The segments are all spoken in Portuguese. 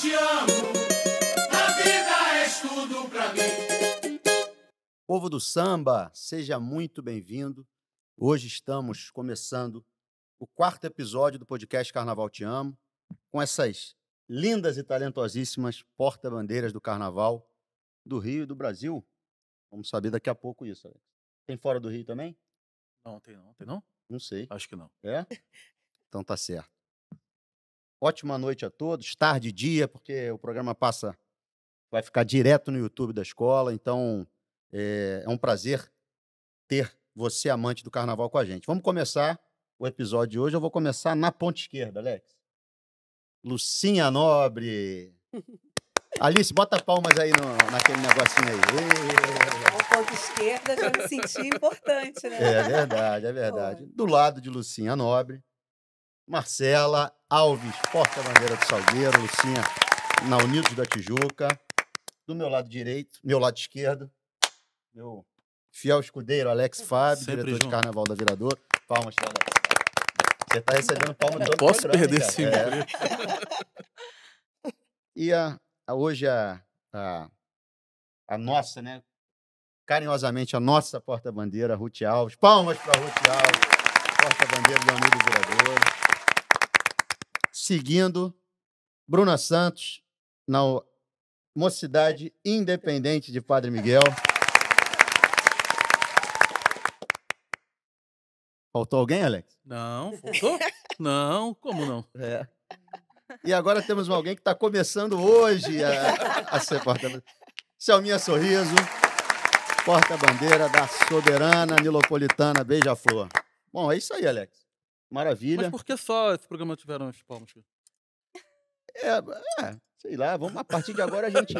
te amo. A vida és tudo pra mim. Povo do samba, seja muito bem-vindo. Hoje estamos começando o quarto episódio do podcast Carnaval Te Amo, com essas lindas e talentosíssimas porta-bandeiras do Carnaval do Rio e do Brasil. Vamos saber daqui a pouco isso. Alex. Tem fora do Rio também? Não, tem não. Tem não? Não sei. Acho que não. É? Então tá certo. Ótima noite a todos, tarde e dia, porque o programa passa, vai ficar direto no YouTube da escola, então é, é um prazer ter você, amante do carnaval, com a gente. Vamos começar o episódio de hoje. Eu vou começar na ponta esquerda, Alex. Lucinha Nobre. Alice, bota palmas aí no, naquele negocinho aí. Ê! Ao ponto esquerda já me senti importante, né? É verdade, é verdade. Do lado de Lucinha Nobre, Marcela Alves, porta-bandeira do Salgueiro, Lucinha na Unidos da Tijuca. Do meu lado direito, meu lado esquerdo, meu fiel escudeiro Alex Fábio, Sempre diretor de junto. Carnaval da Virador. Palmas para Alex. Você está recebendo palmas todo posso programa, perder esse É. E a, a- hoje a, a, a nossa, né? Carinhosamente, a nossa porta-bandeira, Ruth Alves. Palmas para Ruth Alves, porta-bandeira do Amigo Virador. Seguindo, Bruna Santos, na Mocidade Independente de Padre Miguel. Faltou alguém, Alex? Não, faltou? Não, como não? É. E agora temos alguém que está começando hoje a, a ser porta-bandeira. Selminha Sorriso, porta-bandeira da soberana nilopolitana Beija-Flor. Bom, é isso aí, Alex. Maravilha. Mas por que só esse programa tiveram as palmas? É, é, sei lá, vamos, a partir de agora a gente.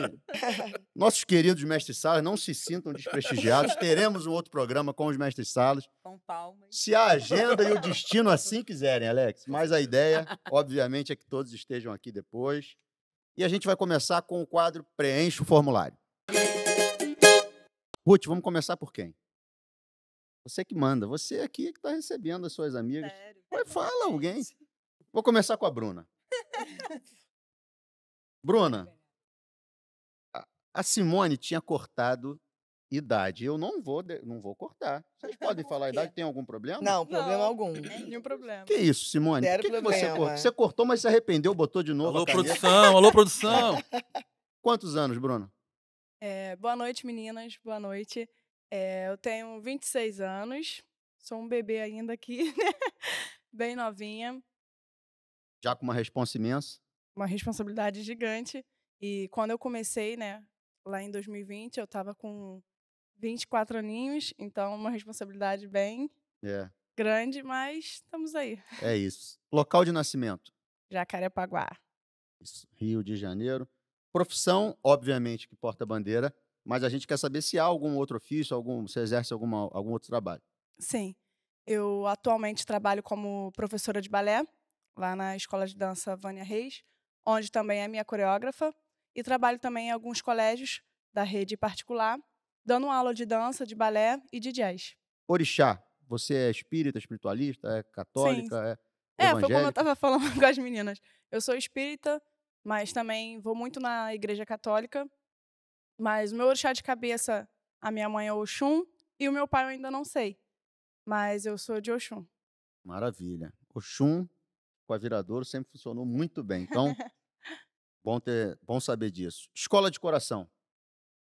Nossos queridos mestres salas não se sintam desprestigiados. Teremos um outro programa com os mestres salas. Com palmas. Se a agenda e o destino assim quiserem, Alex. Mas a ideia, obviamente, é que todos estejam aqui depois. E a gente vai começar com o quadro Preencha o Formulário. Ruth, vamos começar por quem? Você que manda. Você aqui que está recebendo as suas amigas. Sério. Vai, fala alguém. Vou começar com a Bruna. Bruna, a- Simone tinha cortado idade. Eu não vou, não vou cortar. Vocês podem falar a idade, tem algum problema? Não, problema Não. algum. Nenhum problema. Que isso, Simone? Zero que, que você cortou? Você cortou, mas se arrependeu, botou de novo Alô, produção, alô, produção. Quantos anos, Bruna? É, boa noite, meninas. Boa noite. É, eu tenho 26 anos. Sou um bebê ainda aqui, né? Bem novinha. Já com uma responsa imensa. Uma responsabilidade gigante. E quando eu comecei, né? Lá em 2020, eu estava com 24 aninhos. Então, uma responsabilidade bem É, grande, mas estamos aí. é isso. Local de nascimento. Jacarepaguá. Isso, Rio de Janeiro. Profissão, obviamente, que porta bandeira, mas a gente quer saber se há algum outro ofício, algum, se exerce alguma, algum outro trabalho. Sim. Eu atualmente trabalho como professora de balé, lá na Escola de Dança Vânia Reis, onde também é minha coreógrafa, e trabalho também em alguns colégios da rede particular, dando aula de dança, de balé e de jazz. Orixá, você é espírita, espiritualista, é católica, é É, foi como eu estava falando com as meninas. Eu sou espírita, mas também vou muito na igreja católica. Mas o meu orixá de cabeça, a minha mãe é Oxum, e o meu pai eu ainda não sei. Mas eu sou de Oxum. Maravilha. Oxum com a Viradouro sempre funcionou muito bem. Então, bom, ter, bom saber disso. Escola de coração.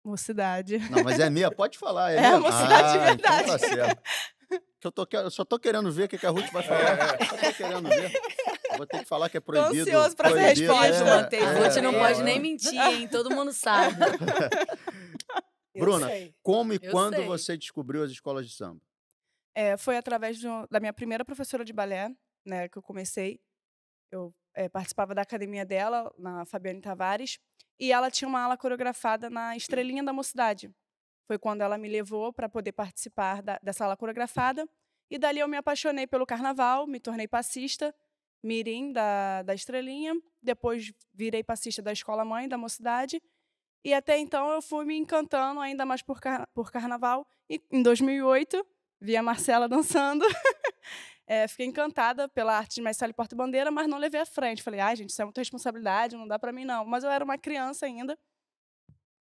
Mocidade. Não, mas é meia, pode falar. É, É, meia? mocidade de ah, então tá verdade. certo. Eu, tô, eu só tô querendo ver o que, a Ruth vai falar. Só tô querendo ver. Vou ter que falar que é proibido. ansioso pra essa resposta. é, Mantém, é, não é, pode é. nem mentir, hein? Todo mundo sabe. Bruna, sei. Como e Eu quando sei. você descobriu as escolas de samba? É, foi através de um- da minha primeira professora de balé, né, que eu comecei. Eu eh, participava da academia dela, na Fabiane Tavares, e ela tinha uma aula coreografada na Estrelinha da Mocidade. Foi quando ela me levou para poder participar da- dessa aula coreografada. E dali eu me apaixonei pelo carnaval, me tornei passista, mirim da, da Estrelinha. Depois virei passista da Escola Mãe, da Mocidade. E até então eu fui me encantando ainda mais por, car- por carnaval. E em 2008, vi a Marcela dançando. É, fiquei encantada pela arte de mestre e porta-bandeira, mas não levei à frente. Falei, ai, gente, isso é muita responsabilidade, não dá para mim, não. Mas eu era uma criança ainda.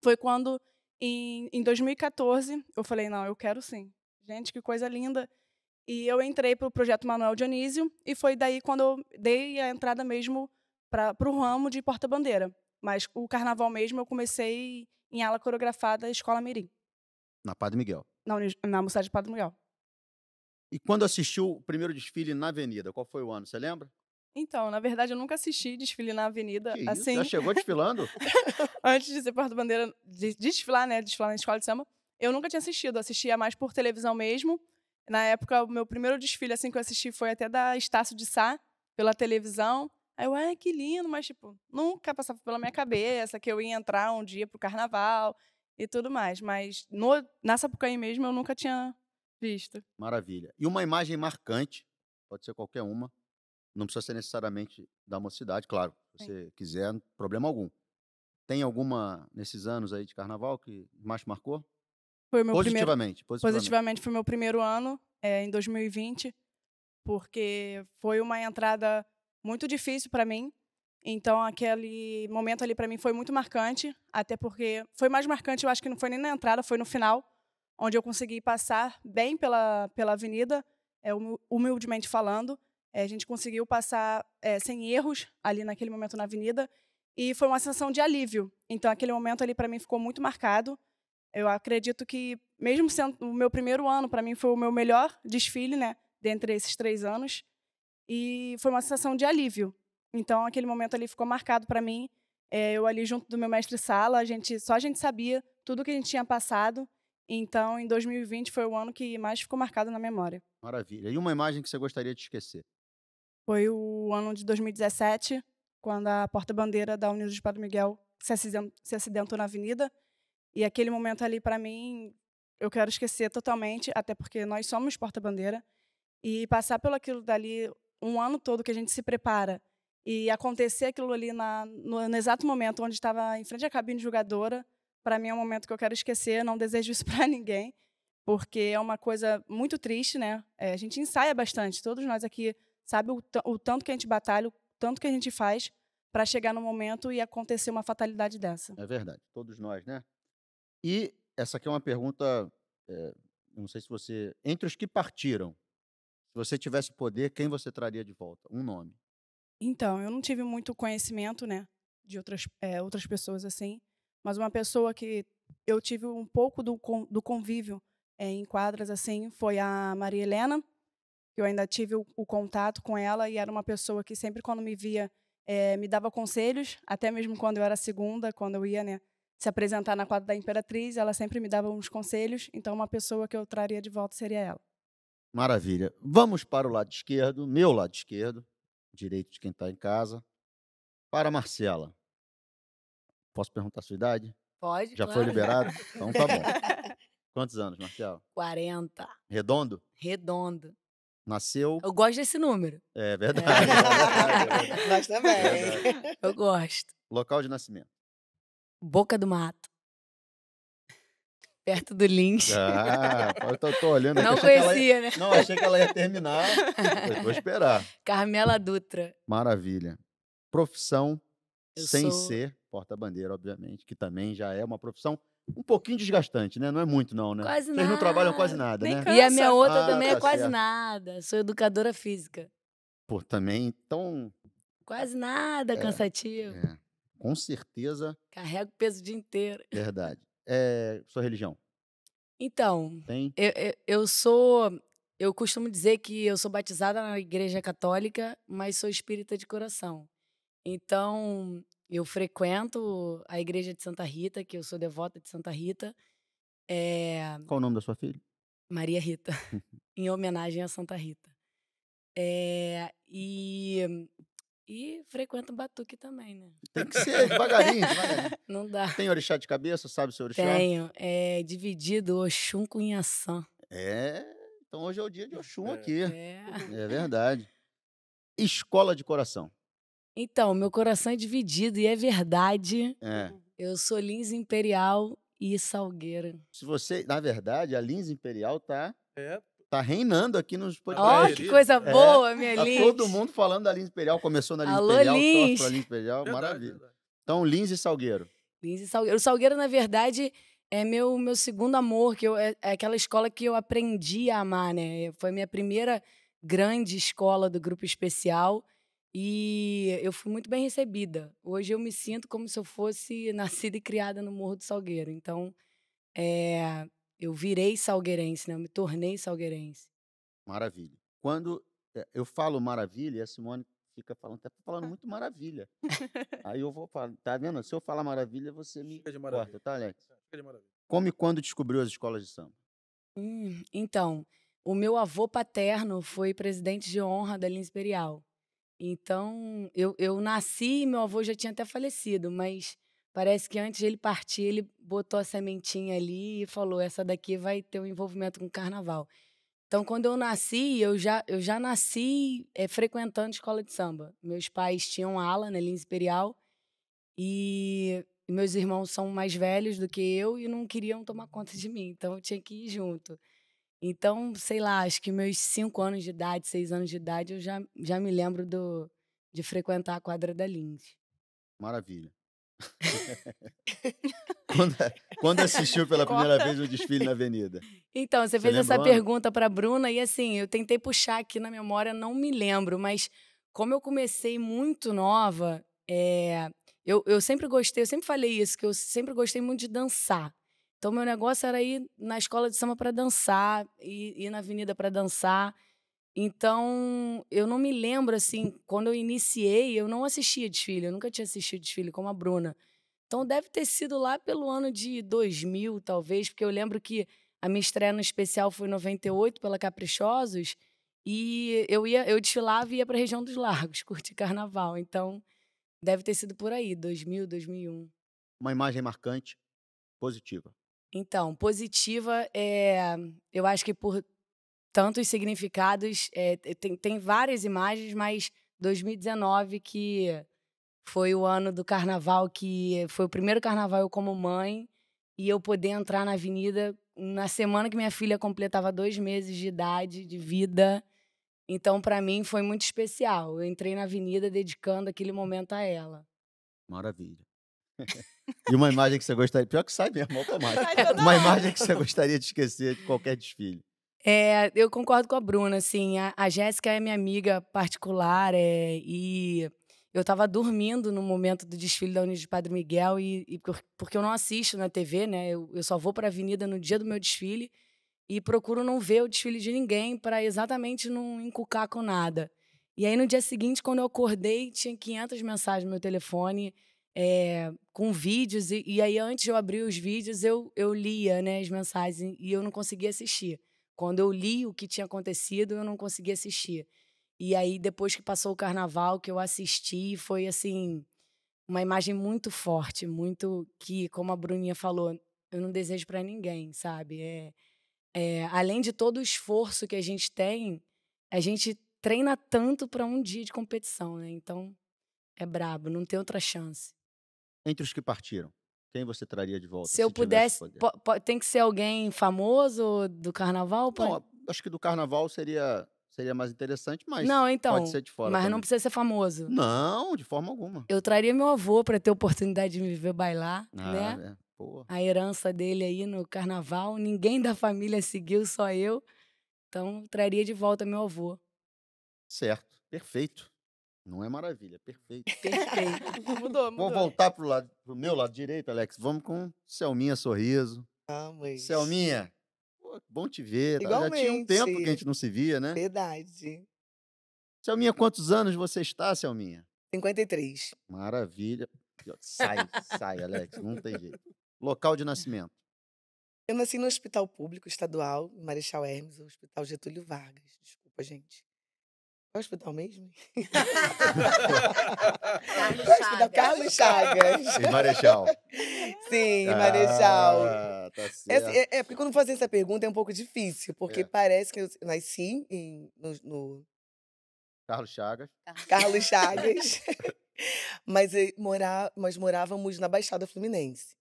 Foi quando, em, em 2014, eu falei, não, eu quero sim. Gente, que coisa linda. E eu entrei para o projeto Manuel Dionísio, e foi daí quando eu dei a entrada mesmo para o ramo de porta-bandeira. Mas o carnaval mesmo eu comecei em aula coreografada Escola Mirim, Na Padre Miguel. na, na Mocidade de Padre Miguel. E quando assistiu o primeiro desfile na Avenida, qual foi o ano? Você lembra? Então, na verdade, eu nunca assisti desfile na avenida, Que isso? assim, Já chegou desfilando? antes de ser porta-bandeira, de desfilar, né, desfilar na escola de samba, eu nunca tinha assistido, assistia mais por televisão mesmo. Na época, o meu primeiro desfile, assim, que eu assisti foi até da Estácio de Sá, pela televisão. Aí eu, ai, que lindo, mas, tipo, nunca passava pela minha cabeça que eu ia entrar um dia pro carnaval e tudo mais. Mas no, na Sapucaí mesmo, eu nunca tinha visto. Maravilha. E uma imagem marcante, pode ser qualquer uma, não precisa ser necessariamente da mocidade, claro, se Sim. você quiser, não problema algum. Tem alguma nesses anos aí de carnaval que mais marcou? Foi meu primeiro... positivamente, positivamente. Positivamente foi meu primeiro ano, é, em 2020, porque foi uma entrada muito difícil para mim. Então, aquele momento ali para mim foi muito marcante, até porque foi mais marcante, eu acho que não foi nem na entrada, foi no final, onde eu consegui passar bem pela, pela avenida, é, humi- humildemente falando. É, a gente conseguiu passar é, sem erros ali naquele momento na avenida, e foi uma sensação de alívio. Então, aquele momento ali para mim ficou muito marcado. Eu acredito que, mesmo sendo o meu primeiro ano, para mim foi o meu melhor desfile, né, dentre esses três anos. E foi uma sensação de alívio. Então, aquele momento ali ficou marcado para mim. É, eu ali junto do meu mestre sala, a gente, só a gente sabia tudo que a gente tinha passado. Então, em 2020 foi o ano que mais ficou marcado na memória. Maravilha. E uma imagem que você gostaria de esquecer? Foi o ano de 2017, quando a porta-bandeira da Unidos de Padre Miguel se aciden- se acidentou na avenida. E aquele momento ali, para mim, eu quero esquecer totalmente, até porque nós somos porta-bandeira. E passar pelo aquilo dali um ano todo que a gente se prepara e acontecer aquilo ali na, no, no exato momento onde estava em frente à cabine julgadora, para mim é um momento que eu quero esquecer, não desejo isso para ninguém, porque é uma coisa muito triste, né? É, a gente ensaia bastante, todos nós aqui sabe o, o tanto que a gente batalha, o tanto que a gente faz para chegar no momento e acontecer uma fatalidade dessa. É verdade, todos nós, né? E essa aqui é uma pergunta, eu não sei se você, entre os que partiram, se você tivesse poder, quem você traria de volta? Um nome. Então, eu não tive muito conhecimento, né, de outras, eh, outras pessoas assim, mas uma pessoa que eu tive um pouco do, do convívio eh, em quadras assim foi a Maria Helena. Eu ainda tive o, o contato com ela e era uma pessoa que sempre quando me via eh, me dava conselhos, até mesmo quando eu era segunda, quando eu ia, né, se apresentar na quadra da Imperatriz, ela sempre me dava uns conselhos. Então, uma pessoa que eu traria de volta seria ela. Maravilha. Vamos para o lado esquerdo, meu lado esquerdo, direito de quem está em casa. Para a Marcela. Posso perguntar a sua idade? Pode, Já foi claro. liberado? Então tá bom. Quantos anos, Marcela? 40. Redondo? Redondo. Nasceu. Eu gosto desse número. É verdade. É verdade, é verdade. Nós também. Verdade. Eu gosto. Local de nascimento. Boca do Mato. Perto do Lins. Ah, eu tô, tô olhando aqui. Não ela ia- conhecia, né? Não, achei que ela ia terminar. Vou esperar. Carmela Dutra. Maravilha. Profissão Eu sem sou- ser porta-bandeira, obviamente, que também já é uma profissão um pouquinho desgastante, né? Não é muito, não, né? Quase Vocês não trabalham quase nada. nada, Nem né? E a minha Cansa. outra Ah, também é tá quase certo. nada. Sou educadora física. Pô, também, então, Quase nada, É. cansativo. é, com certeza, Carrego peso o dia inteiro. verdade. É, sua religião, Então, tem? eu, eu, eu sou. Eu costumo dizer que eu sou batizada na igreja católica, mas sou espírita de coração. Então, eu frequento a igreja de Santa Rita, que eu sou devota de Santa Rita. É, Qual o nome da sua filha? Maria Rita, em homenagem a Santa Rita. É, e, e frequento o Batuque também, né? Tem que ser devagarinho, devagarinho. Não dá. Tem orixá de cabeça, sabe o seu orixá? Tenho. É dividido Oxum com Inhaçã. É, então hoje é o dia de Oxum É. aqui. É. É verdade. Escola de coração. Então, meu coração é dividido e é verdade. É. Eu sou Lins Imperial e Salgueira. Se você, na verdade, a Lins Imperial tá É, Tá reinando aqui nos Ó, podcasts. que coisa boa, minha Tá Lins. todo mundo falando da Lins Imperial. Começou na Lins Alô, Imperial, Lins. pra Lins Imperial. Verdade, Maravilha. verdade. Então, Lins e Salgueiro. Lins e Salgueiro. O Salgueiro, na verdade, é meu, meu segundo amor, que eu, é, é aquela escola que eu aprendi a amar, né? Foi a minha primeira grande escola do grupo especial e eu fui muito bem recebida. Hoje eu me sinto como se eu fosse nascida e criada no Morro do Salgueiro. Então, é, eu virei salgueirense, né? Eu me tornei salgueirense. Maravilha. Quando é, eu falo maravilha, a Simone fica falando, tá falando muito maravilha. Aí eu vou falar, tá vendo? Se eu falar maravilha, você me Fica de maravilha. corta, tá, Alex? Fica de maravilha. Como e quando descobriu as escolas de samba? Hum, então, o meu avô paterno foi presidente de honra da linha imperial. Então, eu, eu nasci e meu avô já tinha até falecido, mas parece que antes de ele partir, ele botou a sementinha ali e falou: essa daqui vai ter um envolvimento com o carnaval. Então, quando eu nasci, eu já, eu já nasci eh, frequentando escola de samba. Meus pais tinham ala na linha imperial e meus irmãos são mais velhos do que eu e não queriam tomar conta de mim, então eu tinha que ir junto. Então, sei lá, acho que meus cinco anos de idade, seis anos de idade, eu já, já me lembro do, de frequentar a quadra da Lins. Maravilha. quando, quando assistiu pela primeira vez o desfile na Avenida? Então, você Você fez essa pergunta para Bruna e assim, eu tentei puxar aqui na memória, não me lembro, mas como eu comecei muito nova, é, eu, eu sempre gostei, eu sempre falei isso, que eu sempre gostei muito de dançar. Então, meu negócio era ir na escola de samba para dançar, ir, ir na avenida para dançar. Então, eu não me lembro, assim, quando eu iniciei, eu não assistia desfile, eu nunca tinha assistido desfile, como a Bruna. Então, deve ter sido lá pelo ano de 2000, talvez, porque eu lembro que a minha estreia no especial foi em 98, pela Caprichosos, e eu ia, eu desfilava e ia para a região dos lagos, curtir carnaval. Então, deve ter sido por aí, 2000, 2001. Uma imagem marcante, positiva. Então, positiva, é, eu acho que por tantos significados, é, tem, tem várias imagens, mas 2019, que foi o ano do carnaval, que foi o primeiro carnaval eu como mãe, e eu poder entrar na avenida na semana que minha filha completava dois meses de idade, de vida. Então, para mim, foi muito especial. Eu entrei na avenida dedicando aquele momento a ela. Maravilha. e uma imagem que você gostaria. Pior que sai mesmo, automático. Uma imagem que você gostaria de esquecer de qualquer desfile. É, eu concordo com a Bruna, assim, a, a Jéssica é minha amiga particular, é, e eu estava dormindo no momento do desfile da Unidade de Padre Miguel, e, e por- porque eu não assisto na TV, né, eu, eu só vou para a avenida no dia do meu desfile, e procuro não ver o desfile de ninguém para exatamente não encucar com nada. E aí, no dia seguinte, quando eu acordei, tinha 500 mensagens no meu telefone, é, com vídeos, e, e aí antes de eu abrir os vídeos, eu, eu lia né, as mensagens, e eu não conseguia assistir. Quando eu li o que tinha acontecido, eu não conseguia assistir. E aí, depois que passou o carnaval, que eu assisti, foi assim, uma imagem muito forte, muito que, como a Bruninha falou, eu não desejo para ninguém, sabe? É, é, além de todo o esforço que a gente tem, a gente treina tanto para um dia de competição, né? Então, é brabo, não tem outra chance. Entre os que partiram, quem você traria de volta? Se eu tivesse pudesse, tem que ser alguém famoso do carnaval? Pode- Não, acho que do carnaval seria, seria mais interessante, mas não, então, pode ser de fora. mas não também. precisa ser famoso. Não, de forma alguma. Eu traria meu avô para ter oportunidade de me ver bailar, Ah, né? é. Pô, A herança dele aí no carnaval, ninguém da família seguiu, só eu. Então, traria de volta meu avô. certo. Perfeito. Não é maravilha, perfeito. Perfeito. Mudou, Vou mudou. voltar pro, lado, pro meu lado direito, Alex. Vamos com Selminha Sorriso. Vamos. Selminha, pô, bom te ver. tá? Já tinha um tempo que a gente não se via, né? Verdade. Selminha, quantos anos você está, Selminha? 53. Maravilha. Sai, sai, Alex, não tem jeito. Local de nascimento. Eu nasci no Hospital Público Estadual, Marechal Hermes, o Hospital Getúlio Vargas. Desculpa, gente. Qual hospital mesmo? Qual hospital? Carlos Chagas. Em Marechal. Sim, em Marechal. Ah, tá É, certo. assim, é- é porque quando fazer essa pergunta é um pouco difícil, porque É. parece que eu nasci em- no, no Carlos Chagas. Carlos Chagas, mas, eh, morar, nós morávamos na Baixada Fluminense.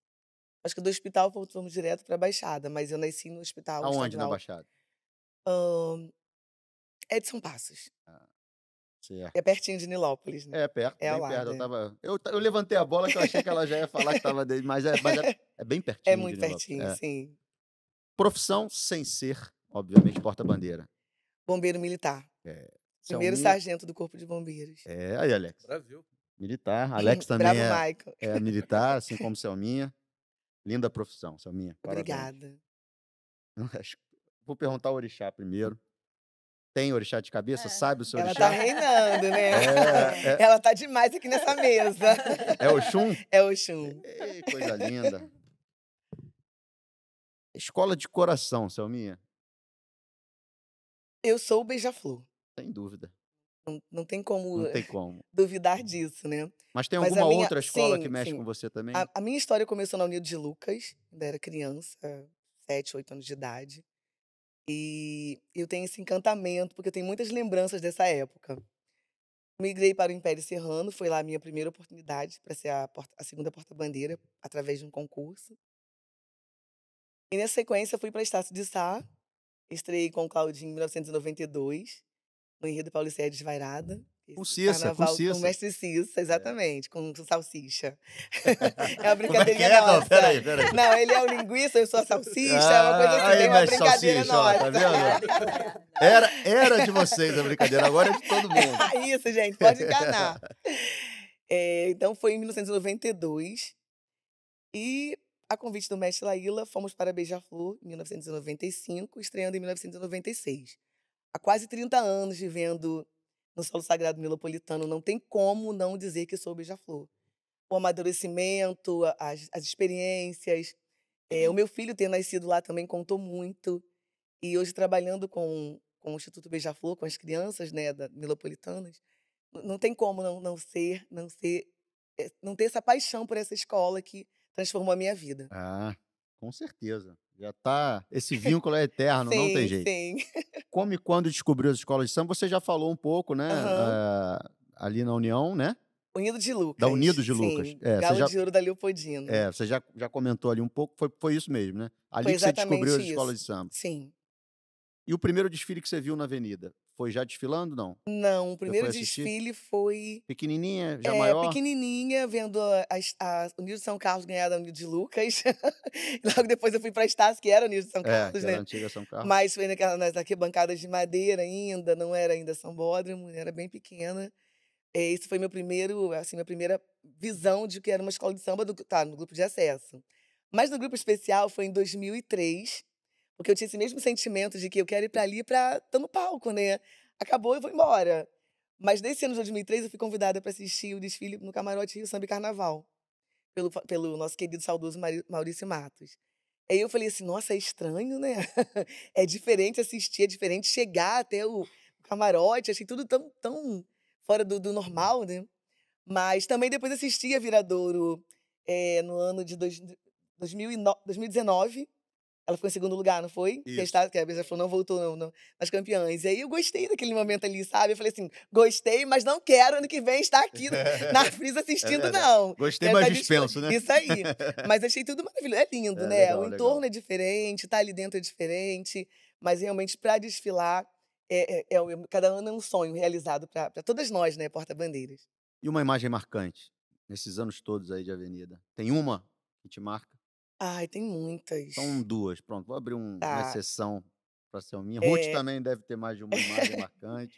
Acho que do hospital voltamos direto para a Baixada, mas eu nasci no hospital Aonde na estadual. Baixada? Ahn, Edson Passos. Certo. É pertinho de Nilópolis, né? É perto, É ao bem perto. lado, Eu, é. tava, eu, eu levantei a bola que eu achei que ela já ia falar que estava dele, mas é, mas é, é bem pertinho. É muito pertinho, É. sim. Profissão sem ser, obviamente, porta-bandeira. Bombeiro militar. Primeiro Selminha- sargento do Corpo de Bombeiros. É, aí, Alex. Brasil. Militar. Alex também Bravo, é, Michael. é militar, assim como Selminha. Linda profissão, Selminha. parabéns. Obrigada. Acho- Vou perguntar o orixá primeiro. Tem orixá de cabeça? É. Sabe o seu Ela orixá? tá reinando, né? É, é. Ela tá demais aqui nessa mesa. É o Xum? É o Xum. Ei, coisa linda. Escola de coração, Selminha. Eu sou o beija-flor. Sem dúvida. Não, não tem como Não tem como. duvidar disso, né? Mas tem Mas alguma minha- outra escola que sim, mexe sim. com você também? A, a minha história começou na Unido de Lucas, quando eu era criança, sete, oito anos de idade. E eu tenho esse encantamento, porque eu tenho muitas lembranças dessa época. Migrei para o Império Serrano, foi lá a minha primeira oportunidade para ser a, porta- a segunda porta-bandeira, através de um concurso. E nessa sequência fui para Estácio de Sá, estreiei com o Claudinho em 1992, no Enredo Paulicéia Desvairada. Com Cissa, com Cissa. Com Mestre Cissa, exatamente, com salsicha. é uma é brincadeirinha é? Não, nossa. peraí, peraí. Não, ele é o linguiça, eu sou a salsicha, é uma coisa assim, Ah, aí, bem uma brincadeira salsicha, ó, nossa. tá vendo? Era, era de vocês a brincadeira, agora é de todo mundo. Isso, gente, pode enganar. É, então foi em 1992 e a convite do mestre Laíla, fomos para Beija-Flor em 1995, estreando em 1996. Há quase 30 anos vivendo no solo sagrado nilopolitano, não tem como não dizer que sou Beija-Flor. O amadurecimento, as, as experiências, é, o meu filho ter nascido lá também contou muito. E hoje trabalhando com, com o Instituto Beija-Flor, com as crianças né, da, nilopolitanas, n- não tem como não, não ser, não ser, eh, não ter essa paixão por essa escola que transformou a minha vida. Ah, com certeza. Já tá. Esse vínculo é eterno, não tem Sim, jeito. sim. Como e quando descobriu as escolas de samba, você já falou um pouco, né? Aham. ah, ali na União, né? Unido de Lucas. Unido de Lucas. Sim, É, Galo já- de Ouro da Leopoldina. É, você já, já comentou ali um pouco, foi, foi isso mesmo, né? Ali Foi que você descobriu as exatamente escolas isso. de samba. Sim. E o primeiro desfile que você viu na avenida? Foi já desfilando, não? Não, o primeiro desfile foi Pequenininha, já é, maior? pequenininha, vendo a, a, Unido de São Carlos ganhar da Unido de Lucas. Logo depois eu fui para Estácio, que era a Unido de São É, Carlos, que né? era antiga São Carlos. Mas foi naquela, nas arquibancadas de madeira ainda, não era ainda Sambódromo, era bem pequena. Eh, Esse foi meu primeiro, assim, minha primeira visão de que era uma escola de samba do, tá, no grupo de acesso. Mas no grupo especial foi em 2003, porque eu tinha esse mesmo sentimento de que eu quero ir para ali para estar no palco, né? Acabou, eu vou embora. Mas nesse ano de 2003 eu fui convidada para assistir o desfile no Camarote Rio Samba e Carnaval, pelo, pelo nosso querido saudoso Maurício Matos. Aí eu falei assim, nossa, é estranho, né? é diferente assistir, é diferente chegar até o camarote, achei tudo tão, tão fora do, do normal, né? Mas também depois assisti a Viradouro eh, no ano de dois, 2009 2019. Ela foi em segundo lugar, não foi? Isso. Que a Beija falou, não voltou não, não, nas campeãs. E aí eu gostei daquele momento ali, sabe? Eu falei assim, gostei, mas não quero ano que vem estar aqui na Frisa assistindo, verdade. não. Gostei, mas dispenso, né? Isso aí. Mas achei tudo maravilhoso. É lindo, É, né? legal, o legal. entorno é diferente, tá ali dentro é diferente. Mas realmente, para desfilar, é, é- é cada ano é um sonho realizado para todas nós, né? Porta-bandeiras. E uma imagem marcante, nesses anos todos aí de avenida? Tem uma que te marca? Ai, tem muitas. São duas, pronto. Vou abrir um- uma Tá. exceção para Selminha. Ruth É. também deve ter mais de uma imagem marcante.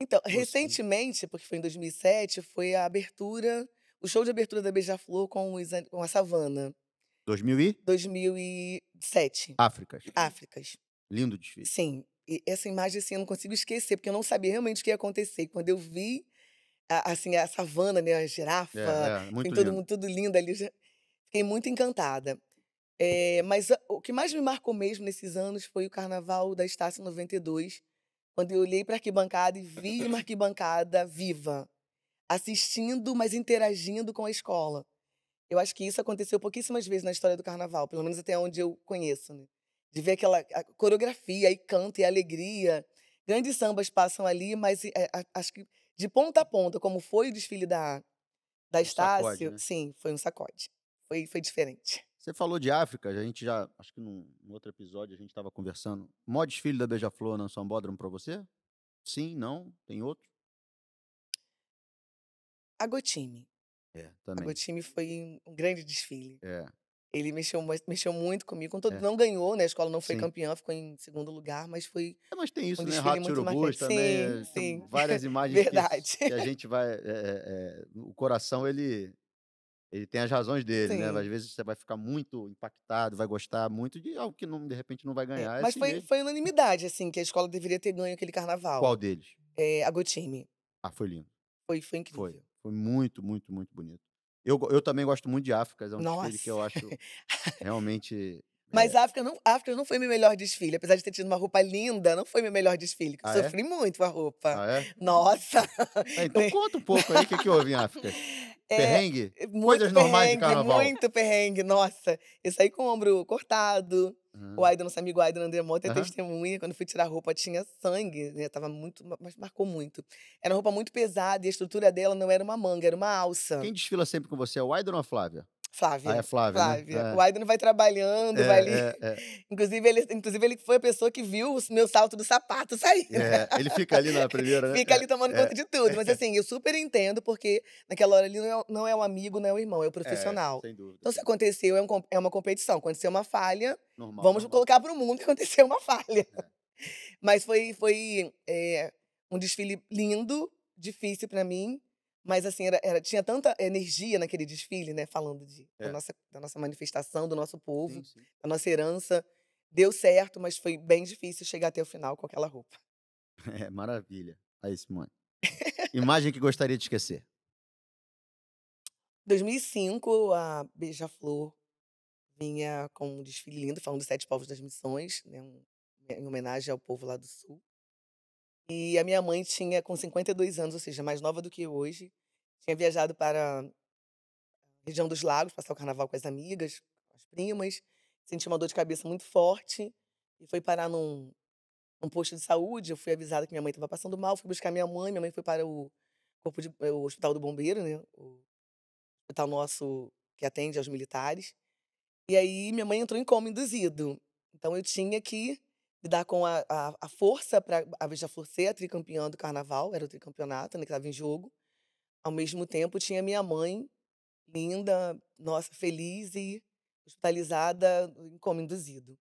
Então, Você. recentemente, porque foi em 2007, foi a abertura, o show de abertura da Beija-Flor com, os an- com a Savana, 2000 e 2007. Áfricas. Áfricas. Lindo desfile. Sim. E essa imagem, assim, eu não consigo esquecer, porque eu não sabia realmente o que ia acontecer. Quando eu vi, a- assim, a savana, né? A girafa, É, é, muito todo lindo. mundo tudo lindo ali. eu já Fiquei muito encantada. Eh, mas o que mais me marcou mesmo nesses anos foi o carnaval da Estácio 92, quando eu olhei para a arquibancada e vi uma arquibancada viva, assistindo, mas interagindo com a escola. Eu acho que isso aconteceu pouquíssimas vezes na história do carnaval, pelo menos até onde eu conheço, né? De ver aquela a coreografia e canto e alegria. Grandes sambas passam ali, mas a- acho que de ponta a ponta, como foi o desfile da, da Um sacode, Estácio, né? sim, foi um sacode. Foi, foi diferente. Você falou de África, a gente já, acho que num, num outro episódio a gente estava conversando. Mó desfile da Beija-Flor no Sambódromo para você? Sim, não? Tem outro? A Gotime. É, A também. Gotime foi um grande desfile. É. Ele mexeu, mexeu muito comigo. Contanto, É. não ganhou, né? A escola não foi Sim. campeã, ficou em segundo lugar, mas foi É, mas tem isso, Um né? desfile Ratos e muito Urubus marcante. também. Sim, é, sim. Várias imagens que- verdade. que, a gente vai. é, é, é, o coração, ele. Ele tem as razões dele, né? Sim. Às vezes você vai ficar muito impactado, vai gostar muito de algo que não, de repente não vai É, ganhar. é mas assim foi, mesmo. foi unanimidade, assim, que a escola deveria ter ganho aquele carnaval. Qual deles? É, a Gotime. Ah, foi lindo. Foi, foi incrível. Foi. Foi muito, muito, muito bonito. Eu, eu também gosto muito de África, é um desfile que eu Nossa. acho realmente. Mas é, a África não, a África não foi meu melhor desfile. Apesar de ter tido uma roupa linda, não foi meu melhor desfile. Ah, é? sofri muito com a roupa. Ah, é? Nossa! Ah, então conta um pouco aí o que, que houve em África. É, Perrengue? Coisas normais de perrengue, carnaval. Muito perrengue, nossa. Eu saí com o ombro cortado. O Ah, Aidan, nosso amigo Aidan André Mota, é Aham. testemunha. Quando fui tirar a roupa, tinha sangue, né? Tava muito, mas marcou muito. Era uma roupa muito pesada e a estrutura dela não era uma manga, era uma alça. Quem desfila sempre com você é o Aidan ou a Flávia? Flávia. Ah, é Flávia, Flávia. né? O Aidan vai trabalhando, vai ali. É, é, Inclusive, ele, inclusive, ele foi a pessoa que viu o meu salto do sapato sair. é, é, ele fica ali na primeira, né? Fica ali tomando é, conta de tudo. Mas assim, eu super entendo, porque naquela hora ali não é, não é um amigo, não é um irmão, é o profissional. sem dúvida. Então, se aconteceu, é, um é uma competição. Aconteceu uma falha, Normal, vamos normal. colocar para o mundo que aconteceu uma falha. É. Mas foi, foi é, um desfile lindo, difícil para mim. Mas assim, era, era- tinha tanta energia naquele desfile, né? Falando de, É. da, nossa, da nossa manifestação, do nosso povo, Sim, sim. da nossa herança. Deu certo, mas foi bem difícil chegar até o final com aquela roupa. É, maravilha. Aí, Simone. Imagem que gostaria de esquecer. 2005, a Beija-Flor vinha com um desfile lindo, falando dos Sete Povos das Missões, né, em homenagem ao povo lá do Sul. E a minha mãe tinha, com 52 anos, ou seja, mais nova do que hoje, tinha viajado para a região dos lagos, passar o carnaval com as amigas, com as primas, sentiu uma dor de cabeça muito forte e foi parar num, num posto de saúde. Eu fui avisada que minha mãe estava passando mal, fui buscar minha mãe, minha mãe foi para o, corpo de, o Hospital do Bombeiro, né? O hospital nosso que atende aos militares. E aí minha mãe entrou em coma induzido. Então eu tinha que lidar com a, a, a força para a Beija-Flor ser a tricampeã do carnaval, era o tricampeonato né, que estava em jogo. Ao mesmo tempo tinha minha mãe, linda, nossa, feliz e hospitalizada em coma induzido.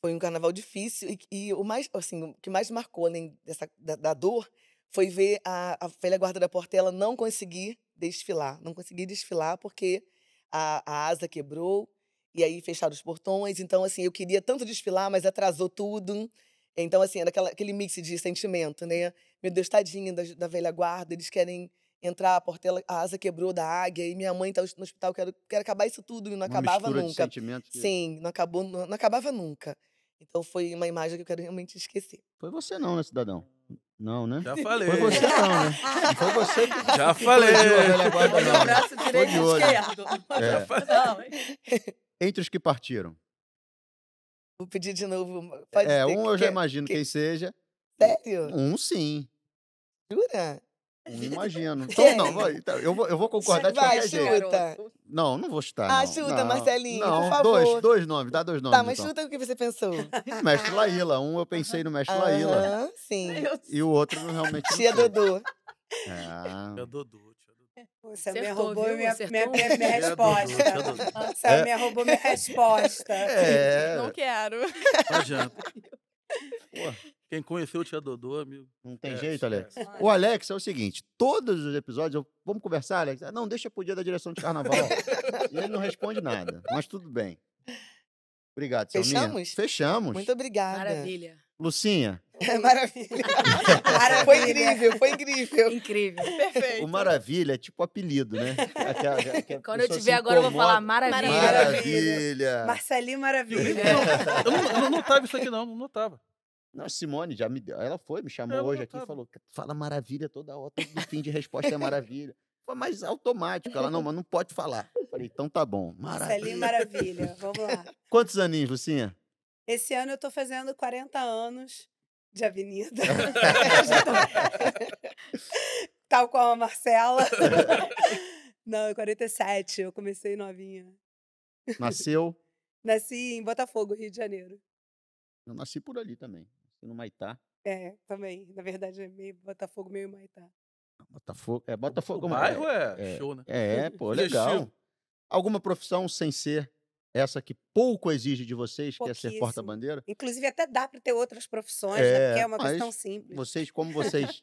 Foi um carnaval difícil e, e o mais, assim, o que mais marcou além dessa, da, da dor foi ver a, a velha guarda da Portela não conseguir desfilar, não conseguir desfilar porque a, a asa quebrou e aí fecharam os portões. Então, assim, eu queria tanto desfilar, mas atrasou tudo. Então, assim, era aquela, aquele mix de sentimento, né? Meu Deus, tadinha da, da velha guarda, eles querem entrar, a portela, a asa quebrou da águia, e minha mãe tá no hospital, quero, quero acabar isso tudo, e não Uma acabava nunca. que- Sim, não, acabou, não, não acabava nunca. Então foi uma imagem que eu quero realmente esquecer. Foi você não, né, cidadão? Não, né? Já falei. Foi você não, né? Não foi você que, Já falei. não. o braço direito de e olho. esquerdo. É. Não, hein? Entre os que partiram. Vou pedir de novo. Pode é, um eu já imagino que- quem seja. Sério? Um sim. Jura? Um imagino. Então, não, vai, então, eu, vou, eu vou concordar de Vai, qualquer jeito. chuta. Não, não vou chutar. Ah, não. chuta, não, Marcelinho, por não, favor. Dois, dois nomes, dá dois nomes. Tá, mas então. chuta o que você pensou. Mestre Laíla. Um eu pensei no Mestre Laíla. Aham, sim. E o outro realmente. não Tia. Dodô. Ah, Tia Dodô, Você me Acertou, roubou viu? minha, Acertou minha, minha, resposta. Você É. me roubou minha resposta. é. Não quero. Não adianta. Quem conheceu o tia Dodô, amigo. Não tem É, jeito, Alex. O Alex é o seguinte: todos os episódios, eu, vamos conversar, Alex? Ah, Não, deixa pro dia da direção de carnaval. e ele não responde nada, mas tudo bem. Obrigado, Selminha. Fechamos? Fechamos. Muito obrigada. Maravilha. Lucinha, Maravilha. Maravilha. Foi incrível, foi incrível. Incrível. Perfeito. o Maravilha é tipo apelido, né? Aquela- aquela- Quando eu tiver agora, eu vou falar maravilha. Maravilha. Marcelinho Maravilha. Eu não, eu não notava isso aqui, não. Não notava. Não, Simone já me deu. Ela foi, me chamou É, Eu hoje aqui e falou: fala maravilha toda hora, todo fim de resposta é maravilha. Foi mais automático. Ela, não, mas não pode falar. Eu falei, então tá bom. Marcelinho Maravilha. Maravilha. Vamos lá. Quantos aninhos, Lucinha? Esse ano eu tô fazendo 40 anos de avenida. Tal qual a Marcela. Não, é 47. Eu comecei novinha. Nasceu. Nasci em Botafogo, Rio de Janeiro. Eu nasci por ali também. Nasci no Maitá. É, também. Na verdade, é meio Botafogo, meio Maitá. Botafogo. É, Botafogo. O bairro é, show, né? É, pô, Digestivo. legal. Alguma profissão sem ser essa que pouco exige de vocês, que é ser porta-bandeira? Inclusive, até dá para ter outras profissões, né? É, Porque é uma mas questão simples. Vocês, como vocês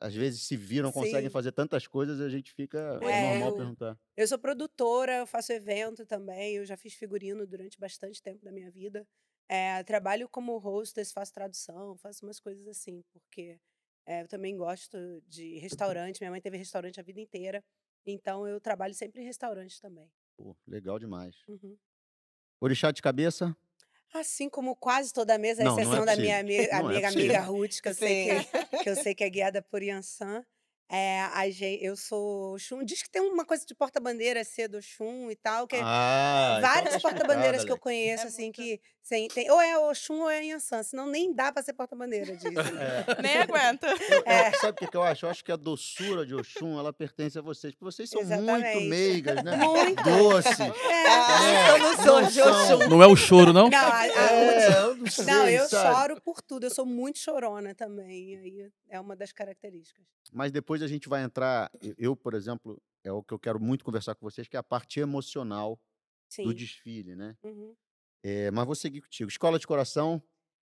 às vezes se viram, conseguem Sim. fazer tantas coisas, a gente fica. É, É, normal eu- perguntar. Eu sou produtora, eu faço evento também, eu já fiz figurino durante bastante tempo da minha vida. É, trabalho como hostess, faço tradução, faço umas coisas assim, porque é, eu também gosto de restaurante. Minha mãe teve restaurante a vida inteira, então eu trabalho sempre em restaurante também. Pô, legal demais. Uhum. Orixá de cabeça? Assim como quase toda a mesa, à Não, não é exceção da minha possível. amiga, Não é amiga, amiga Ruth, que eu, sei que, que eu sei que é guiada por Yansan. É, a gen- eu sou Oxum. Diz que tem uma coisa de porta-bandeira ser do e tal, que Ah, então várias tá porta-bandeiras que eu conheço, É assim, muito. que sem- tem, ou é Oxum ou é Yansan, senão nem dá pra ser porta-bandeira disso. Alex. É. Nem aguenta. É. Sabe o que, eu acho? Eu acho que a doçura de Oxum, ela pertence a vocês. Porque vocês são muito Exatamente. meigas, né? Muito. Doces. É. eu não sou de Oxum. Não é o choro, não? Não, a- a É, eu não sei, não, eu sabe? choro por tudo. Eu sou muito chorona também. Aí é uma das características. Mas depois a gente vai entrar. eu- Eu, por exemplo, é o que eu quero muito conversar com vocês, que é a parte emocional Sim. do desfile, né? Uhum. É, mas vou seguir contigo. Escola de coração.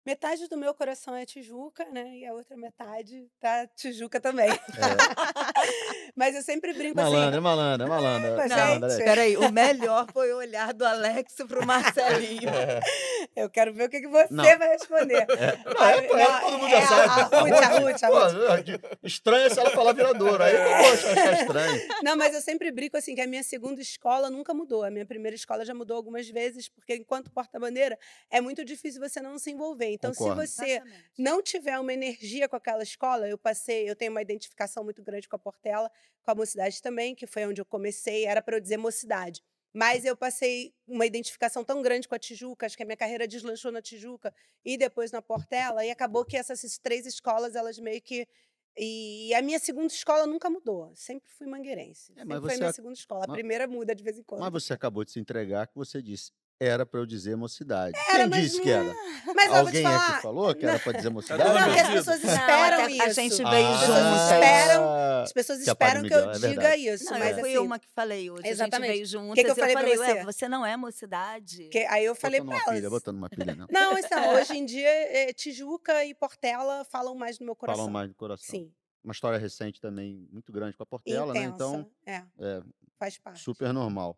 Metade do meu coração é Tijuca, né? E a outra metade tá Tijuca também. Mas eu sempre brinco Malandra, é assim. malandra, é malandra. Mas, malandra, gente, é. Peraí, o melhor foi o olhar do Alex pro Marcelinho. Eu quero ver o que, que você Não. vai responder. Não, é, pô, é, todo mundo já é sabe. A, Ruth, a Ruth, a Ruth. estranho é se ela falar viradouro. Aí, poxa, achar estranho. Não, mas eu sempre brinco assim que a minha segunda escola nunca mudou. A minha primeira escola já mudou algumas vezes, porque enquanto porta-bandeira é muito difícil você não se envolver. Então, Concordo. se você não tiver uma energia com aquela escola, eu passei, eu tenho uma identificação muito grande com a Portela, com a Mocidade também, que foi onde eu comecei, era para eu dizer Mocidade. Mas eu passei uma identificação tão grande com a Tijuca, acho que a minha carreira deslanchou na Tijuca e depois na Portela, e acabou que essas três escolas, elas meio que. E a minha segunda escola nunca mudou. Sempre fui mangueirense. É, mas Sempre foi a minha ac- segunda escola. A mas- primeira muda de vez em quando. Mas você acabou de se entregar que você disse. Era pra eu dizer mocidade. Era, Quem mas disse não que era? Mas eu vou te Alguém falar. aqui falou que era pra dizer Não, mocidade? Dona porque as pessoas Não, esperam até isso. a gente veio juntas. pessoas esperam, Ah, as pessoas que é a esperam que eu é diga isso. Não, mas eu fui assim, uma que falei hoje. A Exatamente. gente veio juntas. que eu falei falei, você? ué, você não é mocidade? que- aí eu falei uma elas. pilha, botando uma pilha, não. Não, então, hoje em dia, é, Tijuca e Portela falam mais no meu coração. Falam mais do coração. Sim. Uma história recente também, muito grande com a Portela, né? Intensa. Então, é, é faz parte. super normal.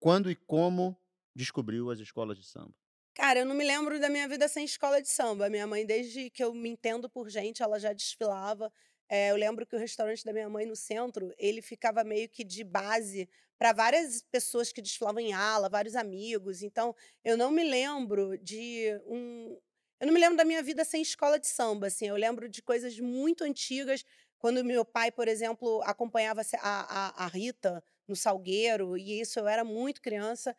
Quando e como descobriu as escolas de samba? Cara, eu não me lembro da minha vida sem escola de samba. Minha mãe, desde que eu me entendo por gente, ela já desfilava. É, eu lembro que o restaurante da minha mãe no centro, ele ficava meio que de base para várias pessoas que desfilavam em ala, vários amigos. Então, eu não me lembro de um. Eu não me lembro da minha vida sem escola de samba. Assim. Eu lembro de coisas muito antigas, quando meu pai, por exemplo, acompanhava a, a, a Rita no Salgueiro, e isso eu era muito criança.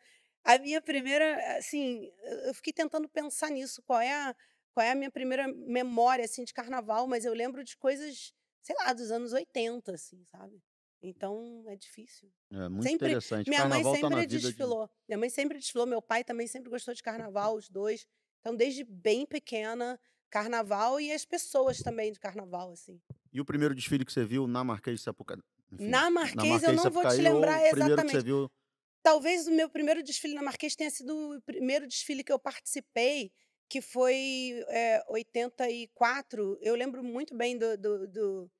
A minha primeira, assim, eu fiquei tentando pensar nisso, qual é a, qual é a minha primeira memória, assim, de carnaval, mas eu lembro de coisas, sei lá, dos anos 80, assim, sabe? Então, é difícil. É muito Sempre- interessante. Minha mãe Carnaval tá na sempre de- desfilou. Minha mãe sempre desfilou, meu pai também sempre gostou de carnaval, os dois. Então, desde bem pequena, carnaval e as pessoas também de carnaval, assim. E o primeiro desfile que você viu na Marquês de Sapucaí? Enfim, Na Marquês, eu de não vou te Sapucaí, lembrar ou o primeiro que exatamente. Talvez o meu primeiro desfile na Marquês tenha sido o primeiro desfile que eu participei, que foi é, 84. Eu lembro muito bem do. do- do,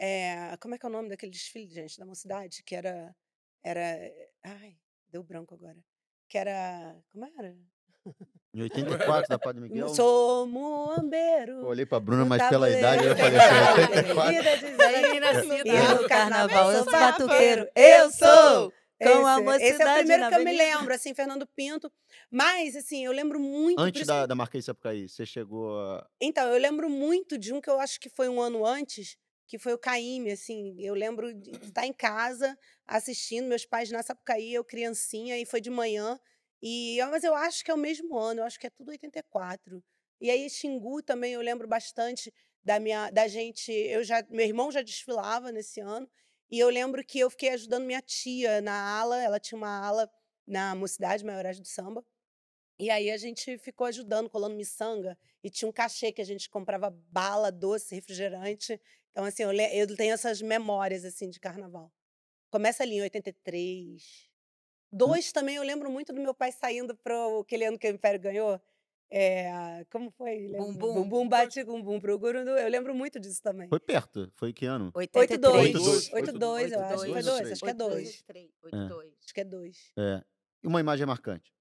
é, como é que é o nome daquele desfile, gente, da mocidade? Que era. era ai, deu branco agora. Que era. Como era? em 84 da Padre Miguel? Sou muambeiro. Eu olhei pra Bruna, mas pela idade eu falei assim, 84. Vida de Era gente. nem nascida. E no carnaval, eu sou batuqueiro. Eu sou! Com a Esse- Esse é o mocidade primeiro que eu me lembro, assim, Fernando Pinto. Mas, assim, eu lembro muito. Antes da, da Marquês de Sapucaí, você chegou a... Então, eu lembro muito de um que eu acho que foi um ano antes, que foi o Caíme, assim. Eu lembro de estar em casa assistindo, meus pais na Sapucaí, eu criancinha, e foi de manhã. E, mas eu acho que é o mesmo ano, eu acho que é tudo 84. E aí, Xingu também, eu lembro bastante da minha da gente. Eu já, meu irmão já desfilava nesse ano. E eu lembro que eu fiquei ajudando minha tia na ala, ela tinha uma ala na Mocidade Maiorais do Samba. E aí a gente ficou ajudando, colando miçanga. E tinha um cachê que a gente comprava bala, doce, refrigerante. Então, assim, eu, eu tenho essas memórias, assim, de carnaval. Começa ali em 83. Dois também, eu lembro muito do meu pai saindo para aquele ano que o Império ganhou. É, como foi? Bumbum. Bumbum bate com bum pro gurundu. Eu lembro muito disso também. Foi perto. Foi que ano? 82. 82. 82, eu acho. Foi 82, dois, acho que é dois. 82. Acho que é dois. É. E uma imagem marcante.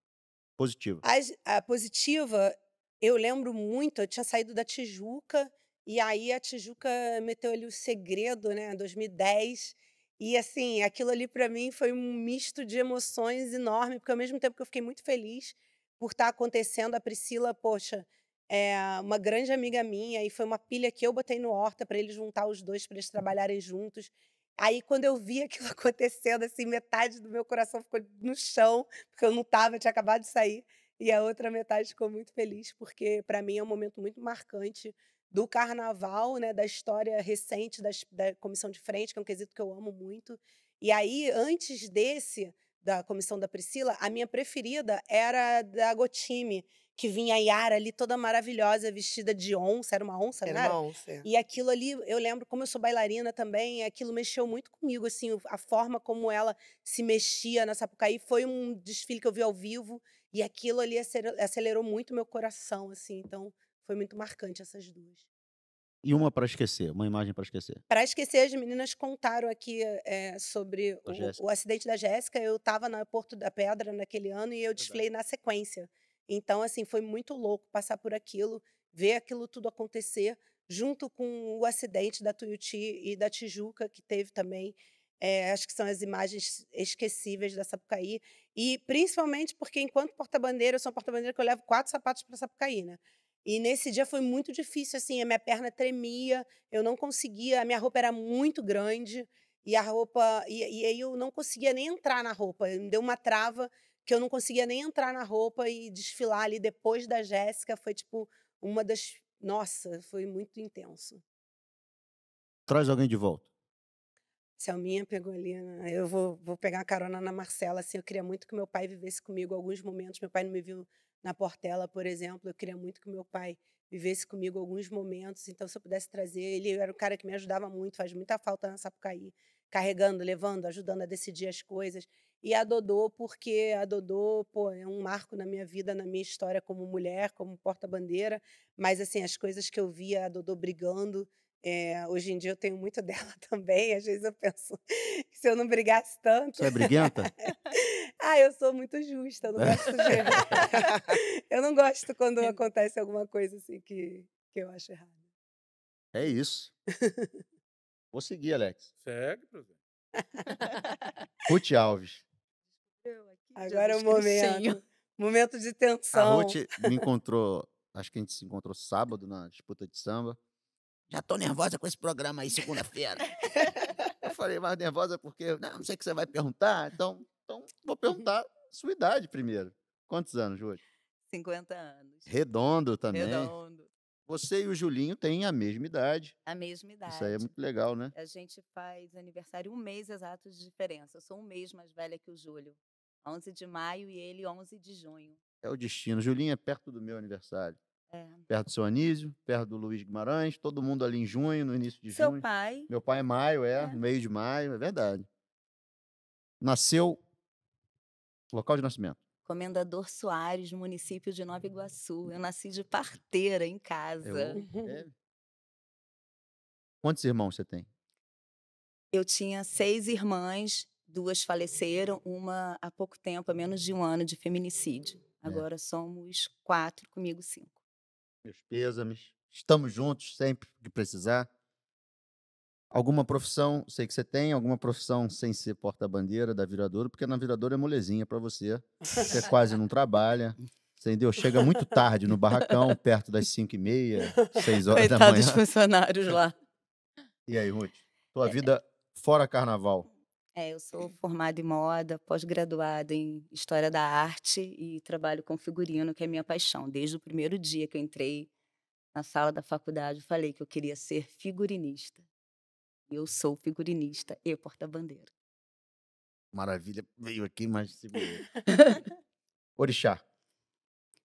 Positiva. As- A, positiva, eu lembro muito, eu tinha saído da Tijuca, e aí a Tijuca meteu ali o segredo, né, 2010. E assim, aquilo ali para mim foi um misto de emoções enorme, porque ao mesmo tempo que eu fiquei muito feliz por estar acontecendo, a Priscila, poxa, é uma grande amiga minha, e foi uma pilha que eu botei no Horta para eles juntar os dois, para eles trabalharem juntos. Aí, quando eu vi aquilo acontecendo, assim, metade do meu coração ficou no chão, porque eu não estava, tinha acabado de sair. E a outra metade ficou muito feliz, porque para mim é um momento muito marcante do carnaval, né, da história recente das- da comissão de frente, que é um quesito que eu amo muito. E aí, antes desse, da comissão da Priscila, a minha preferida era a da Gotime, que vinha a Yara ali toda maravilhosa, vestida de onça, era uma onça, Era não era? uma onça. E aquilo ali, eu lembro, como eu sou bailarina também, aquilo mexeu muito comigo, assim, a forma como ela se mexia na Sapucaí. Foi um desfile que eu vi ao vivo e aquilo ali acere- acelerou muito meu coração, assim. Então, foi muito marcante essas duas. E uma para esquecer. Uma imagem para esquecer. Para esquecer, as meninas contaram aqui eh, sobre o, o acidente da Jéssica. Eu estava na Porto da Pedra naquele ano e eu desfilei na sequência. Então, assim, foi muito louco passar por aquilo, ver aquilo tudo acontecer, junto com o acidente da Tuiuti e da Tijuca, que teve também. Eh, acho que são as imagens esquecíveis da Sapucaí. E principalmente porque, enquanto porta-bandeira, eu sou porta-bandeira que eu levo quatro sapatos para Sapucaí, né? E nesse dia foi muito difícil, assim, a minha perna tremia, eu não conseguia, a minha roupa era muito grande, e a roupa. E, e aí eu não conseguia nem entrar na roupa. Me deu uma trava que eu não conseguia nem entrar na roupa e desfilar ali depois da Jéssica. Foi tipo uma das. Nossa, foi muito intenso. Traz alguém de volta. Selminha pegou ali, né? Eu vou, vou pegar uma carona na Marcela, assim, eu queria muito que meu pai vivesse comigo alguns momentos. Meu pai não me viu na Portela, por exemplo. Eu queria muito que meu pai vivesse comigo alguns momentos. Então, se eu pudesse trazer, ele era um cara que me ajudava muito, faz muita falta na Sapucaí, carregando, levando, ajudando a decidir as coisas. E a Dodô, porque a Dodô, pô, é um marco na minha vida, na minha história como mulher, como porta-bandeira. Mas, assim, as coisas que eu via a Dodô brigando, é, hoje em dia eu tenho muito dela também. Às vezes eu penso que se eu não brigasse tanto. Você é briguenta? ah, eu sou muito justa, eu não gosto de. eu não gosto quando acontece alguma coisa assim que, que eu acho errada. É isso. Vou seguir, Alex. Segue, presidente. Ruth Alves. Agora é o momento. Momento de A tensão. Ruth me encontrou, acho que a gente se encontrou sábado na disputa de samba. Já tô nervosa com esse programa aí segunda-feira. Eu falei, mas nervosa porque não, não sei o que você vai perguntar, então, então vou perguntar sua idade primeiro. Quantos anos, Ruth? 50 anos. Redondo também. Redondo. Você e o Julinho têm a mesma idade. A mesma idade. Isso aí é muito legal, né? A gente faz aniversário um mês exato de diferença. Eu sou um mês mais velha que o Júlio. 11 de maio e ele 11 de junho. É o destino. Julinho é perto do meu aniversário. É. Perto do seu Anísio, perto do Luiz Guimarães, todo mundo ali em junho, no início de Seu junho. pai, Meu pai é maio, é, É. no meio de maio, é verdade. Nasceu. Local de nascimento. Comendador Soares, no município de Nova Iguaçu. Eu nasci de parteira em casa. Eu- é. Quantos irmãos você tem? Eu tinha seis irmãs, duas faleceram, uma há pouco tempo, há menos de um ano, de feminicídio. É. Agora somos quatro, comigo cinco. Meus pêsames. Estamos juntos sempre que precisar. Alguma profissão, sei que você tem, alguma profissão sem ser porta-bandeira da Viradouro, porque na Viradouro é molezinha para você. Você quase não trabalha. Entendeu? Chega muito tarde no barracão, perto das 5 e meia, 6 horas da Coitados manhã. funcionários lá. E aí, Ruth? Tua vida fora carnaval. É, eu sou formada em moda, pós-graduada em História da Arte e trabalho com figurino, que é minha paixão. Desde o primeiro dia que eu entrei na sala da faculdade, eu falei que eu queria ser figurinista. E eu sou figurinista e porta-bandeira. Maravilha. Veio aqui, mas segurou. Orixá.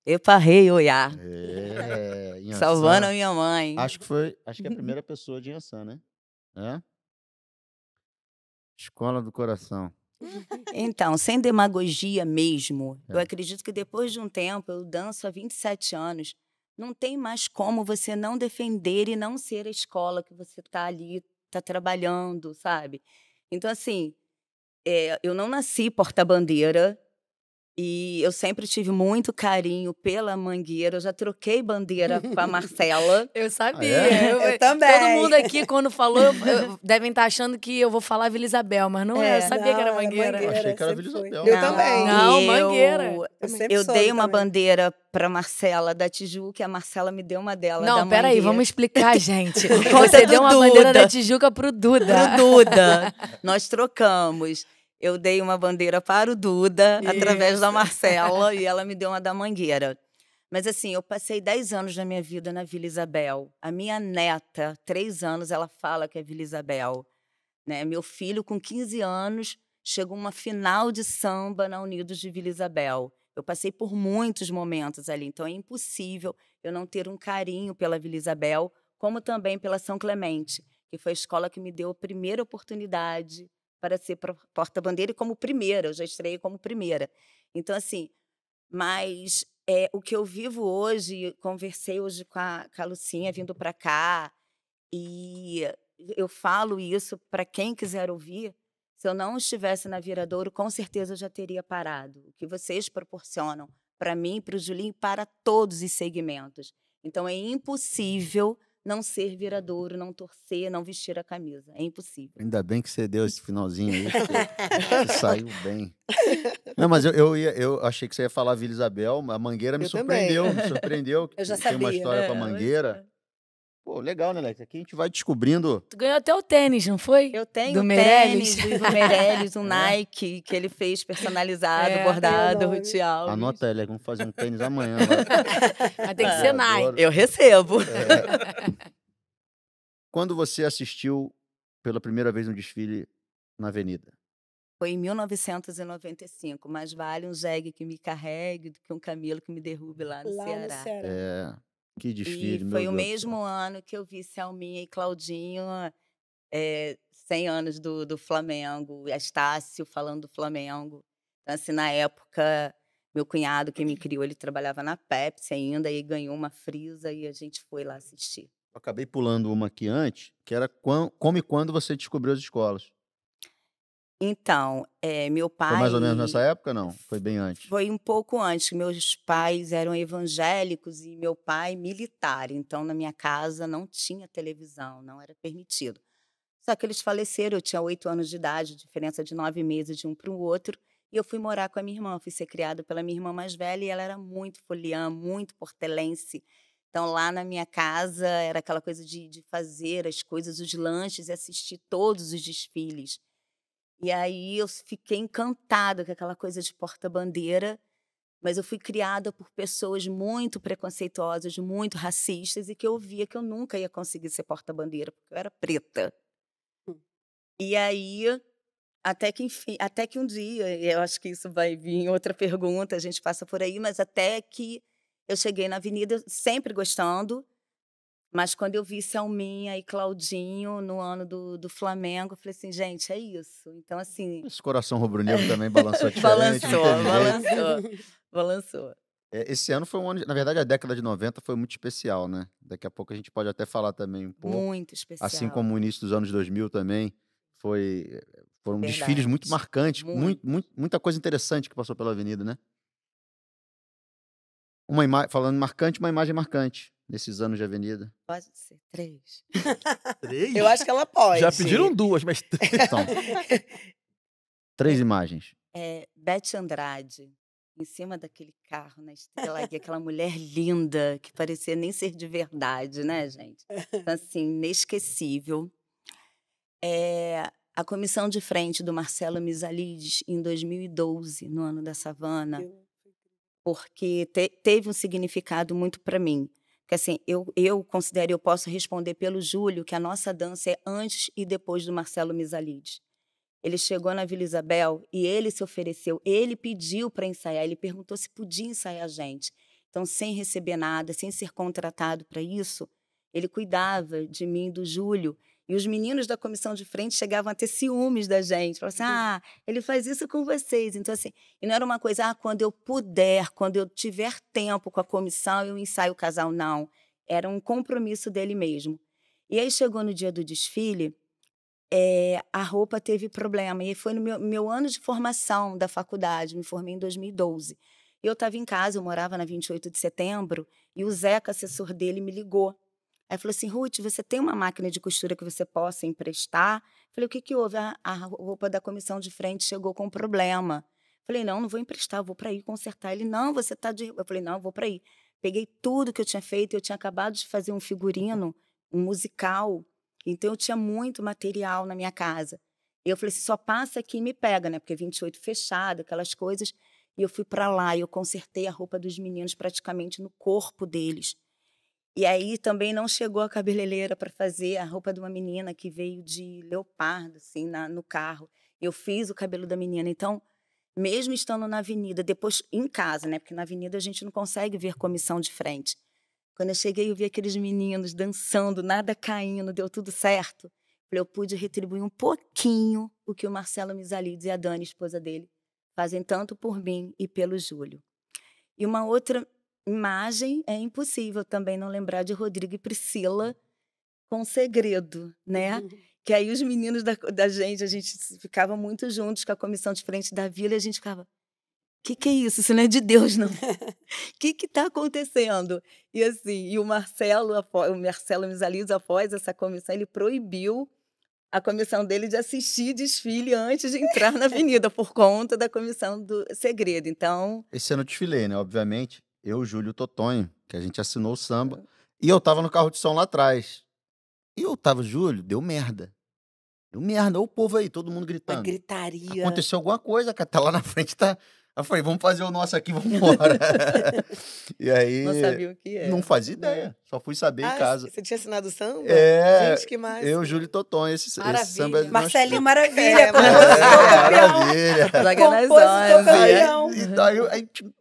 Epa, rei, oiá. É. Salvando a minha mãe. Acho que foi, acho que é a primeira pessoa de Inhaçã, né? É? Escola do Coração. Então, sem demagogia mesmo, eu É. acredito que depois de um tempo, eu danço há 27 anos, não tem mais como você não defender e não ser a escola que você está ali, está trabalhando, sabe? Então, assim, é, eu não nasci porta-bandeira e eu sempre tive muito carinho pela Mangueira. Eu já troquei bandeira com a Marcela. Eu sabia. é? Eu, Eu também. Todo mundo aqui, quando falou, eu- eu- devem estar achando que eu vou falar Vila Isabel, mas não é. É. Eu sabia que era Não, era Mangueira. Eu achei que era Vila. Isabel. Eu Não, também. Não, e Mangueira. Eu, Eu dei uma também. bandeira para Marcela da Tijuca e a Marcela me deu uma dela. da Não, peraí, vamos explicar, gente. Você deu uma bandeira Duda. da Tijuca pro Duda. pro Duda. Nós trocamos. Eu dei uma bandeira para o Duda, através da Marcela, e ela me deu uma da Mangueira. Mas assim, eu passei 10 anos da minha vida na Vila Isabel. A minha neta, três anos, ela fala que é Vila Isabel. Né? Meu filho, com 15 anos, chegou uma final de samba na Unidos de Vila Isabel. Eu passei por muitos momentos ali, então é impossível eu não ter um carinho pela Vila Isabel, como também pela São Clemente, que foi a escola que me deu a primeira oportunidade para ser porta-bandeira e como primeira, eu já estreiei como primeira. Então, assim, mas é, o que eu vivo hoje, conversei hoje com a, com a Lucinha vindo para cá, e eu falo isso para quem quiser ouvir. Se eu não estivesse na Viradouro, com certeza eu já teria parado. O que vocês proporcionam para mim, para o Julinho, para todos os segmentos. Então é impossível não ser viradouro, não torcer, não vestir a camisa. É impossível. Ainda bem que você deu esse finalzinho aí. Você saiu bem. Não, mas eu, eu, ia- eu achei que você ia falar Vila Isabel, a Mangueira me Eu também. surpreendeu. Me surpreendeu. que Eu já Tem uma sabia. história com a É, mas- Mangueira. Pô, legal, né, Leque? Aqui a gente vai descobrindo. Tu ganhou até o tênis, não foi? Eu tenho Do Meirelles? tênis do Ivo Meirelles, um É. Nike, que ele fez personalizado, É, bordado, Alves. Anota Leque, vamos fazer um tênis amanhã. lá. Mas tem que Ah, ser Nike. adoro. Eu recebo. É. Quando você assistiu pela primeira vez um desfile na Avenida? Foi em 1995. Mais vale um jegue que me carregue do que um camelo que me derrube lá no Lá no Ceará. Ceará. É, que desfile, E foi o mesmo ano que eu vi Selminha e Claudinho, é, 100 anos do, do Flamengo, Estácio falando do Flamengo. Então, assim, na época, meu cunhado que me criou, ele trabalhava na Pepsi ainda e ganhou uma frisa e a gente foi lá assistir. Eu acabei pulando uma aqui antes, que era como e quando você descobriu as escolas. Então, é, meu pai... Foi mais ou menos nessa época, não? Foi bem antes. Foi um pouco antes. Meus pais eram evangélicos e meu pai militar. Então, na minha casa não tinha televisão, não era permitido. Só que eles faleceram, eu tinha oito anos de idade, diferença de nove meses de um para o outro. E eu fui morar com a minha irmã. Fui ser criada pela minha irmã mais velha e ela era muito foliã, muito portelense. Então, lá na minha casa, era aquela coisa de, de fazer as coisas, os lanches e assistir todos os desfiles. E aí eu fiquei encantada com aquela coisa de porta-bandeira, mas eu fui criada por pessoas muito preconceituosas, muito racistas, e que eu via que eu nunca ia conseguir ser porta-bandeira, porque eu era preta. E aí, até que, enfim, até que um dia, eu acho que isso vai vir em outra pergunta, a gente passa por aí, mas até que eu cheguei na avenida sempre gostando, mas quando eu vi Selminha e Claudinho no ano do, do Flamengo, eu falei assim, gente, é isso. Então, assim, Esse coração rubro-negro também balançou diferente. balançou, balançou, balançou. É, Esse ano foi um ano, na verdade, a década de 90 foi muito especial, né? Daqui a pouco a gente pode até falar também um pouco. Muito especial. Assim como o início dos anos 2000 também, foi, foram desfiles muito Verdade. marcantes, Muito. muito, muita coisa interessante que passou pela avenida, né? Uma falando marcante, uma imagem marcante nesses anos de avenida. Pode ser três. Três? Eu acho que ela pode. Já pediram duas, mas três. Então, três imagens. É, Beth Andrade, em cima daquele carro na estrela, e aquela mulher linda, que parecia nem ser de verdade, né, gente? Então, assim, inesquecível. É, a comissão de frente do Marcelo Misalides, em 2012, no ano da Savana, porque te- teve um significado muito para mim. Porque assim, eu, eu considero, eu posso responder pelo Júlio, que a nossa dança é antes e depois do Marcelo Misalides. Ele chegou na Vila Isabel e ele se ofereceu, ele pediu para ensaiar, ele perguntou se podia ensaiar a gente. Então, sem receber nada, sem ser contratado para isso, ele cuidava de mim, do Júlio. E os meninos da comissão de frente chegavam a ter ciúmes da gente. Falavam assim: ah, ele faz isso com vocês. Então, assim, e não era uma coisa, ah, quando eu puder, quando eu tiver tempo com a comissão, eu ensaio o casal. Não. Era um compromisso dele mesmo. E aí chegou no dia do desfile, é, a roupa teve problema. E foi no meu, meu ano de formação da faculdade, me formei em 2012. Eu estava em casa, eu morava na 28 de setembro, e o Zeca, assessor dele, me ligou. Aí falou assim: Ruth, você tem uma máquina de costura que você possa emprestar? Falei: o que, que houve? A, a roupa da comissão de frente chegou com problema. Falei: não, não vou emprestar, vou para aí consertar. Ele: não, você está de. Eu falei: não, vou para aí. Peguei tudo que eu tinha feito, eu tinha acabado de fazer um figurino, um musical então eu tinha muito material na minha casa. E eu falei assim, só passa aqui e me pega, né? Porque 28 fechado, aquelas coisas. E eu fui para lá e eu consertei a roupa dos meninos praticamente no corpo deles. E aí também não chegou a cabeleireira para fazer a roupa de uma menina que veio de leopardo, assim, na, no carro. Eu fiz o cabelo da menina. Então, mesmo estando na avenida, depois em casa, né? Porque na avenida a gente não consegue ver comissão de frente. Quando eu cheguei, eu vi aqueles meninos dançando, nada caindo, deu tudo certo. Eu pude retribuir um pouquinho o que o Marcelo Misalides e a Dani, esposa dele, fazem tanto por mim e pelo Júlio. E uma outra imagem é impossível também não lembrar de Rodrigo e Priscila com segredo, né? Uhum. Que aí os meninos da, da gente, a gente ficava muito juntos com a comissão de frente da vila e a gente ficava, que que é isso? Isso não é de Deus, não. O que que está acontecendo? E assim, e o Marcelo, o Marcelo Misalizo, após essa comissão, ele proibiu a comissão dele de assistir desfile antes de entrar na avenida, por conta da comissão do segredo. Então. Esse ano eu desfilei, né? Obviamente. Eu, Júlio Totonho, que a gente assinou o samba. E eu tava no carro de som lá atrás. E eu tava, Júlio, deu merda. Deu merda. Olha o povo aí, todo mundo gritando. Uma gritaria. Aconteceu alguma coisa, cara. Tá lá na frente, tá eu falei, vamos fazer o nosso aqui, vamos embora. e aí. Não sabia o que era. Não fazia ideia. Só fui saber ah, em casa. Você tinha assinado samba? É. Gente, que mais? Eu, Júlio Toton, esse, esse samba. É Marcelinho Maravilha, é, Maravilha. Compositor campeão. E, e, aí, aí, tipo,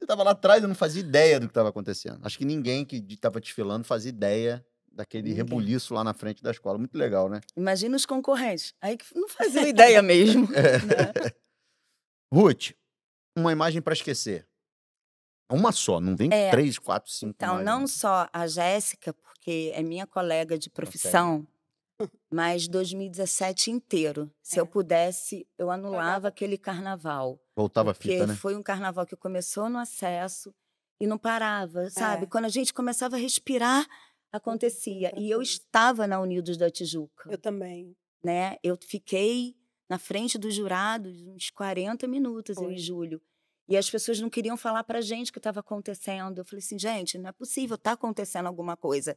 eu tava lá atrás, eu não fazia ideia do que estava acontecendo. Acho que ninguém que estava desfilando fazia ideia daquele ninguém. rebuliço lá na frente da escola. Muito legal, né? Imagina os concorrentes. Aí que não faziam ideia mesmo. É. Né? Ruth, uma imagem para esquecer. Uma só, não vem é, três, quatro, cinco. Então, imagens. não só a Jéssica, porque é minha colega de profissão, mas 2017 inteiro. Se é. eu pudesse, eu anulava aquele carnaval. Voltava a fita, né? foi um carnaval que começou no acesso e não parava, sabe? É. Quando a gente começava a respirar, acontecia. E eu estava na Unidos da Tijuca. Eu também. Né? Eu fiquei na frente dos jurados uns 40 minutos, Foi. eu e Júlio. E as pessoas não queriam falar para gente o que estava acontecendo. Eu falei assim, gente, não é possível, está acontecendo alguma coisa.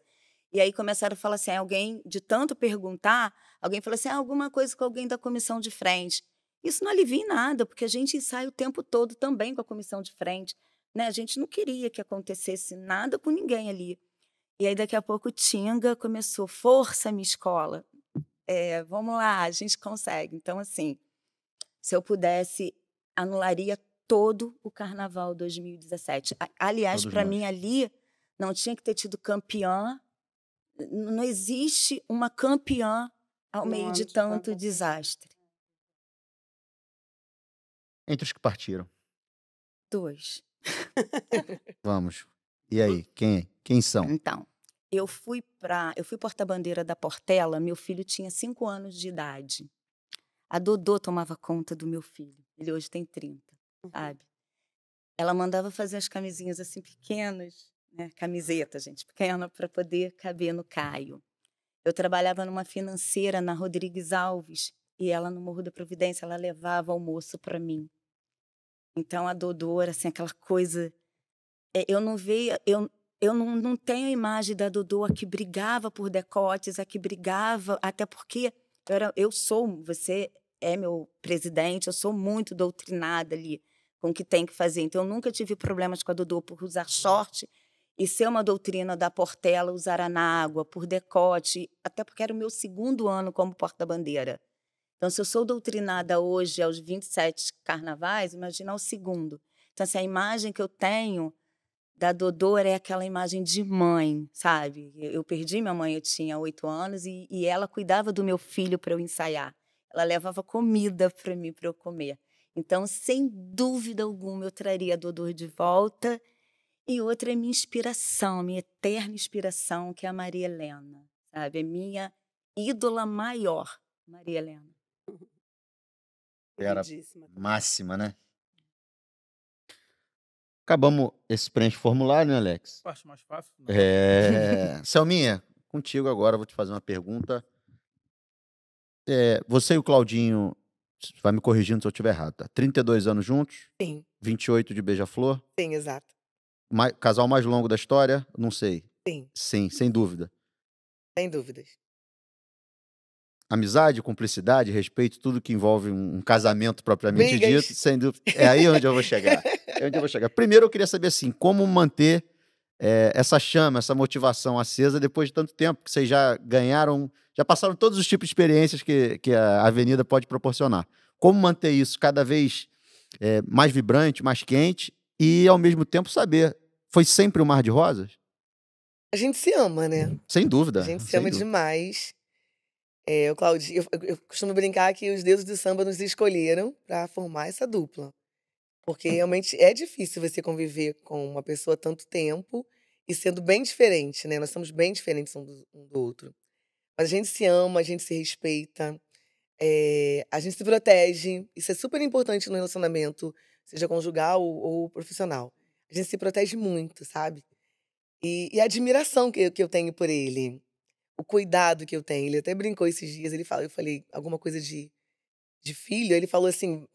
E aí começaram a falar assim, alguém, de tanto perguntar, alguém falou assim, ah, alguma coisa com alguém da comissão de frente. Isso não alivia em nada, porque a gente ensaia o tempo todo também com a comissão de frente. Né? A gente não queria que acontecesse nada com ninguém ali. E aí, daqui a pouco, o Tinga começou, força, minha escola é, vamos lá, a gente consegue. Então, assim, se eu pudesse, anularia todo o Carnaval 2017. Aliás, para mim ali não tinha que ter tido campeã. Não existe uma campeã ao meio de tanto desastre. Entre os que partiram. Dois. Vamos. E aí, quem, quem são? Então, eu fui para, eu fui porta-bandeira da Portela, meu filho tinha cinco anos de idade. A Dodô tomava conta do meu filho. Ele hoje tem 30, uhum. sabe? Ela mandava fazer as camisinhas assim pequenas, né? Camiseta, gente, pequena para poder caber no Caio. Eu trabalhava numa financeira na Rodrigues Alves e ela no Morro da Providência, ela levava almoço para mim. Então a Dodô assim aquela coisa é, eu não veia, eu eu não, não tenho a imagem da Dodô a que brigava por decotes, a que brigava, até porque eu, era, eu sou, você é meu presidente, eu sou muito doutrinada ali com o que tem que fazer. Então, eu nunca tive problemas com a Dodô por usar short e ser uma doutrina da Portela, usar anágua, por decote, até porque era o meu segundo ano como porta-bandeira. Então, se eu sou doutrinada hoje aos 27 carnavais, imagina o segundo. Então, assim, a imagem que eu tenho da Dodô é aquela imagem de mãe, sabe? Eu perdi minha mãe, eu tinha oito anos, e, e ela cuidava do meu filho para eu ensaiar. Ela levava comida para mim, para eu comer. Então, sem dúvida alguma, eu traria a Dodô de volta. E outra é minha inspiração, minha eterna inspiração, que é a Maria Helena, sabe? É minha ídola maior, Maria Helena. Era máxima, né? Acabamos esse preenche formulário, né, Alex? Parte mais fácil. né? É... Selminha, contigo agora, eu vou te fazer uma pergunta. É, você e o Claudinho, vai me corrigindo se eu estiver errado, tá? 32 anos juntos, Sim, 28 de beija-flor, sim, exato. Mai- casal mais longo da história? Não sei. Sim, Sim, sem dúvida. sem dúvidas. Amizade, cumplicidade, respeito, tudo que envolve um casamento propriamente Brigas. dito, sem dúvida. É aí onde eu vou chegar. É onde eu vou chegar. Primeiro, eu queria saber assim, como manter eh, essa chama, essa motivação acesa depois de tanto tempo que vocês já ganharam, já passaram todos os tipos de experiências que, que a Avenida pode proporcionar. Como manter isso cada vez eh, mais vibrante, mais quente e, ao mesmo tempo, saber, foi sempre um mar de rosas? A gente se ama, né? Sem dúvida. A gente se ama dúvida. demais. É, o Claudinho, eu, eu- eu costumo brincar que os deuses do samba nos escolheram para formar essa dupla. Porque realmente é difícil você conviver com uma pessoa tanto tempo e sendo bem diferente, né? Nós somos bem diferentes um do, um do outro. Mas a gente se ama, a gente se respeita, é, a gente se protege. Isso é super importante no relacionamento, seja conjugal ou, ou profissional. A gente se protege muito, sabe? E, e a admiração que, eu- que eu tenho por ele o cuidado que eu tenho. Ele até brincou esses dias, ele fala, eu falei alguma coisa de, de filho, ele falou assim,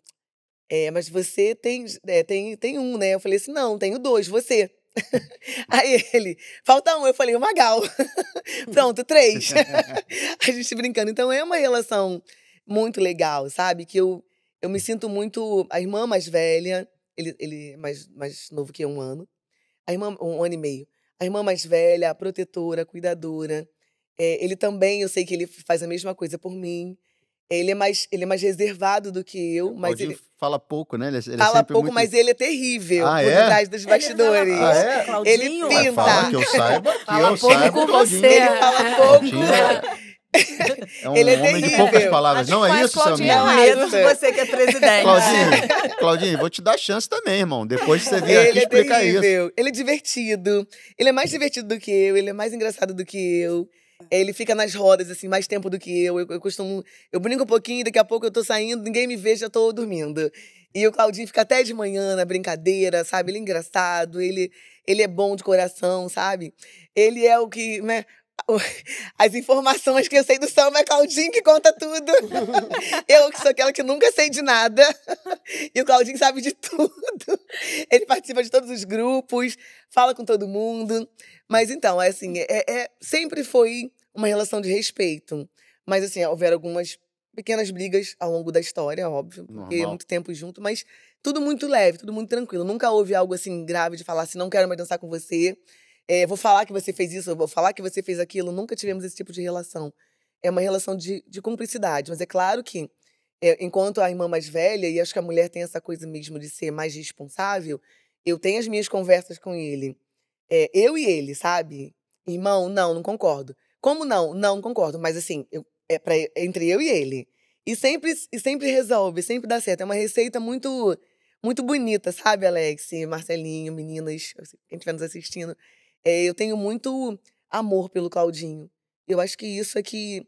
é, mas você tem, é, tem, tem um, né? Eu falei assim, não, tenho dois, você. Aí ele, falta um, eu falei, o Magal. Pronto, três. a gente brincando. Então é uma relação muito legal, sabe? Que eu, eu me sinto muito. A irmã mais velha, ele, ele é mais, mais novo que eu, um ano. A irmã, um ano e meio. A irmã mais velha, a protetora, a cuidadora. É, ele também, eu sei que ele faz a mesma coisa por mim. Ele é mais, ele é mais reservado do que eu, mas Claudinho ele fala pouco, né? Ele, é- ele é fala sempre pouco, muito... mas ele é terrível Ah, por é? trás dos bastidores. Ah, é? Ele? Mas pinta. fala que eu saiba, que Fala eu pouco saiba, com Claudinho você. Ele fala pouco. Claudinho é- É um Ele é homem de poucas palavras. Acho Não é isso, Claudinho Selminha? Não, menos você que é presidente. Claudinho, Claudinho, vou te dar chance também, irmão. Depois você vir aqui Ele é explicar isso. terrível. Ele é divertido. Ele é mais divertido do que eu. Ele é mais engraçado do que eu. Ele fica nas rodas, assim, mais tempo do que eu. Eu, eu costumo. Eu brinco um pouquinho, daqui a pouco eu tô saindo, ninguém me vê, já tô dormindo. E o Claudinho fica até de manhã na brincadeira, sabe? Ele é engraçado, ele, ele é bom de coração, sabe? Ele é o que. Né? As informações que eu sei do samba é Claudinho que conta tudo. Eu que sou aquela que nunca sei de nada. E o Claudinho sabe de tudo. Ele participa de todos os grupos, fala com todo mundo. Mas então, é assim, é, é- sempre foi uma relação de respeito. Mas assim, houveram algumas pequenas brigas ao longo da história, óbvio, porque é Normal. muito tempo junto, mas tudo muito leve, tudo muito tranquilo. Nunca houve algo assim grave de falar assim, não quero mais dançar com você. É, vou falar que você fez isso, vou falar que você fez aquilo. Nunca tivemos esse tipo de relação. É uma relação de, de cumplicidade. Mas é claro que, é, enquanto a irmã mais velha, e acho que a mulher tem essa coisa mesmo de ser mais responsável, eu tenho as minhas conversas com ele. É, eu e ele, sabe? Irmão, não, não concordo. Como não? Não, não concordo. Mas assim, eu- é pra, entre eu e ele. E sempre, e sempre resolve, sempre dá certo. É uma receita muito muito bonita, sabe, Alex? Marcelinho, meninas, quem estiver nos assistindo. É, eu tenho muito amor pelo Claudinho. Eu acho que isso é que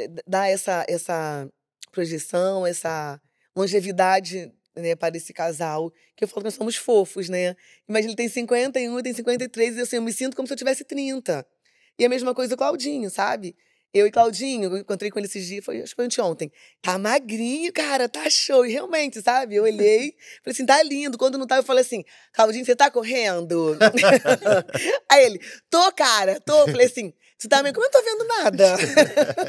eh, dá essa, essa projeção, essa longevidade né, para esse casal. Que eu falo que nós somos fofos, né? Imagina, ele tem 51, eu tenho 53, e assim, eu me sinto como se eu tivesse 30. E a mesma coisa o Claudinho, sabe? Eu e Claudinho, eu encontrei com ele esses dias, foi, acho que foi anteontem. Tá magrinho, cara, tá show. E realmente, sabe? Eu olhei, falei assim, tá lindo. Quando não tá, eu falei assim, Claudinho, você tá correndo? Aí ele, tô, cara, tô. Eu falei assim, você tá me... Como eu não tô vendo nada?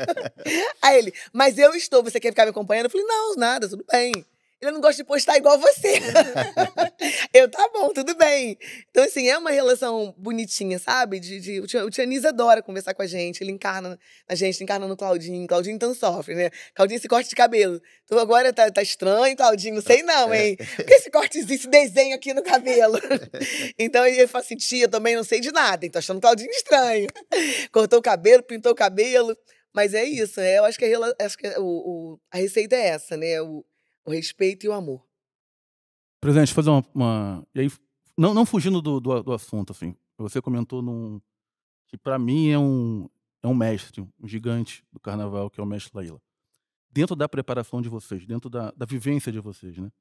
Aí ele, mas eu estou, você quer ficar me acompanhando? Eu falei, não, nada, tudo bem. Ele não gosta de postar igual você. eu, tá bom, tudo bem. Então, assim, é uma relação bonitinha, sabe? De, de, o, tia, o Tianis adora conversar com a gente. Ele encarna a gente, encarna no Claudinho. Claudinho então sofre, né? Claudinho esse corte de cabelo. Então agora tá, tá estranho, Claudinho, não sei não, hein? Por que esse cortezinho, esse desenho aqui no cabelo? então ele fala assim, tia, também não sei de nada, então achando Claudinho estranho. Cortou o cabelo, pintou o cabelo. Mas é isso, é, eu acho que, a, acho que o, o, a receita é essa, né? O, o respeito e o amor. Presidente, fazer uma. uma e aí, não, não fugindo do, do, do assunto, assim. Você comentou num, que para mim é um, é um mestre, um gigante do carnaval, que é o mestre Laíla. Dentro da preparação de vocês, dentro da, da vivência de vocês, né?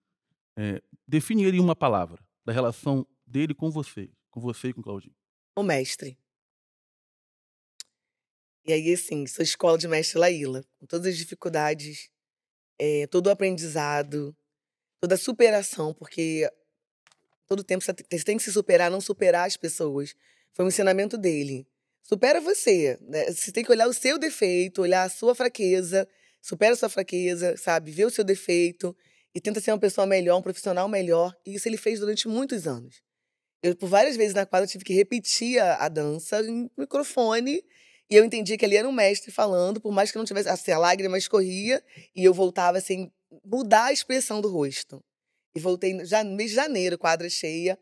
É, definiria uma palavra da relação dele com você, com você e com o Claudinho. O mestre. E aí, assim, sou escola de mestre Laíla, com todas as dificuldades, é, todo o aprendizado, toda a superação, porque todo tempo você tem que se superar, não superar as pessoas. Foi um ensinamento dele. Supera você. Né? Você tem que olhar o seu defeito, olhar a sua fraqueza, supera a sua fraqueza, sabe? Vê o seu defeito e tenta ser uma pessoa melhor, um profissional melhor. E isso ele fez durante muitos anos. Eu, por várias vezes na quadra, tive que repetir a, a dança em microfone e eu entendi que ali era um mestre falando, por mais que não tivesse. Assim, a lágrima escorria e eu voltava assim, mudar a expressão do rosto. E voltei no mês de janeiro, quadra cheia.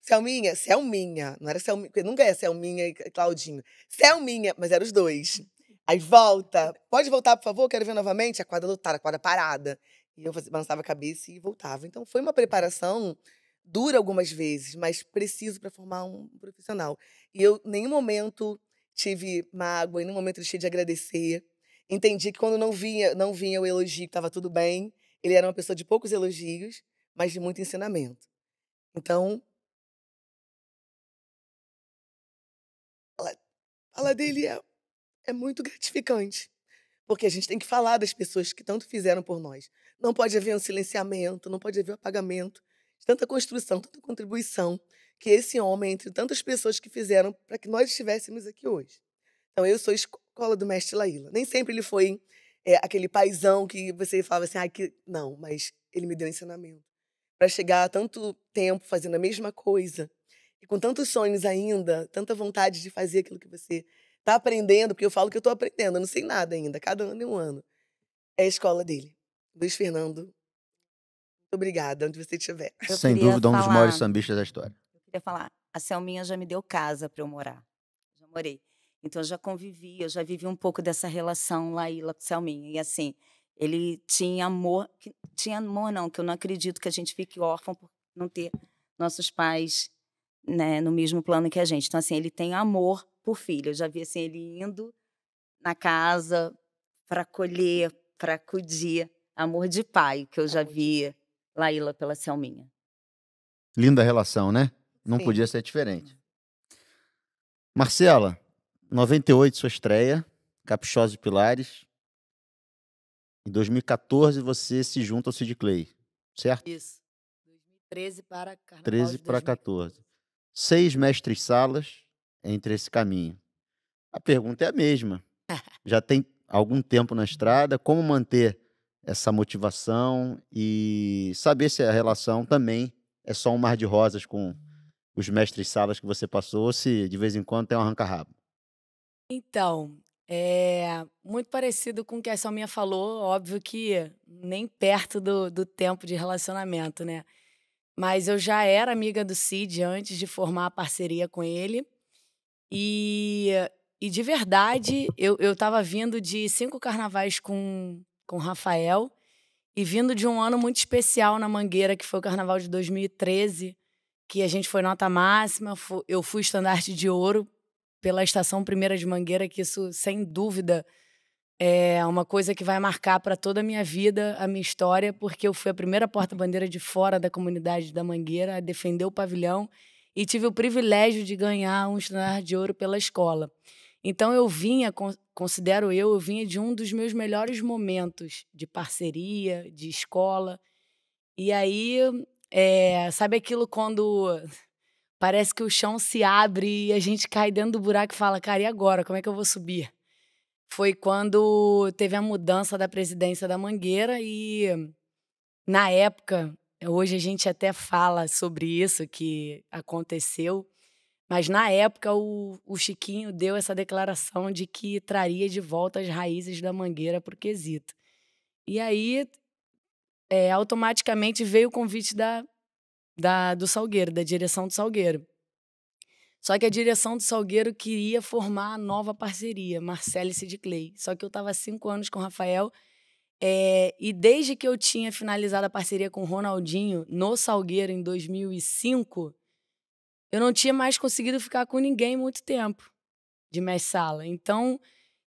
Selminha, Selminha. Não era Selminha, porque nunca é Selminha e Claudinho. Selminha, mas eram os dois. Aí volta. Pode voltar, por favor? Quero ver novamente. A quadra lotada, a quadra parada. E eu balançava a cabeça e voltava. Então foi uma preparação dura algumas vezes, mas preciso para formar um profissional. E eu, em nenhum momento, tive mágoa, em nenhum momento deixei de agradecer. Entendi que quando não vinha, não vinha o elogio, estava tudo bem. Ele era uma pessoa de poucos elogios, mas de muito ensinamento. Então, fala, fala dele é, é muito gratificante. Porque a gente tem que falar das pessoas que tanto fizeram por nós. Não pode haver um silenciamento, não pode haver um apagamento tanta construção, tanta contribuição que esse homem, entre tantas pessoas que fizeram para que nós estivéssemos aqui hoje. Então, eu sou escola do mestre Laíla. Nem sempre ele foi é, aquele paizão que você falava assim, ah, que... não, mas ele me deu ensinamento. Para chegar há tanto tempo fazendo a mesma coisa, e com tantos sonhos ainda, tanta vontade de fazer aquilo que você está aprendendo, porque eu falo que eu estou aprendendo, eu não sei nada ainda, cada ano é um ano. É a escola dele. Luiz Fernando, muito obrigada, onde você estiver. Sem dúvida, um dos maiores sambistas da história queria falar, a Selminha já me deu casa para eu morar. Já morei. Então eu já convivi, eu já vivi um pouco dessa relação Laíla com Selminha. E assim, ele tinha amor, que, tinha amor não, que eu não acredito que a gente fique órfão por não ter nossos pais né, no mesmo plano que a gente. Então assim, ele tem amor por filho. Eu já vi assim ele indo na casa para colher, para acudir, amor de pai que eu já vi Laíla pela Selminha. Linda relação, né? Não Sim. podia ser diferente. Marcela, 98 sua estreia, Caprichosos Pilares. Em 2014 você se junta ao Sid Clay, certo? Isso. 2013 para Carnaval 13 para 14. Seis mestres salas entre esse caminho. A pergunta é a mesma. Já tem algum tempo na estrada, como manter essa motivação e saber se a relação também é só um mar de rosas com os mestres salas que você passou, se de vez em quando tem um arranca-rabo? Então, é muito parecido com o que a Salminha falou, óbvio que nem perto do, do tempo de relacionamento, né? Mas eu já era amiga do Cid antes de formar a parceria com ele. E, e de verdade, eu, eu tava vindo de cinco carnavais com, com o Rafael e vindo de um ano muito especial na Mangueira, que foi o carnaval de 2013, que a gente foi nota máxima, eu fui estandarte de ouro pela estação primeira de Mangueira, que isso, sem dúvida, é uma coisa que vai marcar para toda a minha vida, a minha história, porque eu fui a primeira porta-bandeira de fora da comunidade da Mangueira a defender o pavilhão e tive o privilégio de ganhar um estandarte de ouro pela escola. Então eu vinha, considero eu, eu vinha de um dos meus melhores momentos de parceria, de escola. E aí é, sabe aquilo quando parece que o chão se abre e a gente cai dentro do buraco e fala, cara, e agora? Como é que eu vou subir? Foi quando teve a mudança da presidência da Mangueira e na época, hoje a gente até fala sobre isso que aconteceu, mas na época o, o Chiquinho deu essa declaração de que traria de volta as raízes da mangueira para o quesito. E aí, é, automaticamente veio o convite da, da, do Salgueiro, da direção do Salgueiro. Só que a direção do Salgueiro queria formar a nova parceria, Marcelo e Sid Clay. Só que eu estava cinco anos com o Rafael. É, e desde que eu tinha finalizado a parceria com o Ronaldinho no Salgueiro em 2005, eu não tinha mais conseguido ficar com ninguém muito tempo de mestre-sala. Então,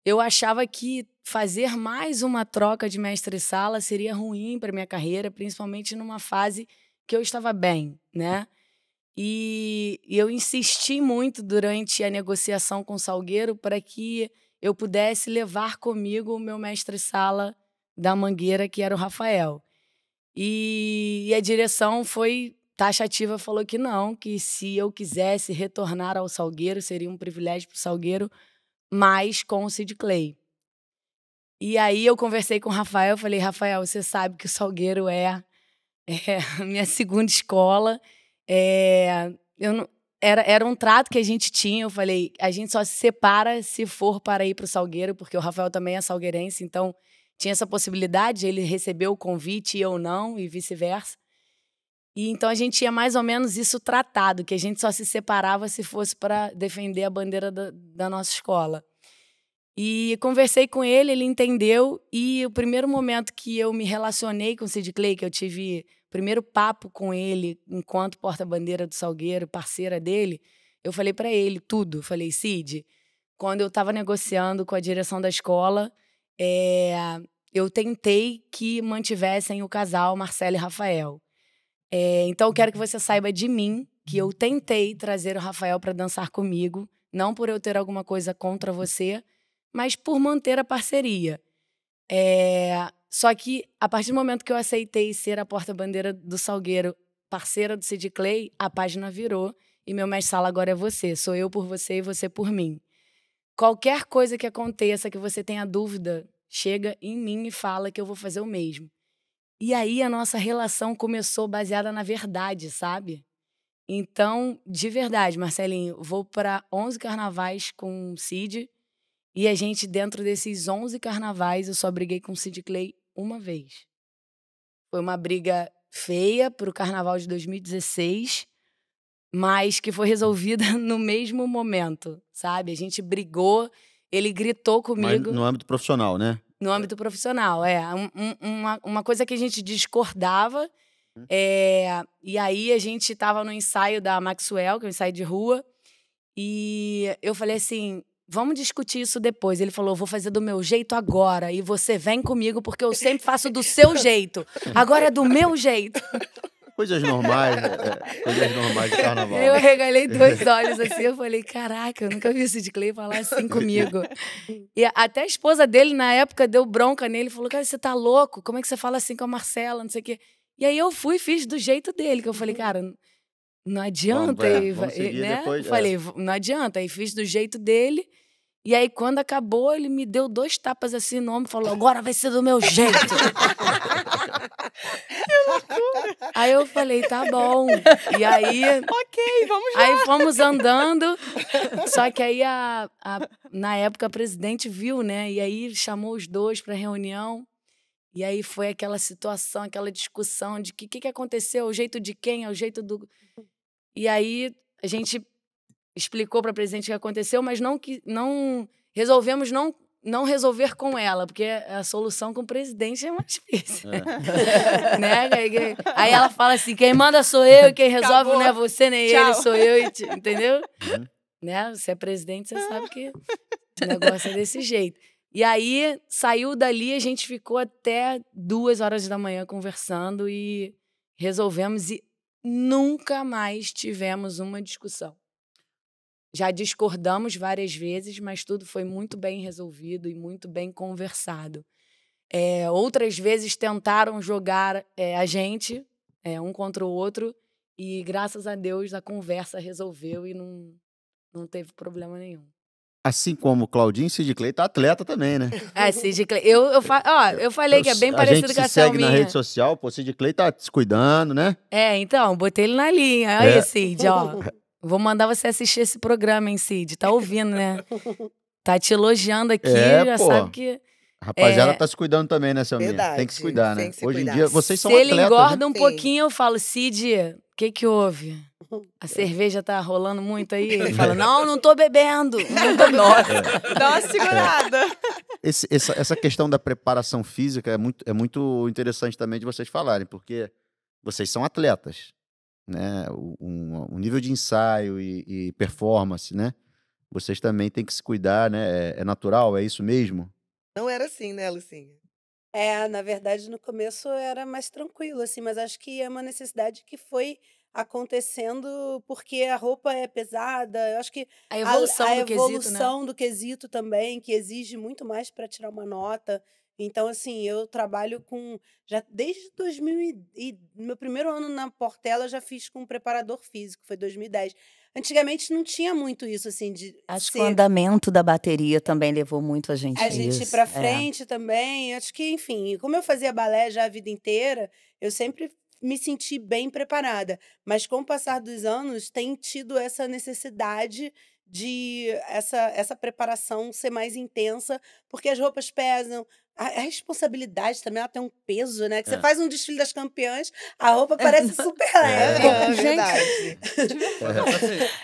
eu achava que fazer mais uma troca de mestre-sala seria ruim para minha carreira, principalmente numa fase que eu estava bem, né? E, eu insisti muito durante a negociação com o Salgueiro para que eu pudesse levar comigo o meu mestre-sala da Mangueira, que era o Rafael. E, e, a direção foi taxativa, falou que não, que se eu quisesse retornar ao Salgueiro, seria um privilégio para o Salgueiro, mas com o Sid Clay. E aí eu conversei com o Rafael, falei, Rafael, você sabe que o Salgueiro é, é a minha segunda escola, é, eu não, era, era um trato que a gente tinha. Eu falei, a gente só se separa se for para ir para o Salgueiro, porque o Rafael também é salgueirense, então tinha essa possibilidade, ele recebeu o convite e eu não, e vice-versa. E então a gente tinha mais ou menos isso tratado, que a gente só se separava se fosse para defender a bandeira da, da nossa escola. E conversei com ele, ele entendeu, e o primeiro momento que eu me relacionei com o Sid Clay, que eu tive primeiro papo com ele, enquanto porta-bandeira do Salgueiro, parceira dele, eu falei para ele tudo. Eu falei, Cid, quando eu estava negociando com a direção da escola, é, eu tentei que mantivessem o casal Marcelo e Rafael. É, então, eu quero que você saiba de mim que eu tentei trazer o Rafael para dançar comigo, não por eu ter alguma coisa contra você, mas por manter a parceria. É, só que, a partir do momento que eu aceitei ser a porta-bandeira do Salgueiro, parceira do Sid Clay, a página virou e meu mestre sala agora é você. Sou eu por você e você por mim. Qualquer coisa que aconteça, que você tenha dúvida, chega em mim e fala que eu vou fazer o mesmo. E aí a nossa relação começou baseada na verdade, sabe? Então, de verdade, Marcelinho, vou para 11 carnavais com o Cid. E a gente, dentro desses 11 carnavais, eu só briguei com o Sid Clay uma vez. Foi uma briga feia para o carnaval de 2016, mas que foi resolvida no mesmo momento, sabe? A gente brigou, ele gritou comigo. Mas no âmbito profissional, né? No âmbito profissional, é. Um, uma, uma coisa que a gente discordava. É, e aí a gente estava no ensaio da Maxwell, que é um ensaio de rua, e eu falei assim: Vamos discutir isso depois. Ele falou: vou fazer do meu jeito agora. E você vem comigo, porque eu sempre faço do seu jeito. Agora é do meu jeito. Coisas normais, é, é, coisas normais de carnaval. Eu regalei dois olhos assim, eu falei, caraca, eu nunca vi o Sid Clay falar assim comigo. E até a esposa dele, na época, deu bronca nele, falou, cara, você tá louco? Como é que você fala assim com a Marcela, não sei o quê. E aí eu fui e fiz do jeito dele, que eu falei, cara, não adianta. Vamos, é, e, vamos né? depois, é. Falei, não adianta. Aí fiz do jeito dele. E aí, quando acabou, ele me deu dois tapas assim no ombro e falou: agora vai ser do meu jeito. aí eu falei: tá bom. E aí. Ok, vamos lá. Aí fomos andando. Só que aí, a, a, na época, a presidente viu, né? E aí chamou os dois para reunião. E aí foi aquela situação, aquela discussão de que o que, que aconteceu, o jeito de quem, é o jeito do. E aí a gente explicou para a presidente o que aconteceu, mas não que não resolvemos não não resolver com ela, porque a solução com o presidente é mais difícil. É. né? Aí ela fala assim: quem manda sou eu, e quem resolve Acabou. não é você nem Tchau. ele, sou eu, e te- entendeu? Uhum. Né? Você é presidente, você sabe que o negócio é desse jeito. E aí saiu dali, a gente ficou até duas horas da manhã conversando e resolvemos e nunca mais tivemos uma discussão. Já discordamos várias vezes, mas tudo foi muito bem resolvido e muito bem conversado. É, outras vezes tentaram jogar é, a gente, é, um contra o outro, e graças a Deus a conversa resolveu e não, não teve problema nenhum. Assim como o Claudinho, Sid Clay tá atleta também, né? É, Cid Clay. Eu, eu, fa... Ó, eu falei que é bem a parecido gente com a se segue na rede social, pô, Sid Clay tá se cuidando, né? É, então, botei ele na linha. Aí, É. Cid, ó. Vou mandar você assistir esse programa, hein, Cid? Tá ouvindo, né? Tá te elogiando aqui, É, já pô. sabe que. A rapaziada É. tá se cuidando também, né, Selminha? Tem Verdade, que se cuidar, né? tem se Hoje cuidar. em dia, vocês são Se ele atletas, engorda né? um Sim. pouquinho, eu falo, Cid, o que que houve? A cerveja tá rolando muito aí? Ele fala, não, não tô bebendo. Não tô bebendo. Dá uma segurada. Esse- essa, essa questão da preparação física é muito, é muito interessante também de vocês falarem, porque vocês são atletas, né? O, um, o nível de ensaio e, e performance, né? Vocês também têm que se cuidar, né? É, é natural, é isso mesmo? Não era assim, né, Lucinha? É, na verdade, no começo era mais tranquilo, assim, mas acho que é uma necessidade que foi acontecendo porque a roupa é pesada. Eu acho que A evolução a, do quesito, né? evolução do quesito também, que exige muito mais para tirar uma nota. Então, assim, eu trabalho com. Já desde 2000 e, e meu primeiro ano na Portela eu já fiz com um preparador físico, foi 2010. Antigamente não tinha muito isso, assim, de. Acho que ser- o andamento da bateria também levou muito a gente a a gente ir é. frente também. Acho que, enfim, como eu fazia balé já a vida inteira, eu sempre me senti bem preparada. Mas com o passar dos anos, tem tido essa necessidade de essa, essa preparação ser mais intensa, porque as roupas pesam. A, a responsabilidade também ela tem um peso, né? Que você É. faz um desfile das campeãs, a roupa parece super leve. É, Gente. verdade.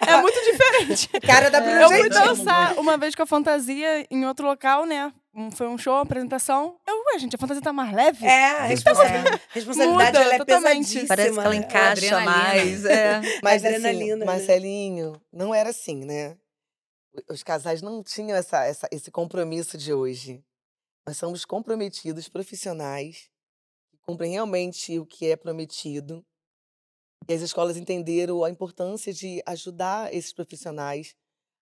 É muito diferente. Cara da Eu fui Bruna dançar uma vez com a fantasia em outro local, né? Foi um show, uma apresentação. Eu, ué, gente, a fantasia tá mais leve? É, a responsa- responsabilidade Muda ela é totalmente. pesadíssima. Parece que ela né? encaixa adrenalina. mais. É. Mas Adrenalina, assim, né? Marcelinho, não era assim, né? Os casais não tinham essa, essa- esse compromisso de hoje. Nós somos comprometidos, profissionais, que cumprem realmente o que é prometido. E as escolas entenderam a importância de ajudar esses profissionais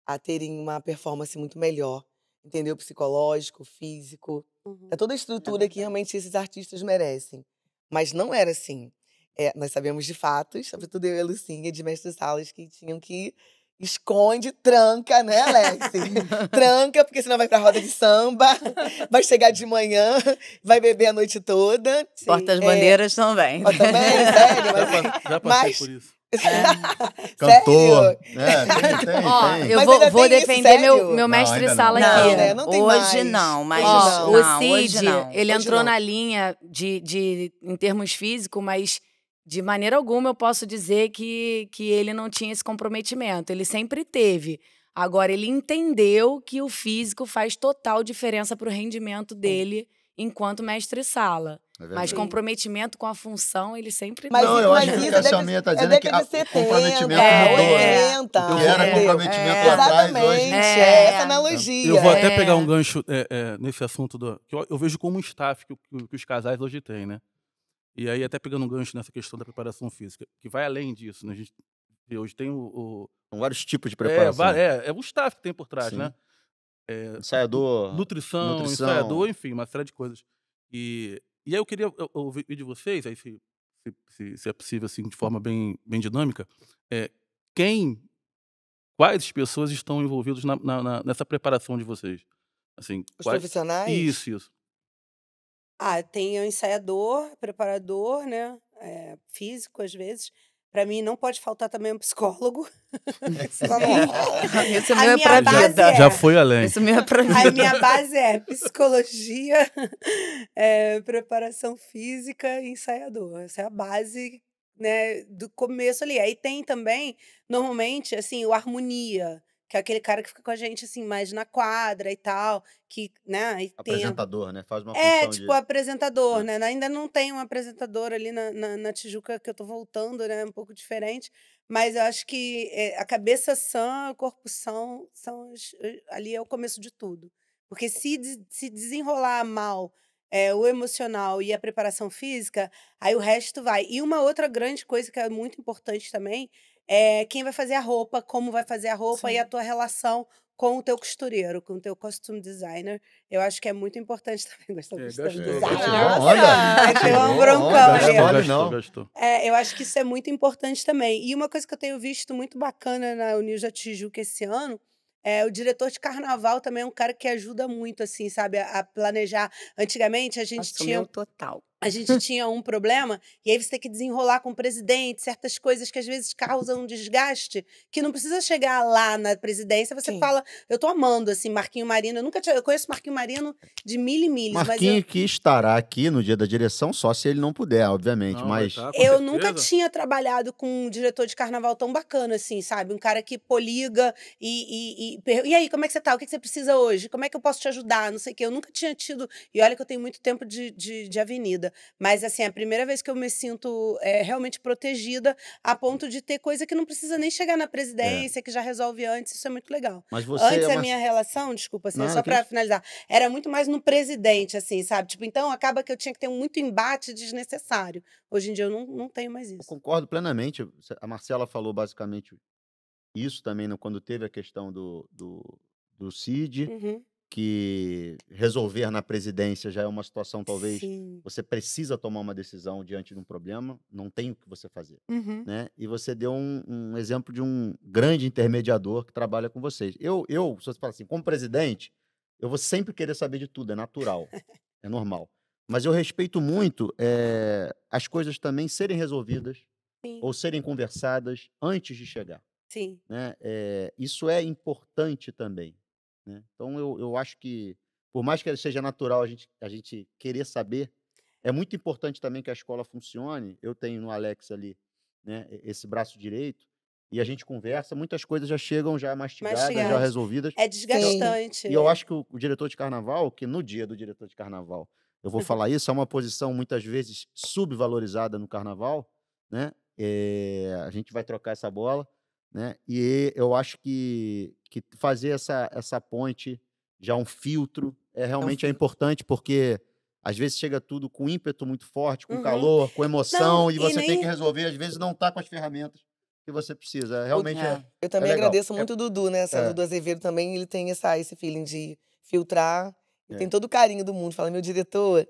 a terem uma performance muito melhor. Entendeu? Psicológico, físico. Uhum. É toda a estrutura que realmente esses artistas merecem. Mas não era assim. É, nós sabemos de fatos, sobretudo eu e a Lucinha, de mestres salas, que tinham que esconde, tranca, né, Alex? tranca, porque senão vai pra roda de samba, vai chegar de manhã, vai beber a noite toda. Sim. Porta-bandeiras também. Ó, também, sério, Já, mas... já passei mas- por isso. Cantor. Sério? É, tem, tem, Ó, tem. eu vou, vou isso, defender meu, meu Não, mestre ainda sala não. aqui. Não, né? Não hoje mais. não, mas Hoje o não, hoje Cid, não. ele Hoje entrou não. na linha de, de, em termos físicos, mas de maneira alguma eu posso dizer que, que ele não tinha esse comprometimento. Ele sempre teve. Agora, ele entendeu que o físico faz total diferença para o rendimento dele enquanto mestre-sala. É Mas comprometimento com a função, ele sempre Mas, Não, eu mas acho que isso a deve- Selminha tá é dizendo é que a- o 70, comprometimento É, mudou, né? 80, O que era É, comprometimento é. lá atrás, hoje... Exatamente, É. é essa analogia. Eu vou até É. pegar um gancho é, é, nesse assunto do, que eu, eu vejo como um staff que, o- que que os casais hoje têm, né? E aí, até pegando um gancho nessa questão da preparação física, que vai além disso, né? A gente hoje tem o. o São vários tipos de é, preparação. va- é, é o staff que tem por trás, Sim. né? É, Ensaiador. nutrição, nutrição. ensaiador, enfim, uma série de coisas. E, e aí eu queria ouvir de vocês, aí se, se, se- se é possível, assim, de forma bem, bem dinâmica, é, quem, quais pessoas estão envolvidas na, na- na- nessa preparação de vocês? Assim, Os quais- profissionais? Isso, isso. Ah, tem o ensaiador, preparador, né? é, físico, às vezes. Para mim, não pode faltar também um psicólogo. Isso A meu é pra base vida. é- Já foi além. Isso meu é pra vida. A minha base é psicologia, é, preparação física e ensaiador. Essa é a base né, do começo ali. Aí tem também, normalmente, assim, o harmonia, que é aquele cara que fica com a gente, assim, mais na quadra e tal, que, né, tem... a- Apresentador, né? Faz uma É, tipo, de... apresentador, É. né? Ainda não tem um apresentador ali na, na, na Tijuca que eu tô voltando, né? Um pouco diferente. Mas eu acho que é, a cabeça sã, o corpo são, são as- eh, ali é o começo de tudo. Porque se, se desenrolar mal é, o emocional e a preparação física, aí o resto vai. E uma outra grande coisa que é muito importante também é quem vai fazer a roupa, como vai fazer a roupa e a tua relação com o teu costureiro, com o teu costume designer. Eu acho que é muito importante também gostar do É, costume gostei. designer. Nossa! Tem um broncão ali, não. É, eu acho que isso é muito importante também. E uma coisa que eu tenho visto muito bacana na Unius da Tijuca esse ano É, o diretor de carnaval também é um cara que ajuda muito, assim, sabe, a, a planejar. Antigamente a gente tinha. Assumiu total. A gente tinha um problema, e aí você tem que desenrolar com o presidente, certas coisas que às vezes causam um desgaste, que não precisa chegar lá na presidência, você Sim. fala, eu tô amando, assim, Marquinho Marino. Eu nunca tinha, eu conheço Marquinho Marino de mil e mil, mas Marquinho eu, que estará aqui no dia da direção, só se ele não puder, obviamente. Não, mas tá, eu nunca tinha trabalhado com um diretor de carnaval tão bacana, assim, sabe? Um cara que poliga e, e, e, e aí, como é que você tá? O que que você precisa hoje? Como é que eu posso te ajudar? Não sei o quê. Eu nunca tinha tido. E olha que eu tenho muito tempo de, de, de avenida. Mas, assim, é a primeira vez que eu me sinto é, realmente protegida a ponto de ter coisa que não precisa nem chegar na presidência, que já resolve antes. Isso é muito legal. mas você Antes é a uma- minha relação, desculpa, assim, Não, só isso. finalizar, era muito mais no presidente, assim, sabe? Tipo, então acaba que eu tinha que ter muito embate desnecessário. Hoje em dia eu não, não tenho mais Eu isso. concordo plenamente. A Marcela falou basicamente isso também quando teve a questão do, do, do CID, Uhum. Que resolver na presidência já é uma situação, talvez, Sim. você precisa tomar uma decisão diante de um problema, não tem o que você fazer. Uhum. Né? E você deu um, um exemplo de um grande intermediador que trabalha com vocês. Eu, eu, se você fala assim, como presidente, eu vou sempre querer saber de tudo, é natural, é normal. Mas eu respeito muito eh, as coisas também serem resolvidas Sim. ou serem conversadas antes de chegar. Sim. Né? Eh, isso é importante também. Né? Então, eu, eu acho que, por mais que seja natural a gente, a gente querer saber, é muito importante também que a escola funcione. Eu tenho no Alex ali né, esse braço direito, e a gente conversa, muitas coisas já chegam já mastigadas, já Mastigadas. resolvidas. É desgastante. E eu é. acho que o, o diretor de carnaval, que no dia do diretor de carnaval, eu vou falar isso, é uma posição muitas vezes subvalorizada no carnaval, né? Eh, a gente vai trocar essa bola, né? E eu acho que, que fazer essa, essa ponte, já um filtro, é realmente é filtro. importante, porque às vezes chega tudo com ímpeto muito forte, com Uhum. calor, com emoção, Não, e e você tem nem- que resolver, às vezes não está com as ferramentas que você precisa. Realmente é. Eu também legal. agradeço É- muito o Dudu, né? Essa, é. Dudu Azevedo também, ele tem essa, esse feeling de filtrar. E É. tem todo o carinho do mundo. Fala, meu diretor,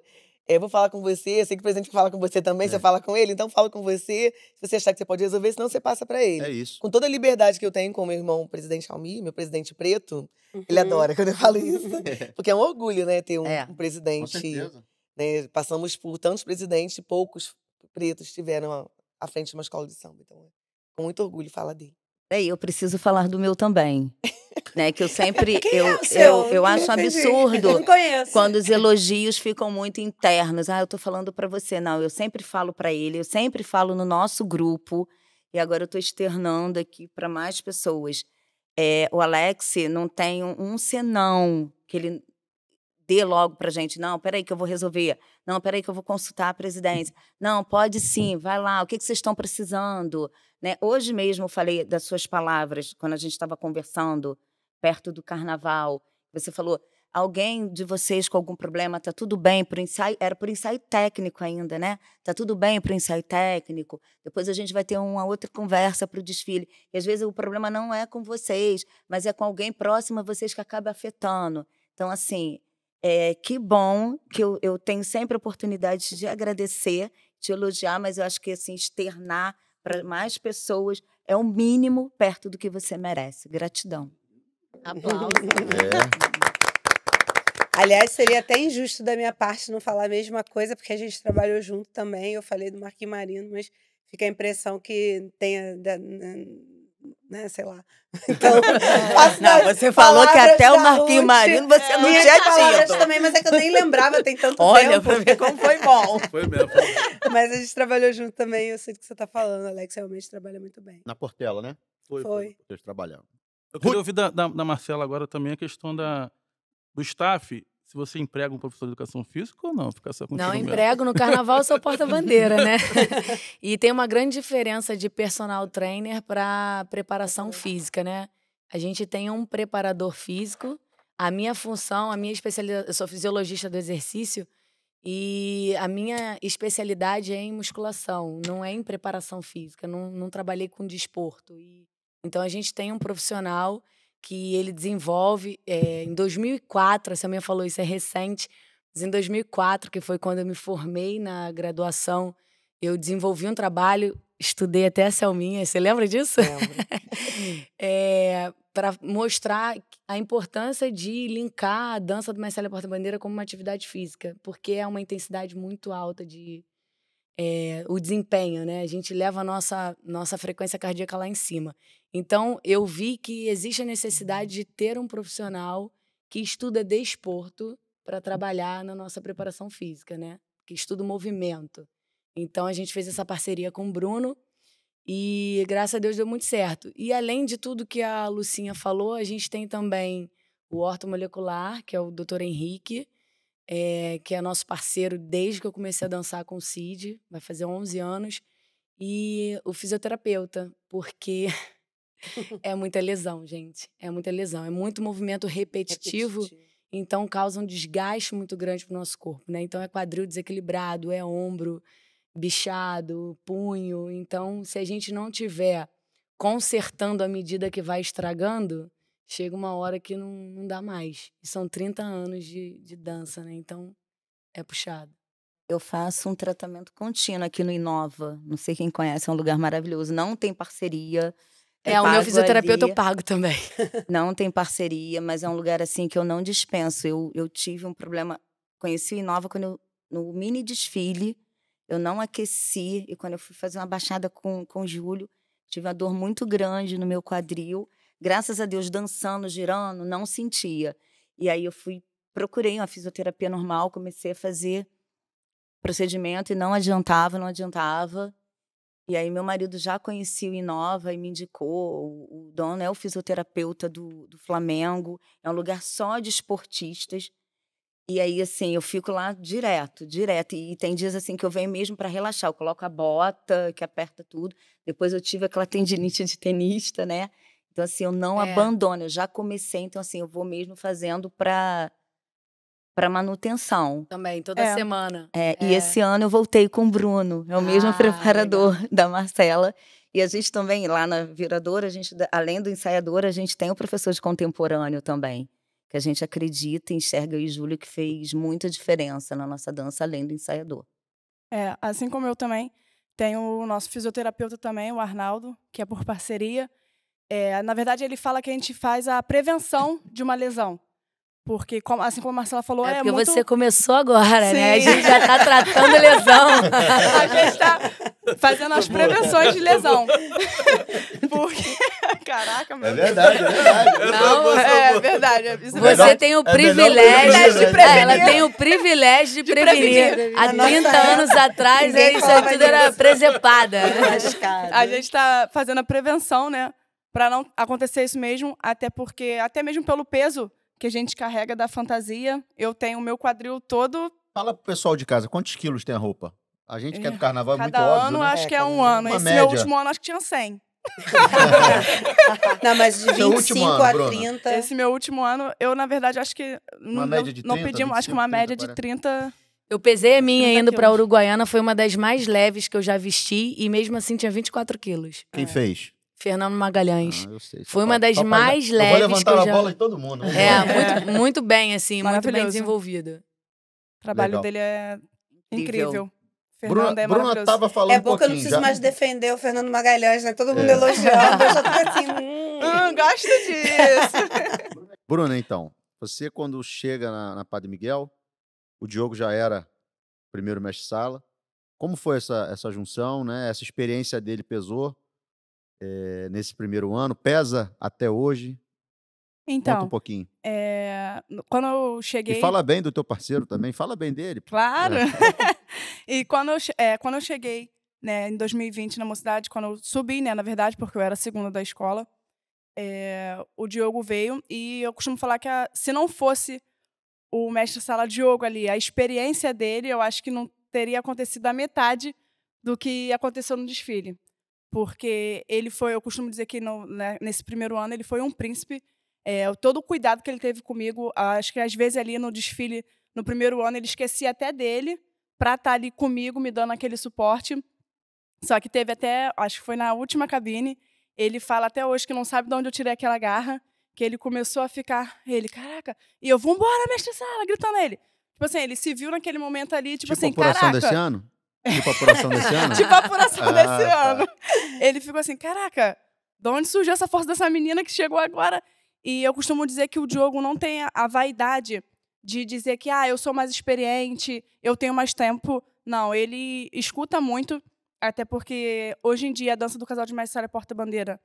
eu vou falar com você. Eu sei que o presidente fala com você também, É. você fala com ele, então falo com você. Se você achar que você pode resolver, senão você passa pra ele. É isso. Com toda a liberdade que eu tenho com meu irmão, o presidente Almir, meu presidente preto, ele Uhum. adora quando eu falo isso. Porque é um orgulho, né, ter um, É. um Com presidente. certeza. né? Passamos por tantos presidentes, poucos pretos estiveram à- à frente de uma escola de samba. Então, com muito orgulho falar dele. Peraí, eu preciso falar do meu também. né, que eu sempre. Eu, é eu, eu acho um absurdo Não conheço. quando os elogios ficam muito internos. Ah, eu tô falando para você. Não, eu sempre falo para ele, eu sempre falo no nosso grupo, e agora eu tô externando aqui para mais pessoas. É, o Alex não tem um, um senão que ele dê logo pra gente. Não, peraí que eu vou resolver. Não, peraí que eu vou consultar a presidência. Não, pode sim, vai lá. O que, que vocês estão precisando? Né? Hoje mesmo eu falei das suas palavras, quando a gente estava conversando perto do carnaval. Você falou, alguém de vocês com algum problema, tá tudo bem pro ensaio, era por ensaio técnico ainda, né? Tá tudo bem pro ensaio técnico. Depois a gente vai ter uma outra conversa pro desfile. E às vezes o problema não é com vocês, mas é com alguém próximo a vocês que acaba afetando. Então, assim, é, que bom que eu, eu tenho sempre a oportunidade de agradecer, de elogiar, mas eu acho que assim, externar para mais pessoas é o mínimo perto do que você merece. Gratidão. Aplausos. É. Aliás, seria até injusto da minha parte não falar a mesma coisa, porque a gente trabalhou junto também. Eu falei do Marquinhos Marino, mas fica a impressão que tenha. Né, sei lá. Então, faço Não, você falou que até o Ruth, Marino você não minhas tinha tido. também, mas é que eu nem lembrava, tem tanto Olha, tempo. pra ver como foi bom. Foi mesmo. Mas a gente trabalhou junto também, eu sei do que você está falando. Alex realmente trabalha muito bem. Na Portela, né? Foi. Foi. Vocês trabalharam. Eu queria ouvir da, da, da Marcela agora também a questão da, do staff. Se você emprega um professor de educação física ou não? Fica só contigo Não, mesmo. emprego no carnaval, sou porta-bandeira, né? e tem uma grande diferença de personal trainer para preparação física, né? A gente tem um preparador físico. A minha função, a minha especialidade, eu sou fisiologista do exercício e a minha especialidade é em musculação, não é em preparação física. Não, não trabalhei com desporto. E, então a gente tem um profissional que ele desenvolve. eh, em 2004, a Samia falou isso, é recente, mas em 2004, que foi quando eu me formei na graduação, eu desenvolvi um trabalho, estudei até a Selminha. Você lembra disso? Lembro. É, para mostrar a importância de linkar a dança do Marcelo Porta-Bandeira como uma atividade física, porque é uma intensidade muito alta de é, o desempenho, né? A gente leva a nossa, nossa frequência cardíaca lá em cima. Então, eu vi que existe a necessidade de ter um profissional que estuda desporto para trabalhar na nossa preparação física, né? Que estuda o movimento. Então, a gente fez essa parceria com o Bruno e, graças a Deus, deu muito certo. E, além de tudo que a Lucinha falou, a gente tem também o ortomolecular, que é o Dr. Henrique, é, que é nosso parceiro desde que eu comecei a dançar com o Cid, vai fazer 11 anos, e o fisioterapeuta, porque é muita lesão, gente. É muita lesão. É muito movimento repetitivo, repetitivo. então causa um desgaste muito grande para o nosso corpo, né? Então é quadril desequilibrado, é ombro bichado, punho. Então, se a gente não tiver consertando à medida que vai estragando, chega uma hora que não, não dá mais. E são 30 anos de, de dança, né? Então, é puxado. Eu faço um tratamento contínuo aqui no Inova. Não sei quem conhece, é um lugar maravilhoso. Não tem parceria. É, o meu fisioterapeuta ali. eu pago também. Não tem parceria, mas é um lugar assim que eu não dispenso. Eu, eu tive um problema. Conheci o Inova quando eu, no mini desfile eu não aqueci, e quando eu fui fazer uma baixada com, com o Júlio, tive uma dor muito grande no meu quadril. Graças a Deus, dançando, girando, não sentia. E aí eu fui, procurei uma fisioterapia normal, comecei a fazer procedimento e não adiantava, não adiantava. E aí meu marido já conhecia o Inova e me indicou. O, dono é o fisioterapeuta do, do Flamengo, é um lugar só de esportistas. E aí, assim, eu fico lá direto, direto. E tem dias, assim, que eu venho mesmo para relaxar. Eu coloco a bota, que aperta tudo. Depois eu tive aquela tendinite de tenista, né? Então, assim, eu não é. abandono. Eu já comecei, então, assim, eu vou mesmo fazendo para para manutenção. Também, toda é. semana. É, é, e esse ano eu voltei com o Bruno, é o mesmo ah, preparador legal. da Marcela. E a gente também, lá na Viradora, a gente, além do ensaiador, a gente tem o professor de contemporâneo também que a gente acredita e enxerga o Júlio que fez muita diferença na nossa dança, além do ensaiador. É, assim como eu também, tenho o nosso fisioterapeuta também, o Arnaldo, que é por parceria. É, na verdade, ele fala que a gente faz a prevenção de uma lesão. Porque, assim como a Marcela falou, é, é porque muito... você começou agora, Sim. né? A gente já está tratando lesão. a gente está fazendo as prevenções de lesão. Porque, caraca, meu É verdade, é verdade. Não, é verdade. É você tem o é privilégio de prevenir. É, ela tem o privilégio de, de prevenir. prevenir. Há 30 anos atrás, isso tudo era presepada. A gente está fazendo a prevenção, né? Para não acontecer isso mesmo, até porque, até mesmo pelo peso que a gente carrega da fantasia. Eu tenho o meu quadril todo. Fala pro pessoal de casa, quantos quilos tem a roupa? A gente é. quer do carnaval é muito Cada óbvio, ano né? acho é, que é um ano. Esse média. meu último ano acho que tinha 100. não, mas de 25 ano, a 30. Bruna. Esse meu último ano, eu, na verdade, acho que. Uma não, média de 30, não pedimos, acho que uma 30, média 40. de 30. Eu pesei a minha indo para Uruguaiana, foi uma das mais leves que eu já vesti e mesmo assim tinha 24 quilos. Quem é. fez? Fernando Magalhães. Ah, sei, Foi uma das mais leves. Eu vou levantar que eu já... a bola de todo mundo. É, muito, muito bem, assim, muito bem desenvolvido. O trabalho Legal. dele é incrível. Fernando Bruna, é Bruna tava falando É bom que eu não preciso já... mais defender o Fernando Magalhães, né? Todo mundo é. elogiando. Eu já tô assim, hum, hum gosto disso. Bruna, então, você quando chega na, na Padre Miguel, o Diogo já era primeiro mestre-sala. Como foi essa, essa junção, né? Essa experiência dele pesou? É, nesse primeiro ano? Pesa até hoje? Então, Conta um pouquinho. É, quando eu cheguei... E fala bem do teu parceiro também, fala bem dele. Claro! É. e quando eu, é, quando eu cheguei né, em 2020 na mocidade, quando eu subi, né, na verdade, porque eu era segunda da escola, o Diogo veio e eu costumo falar que a, se não fosse o mestre sala Diogo ali, a experiência dele, eu acho que não teria acontecido a metade do que aconteceu no desfile porque ele foi, eu costumo dizer que no, né, nesse primeiro ano ele foi um príncipe. É, todo o cuidado que ele teve comigo, acho que às vezes ali no desfile, no primeiro ano, ele esquecia até dele para estar tá ali comigo, me dando aquele suporte. Só que teve até, acho que foi na última cabine, ele fala até hoje que não sabe de onde eu tirei aquela garra, que ele começou a ficar, ele, caraca, e eu, vambora, mestre Sala, gritando ele. Tipo assim, ele se viu naquele momento ali, tipo, tipo assim, caraca. desse ano? Tipo a apuração desse ano? tipo a apuração ah, desse tá. ano. Ele ficou assim, caraca, de onde surgiu essa força dessa menina que chegou agora? E eu costumo dizer que o Diogo não tem a, a vaidade de dizer que ah, eu sou mais experiente, eu tenho mais tempo. Não, ele escuta muito, até porque hoje em dia a dança do casal de mestre e porta-bandeira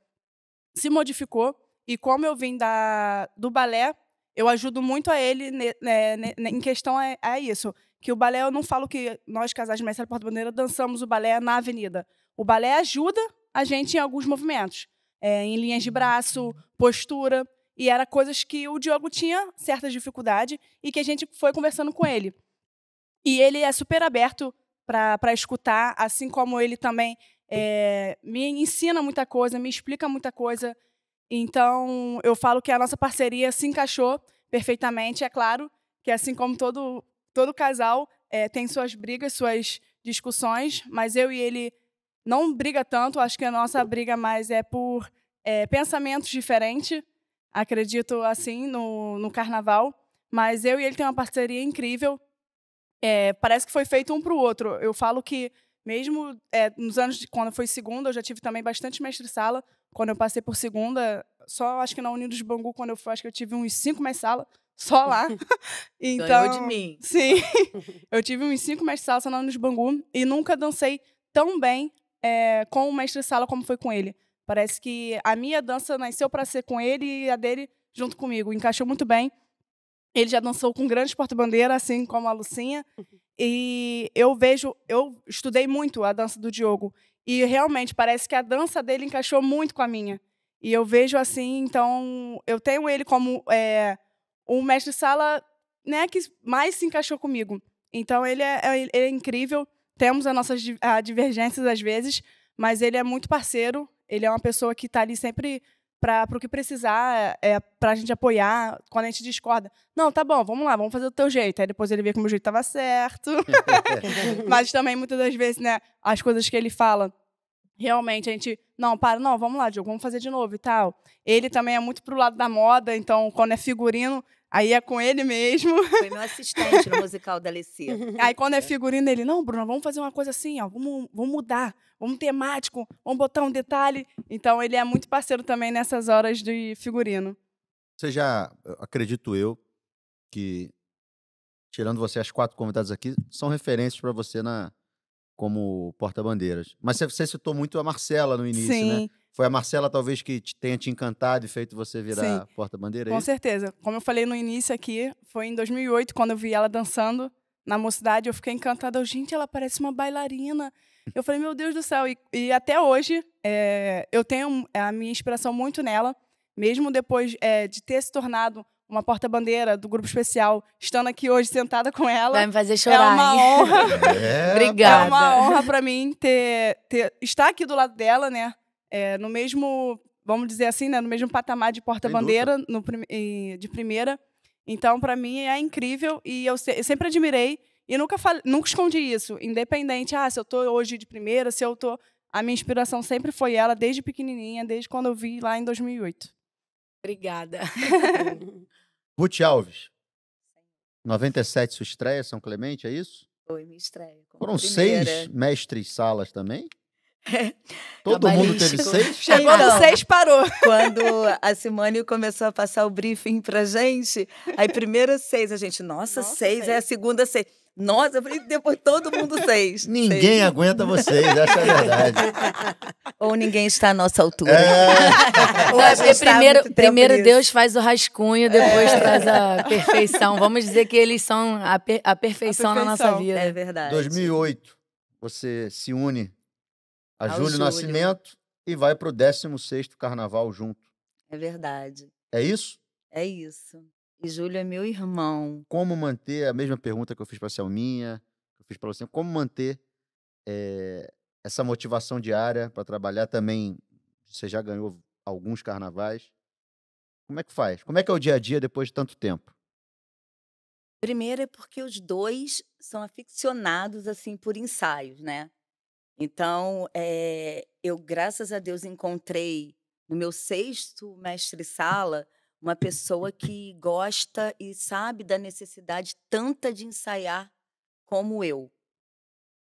se modificou. E como eu vim da, do balé, eu ajudo muito a ele ne, ne, em questão é, é, isso. Que o balé, eu não falo que nós, casais de mestre porta-bandeira, dançamos o balé na avenida. O balé ajuda a gente em alguns movimentos. É, em linhas de braço, postura. E era coisas que o Diogo tinha certa dificuldade e que a gente foi conversando com ele. E ele é super aberto para escutar, assim como ele também é, me ensina muita coisa, me explica muita coisa. Então, eu falo que a nossa parceria se encaixou perfeitamente. É claro que, assim como todo, todo casal, é, tem suas brigas, suas discussões, mas eu e ele não briga tanto. Acho que a nossa briga mais é por é, pensamentos diferentes acredito assim no, no carnaval. Mas eu e ele tem uma parceria incrível. É, parece que foi feito um para o outro. Eu falo que mesmo é, nos anos de, quando foi segunda, eu já tive também bastante mestre-sala. Quando eu passei por segunda, só acho que na Unidos Bangu, quando eu fui, acho que eu tive uns cinco mestre-sala só lá. então, Ganhou de mim. Sim. eu tive uns cinco mestre-sala só na Unidos Bangu e nunca dancei tão bem é, com o mestre-sala como foi com ele. Parece que a minha dança nasceu para ser com ele e a dele junto comigo. Encaixou muito bem. Ele já dançou com grandes porta-bandeira, assim como a Lucinha. E eu vejo, eu estudei muito a dança do Diogo. E realmente parece que a dança dele encaixou muito com a minha. E eu vejo assim, então, eu tenho ele como é, um mestre-sala né, que mais se encaixou comigo. Então, ele é, é ele é incrível. Temos as nossas divergências às vezes, mas ele é muito parceiro. Ele é uma pessoa que está ali sempre para o que precisar, é, para a gente apoiar quando a gente discorda. Não, tá bom, vamos lá, vamos fazer do teu jeito. Aí depois ele vê que o meu jeito estava certo. Mas também, muitas das vezes, né, as coisas que ele fala, realmente a gente, não, para, não, vamos lá, Diogo, vamos fazer de novo e tal. Ele também é muito pro lado da moda, então quando é figurino, Aí é com ele mesmo. Foi meu assistente no musical da Alessia. Aí quando é figurino, ele, não, Bruno, vamos fazer uma coisa assim, ó, vamos, vamos mudar, vamos temático, vamos botar um detalhe. Então ele é muito parceiro também nessas horas de figurino. Você já, acredito eu, que tirando você as quatro convidadas aqui, são referências para você na como porta-bandeiras. Mas você citou muito a Marcela no início, né? Sim. né? Foi a Marcela, talvez, que te, tenha te encantado e feito você virar porta-bandeira? É Com certeza. Como eu falei no início aqui, foi em 2008, quando eu vi ela dançando na mocidade, eu fiquei encantada. Gente, ela parece uma bailarina. Eu falei, meu Deus do céu. E, e até hoje, é, eu tenho a minha inspiração muito nela, mesmo depois é, de ter se tornado uma porta-bandeira do grupo especial, estando aqui hoje sentada com ela. Vai me fazer chorar. É uma honra. É, Obrigada. É uma honra para mim ter, ter estar aqui do lado dela, né? é, no mesmo, vamos dizer assim, né, no mesmo patamar de porta-bandeira de primeira. Então, para mim, é incrível e eu, se, eu sempre admirei e nunca, falei, nunca escondi isso. Independente, ah, se eu estou hoje de primeira, se eu estou... A minha inspiração sempre foi ela, desde pequenininha, desde quando eu vi lá em 2008. Obrigada. Ruth Alves. 97, sua estreia, São Clemente, é isso? Foi minha estreia. Foram primeira. seis mestres salas também? Todo mundo teve seis? Chegou então, no seis, parou. Quando a Simone começou a passar o briefing pra gente, aí primeiro seis, a gente, nossa, nossa seis, seis, é a segunda seis. Nossa, eu falei, depois todo mundo seis. Ninguém seis. aguenta vocês, essa é a verdade. Ou ninguém está à nossa altura. É. Ou é primeiro, primeiro Deus faz o rascunho, depois é. traz a perfeição. Vamos dizer que eles são a, per a, perfeição, a perfeição na nossa vida. É verdade. 2008, você se une a Júlio, Júlio Nascimento e vai para o 16 Carnaval junto. É verdade. É isso? É isso. Júlio é meu irmão. Como manter, a mesma pergunta que eu fiz para a Selminha, que eu fiz para você, como manter é, essa motivação diária para trabalhar também? Você já ganhou alguns carnavais. Como é que faz? Como é que é o dia a dia depois de tanto tempo? Primeiro é porque os dois são aficionados assim por ensaios, né? Então, é, eu, graças a Deus, encontrei no meu sexto mestre-sala uma pessoa que gosta e sabe da necessidade tanta de ensaiar como eu.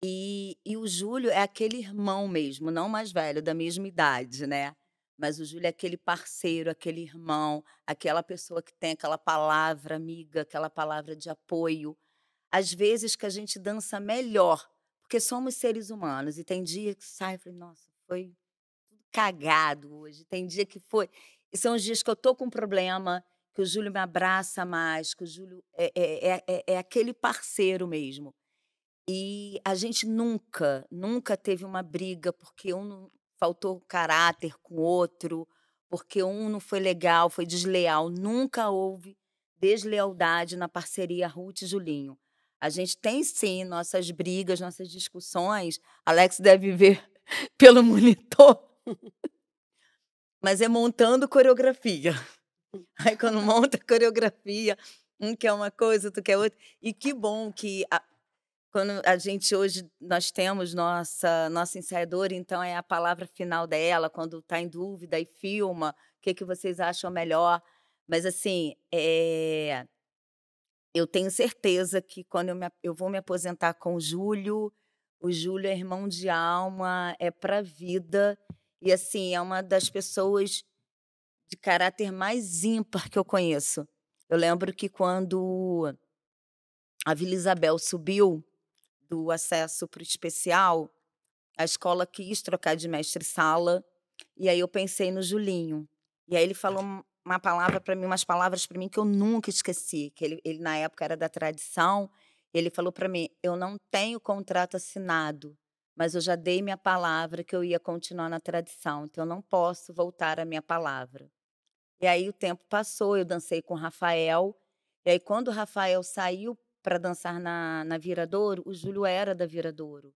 E, e o Júlio é aquele irmão mesmo, não mais velho, da mesma idade, né? Mas o Júlio é aquele parceiro, aquele irmão, aquela pessoa que tem aquela palavra amiga, aquela palavra de apoio. Às vezes que a gente dança melhor, porque somos seres humanos. E tem dia que sai e fala, nossa, foi cagado hoje. Tem dia que foi. E são os dias que eu tô com problema, que o Júlio me abraça mais, que o Júlio é, é, é, é, é aquele parceiro mesmo. E a gente nunca, nunca teve uma briga porque um não faltou caráter com o outro, porque um não foi legal, foi desleal. Nunca houve deslealdade na parceria Ruth e Julinho. A gente tem sim nossas brigas, nossas discussões. Alex deve ver pelo monitor. Mas é montando coreografia. Aí quando monta coreografia, um quer uma coisa, outro quer outra. E que bom que a, quando a gente hoje nós temos nossa nossa ensaiadora, então é a palavra final dela quando está em dúvida e filma. O que que vocês acham melhor? Mas assim, é, eu tenho certeza que quando eu, me, eu vou me aposentar com o Júlio, o Júlio é irmão de alma, é para vida e assim é uma das pessoas de caráter mais ímpar que eu conheço. Eu lembro que quando a Vila Isabel subiu do acesso para o especial, a escola quis trocar de mestre-sala, e aí eu pensei no Julinho. E aí ele falou uma palavra para mim, umas palavras para mim que eu nunca esqueci, que ele, ele na época era da tradição, ele falou para mim: "Eu não tenho contrato assinado, mas eu já dei minha palavra que eu ia continuar na tradição, então eu não posso voltar à minha palavra". E aí o tempo passou, eu dancei com o Rafael, e aí quando o Rafael saiu para dançar na, na Viradouro, o Júlio era da Viradouro.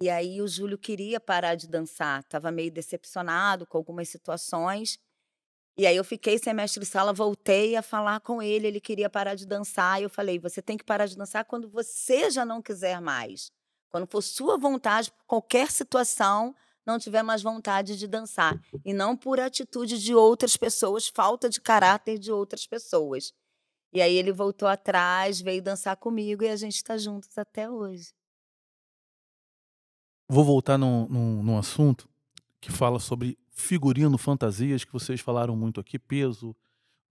E aí o Júlio queria parar de dançar, estava meio decepcionado com algumas situações. E aí eu fiquei sem mestre-sala, voltei a falar com ele, ele queria parar de dançar. E eu falei: você tem que parar de dançar quando você já não quiser mais. Quando for sua vontade, qualquer situação, não tiver mais vontade de dançar. E não por atitude de outras pessoas, falta de caráter de outras pessoas. E aí ele voltou atrás, veio dançar comigo e a gente está juntos até hoje. Vou voltar num, num, num assunto que fala sobre figurino, fantasias, que vocês falaram muito aqui, peso,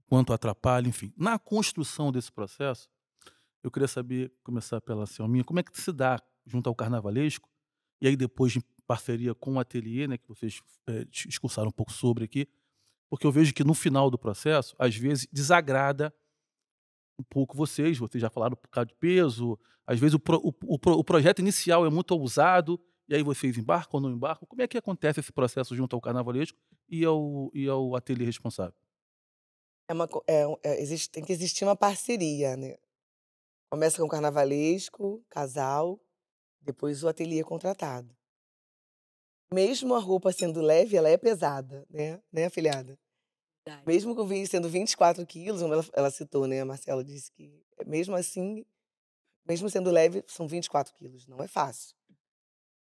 quanto atrapalha, enfim. Na construção desse processo, eu queria saber, começar pela Selminha, como é que se dá junto ao carnavalesco, e aí depois em parceria com o ateliê, né, que vocês é, discursaram um pouco sobre aqui, porque eu vejo que no final do processo, às vezes, desagrada um pouco vocês, vocês já falaram por causa de peso, às vezes o, pro, o, o, o, projeto inicial é muito ousado, e aí vocês embarcam ou não embarcam. Como é que acontece esse processo junto ao carnavalesco e ao, e ao ateliê responsável? É uma, é, é, existe, tem que existir uma parceria, né? Começa com o carnavalesco, casal, depois o ateliê contratado. Mesmo a roupa sendo leve, ela é pesada, né, né afilhada? Verdade. Mesmo com sendo 24 quilos, como ela, ela citou, né? A Marcela disse que, mesmo assim, mesmo sendo leve, são 24 quilos. Não é fácil.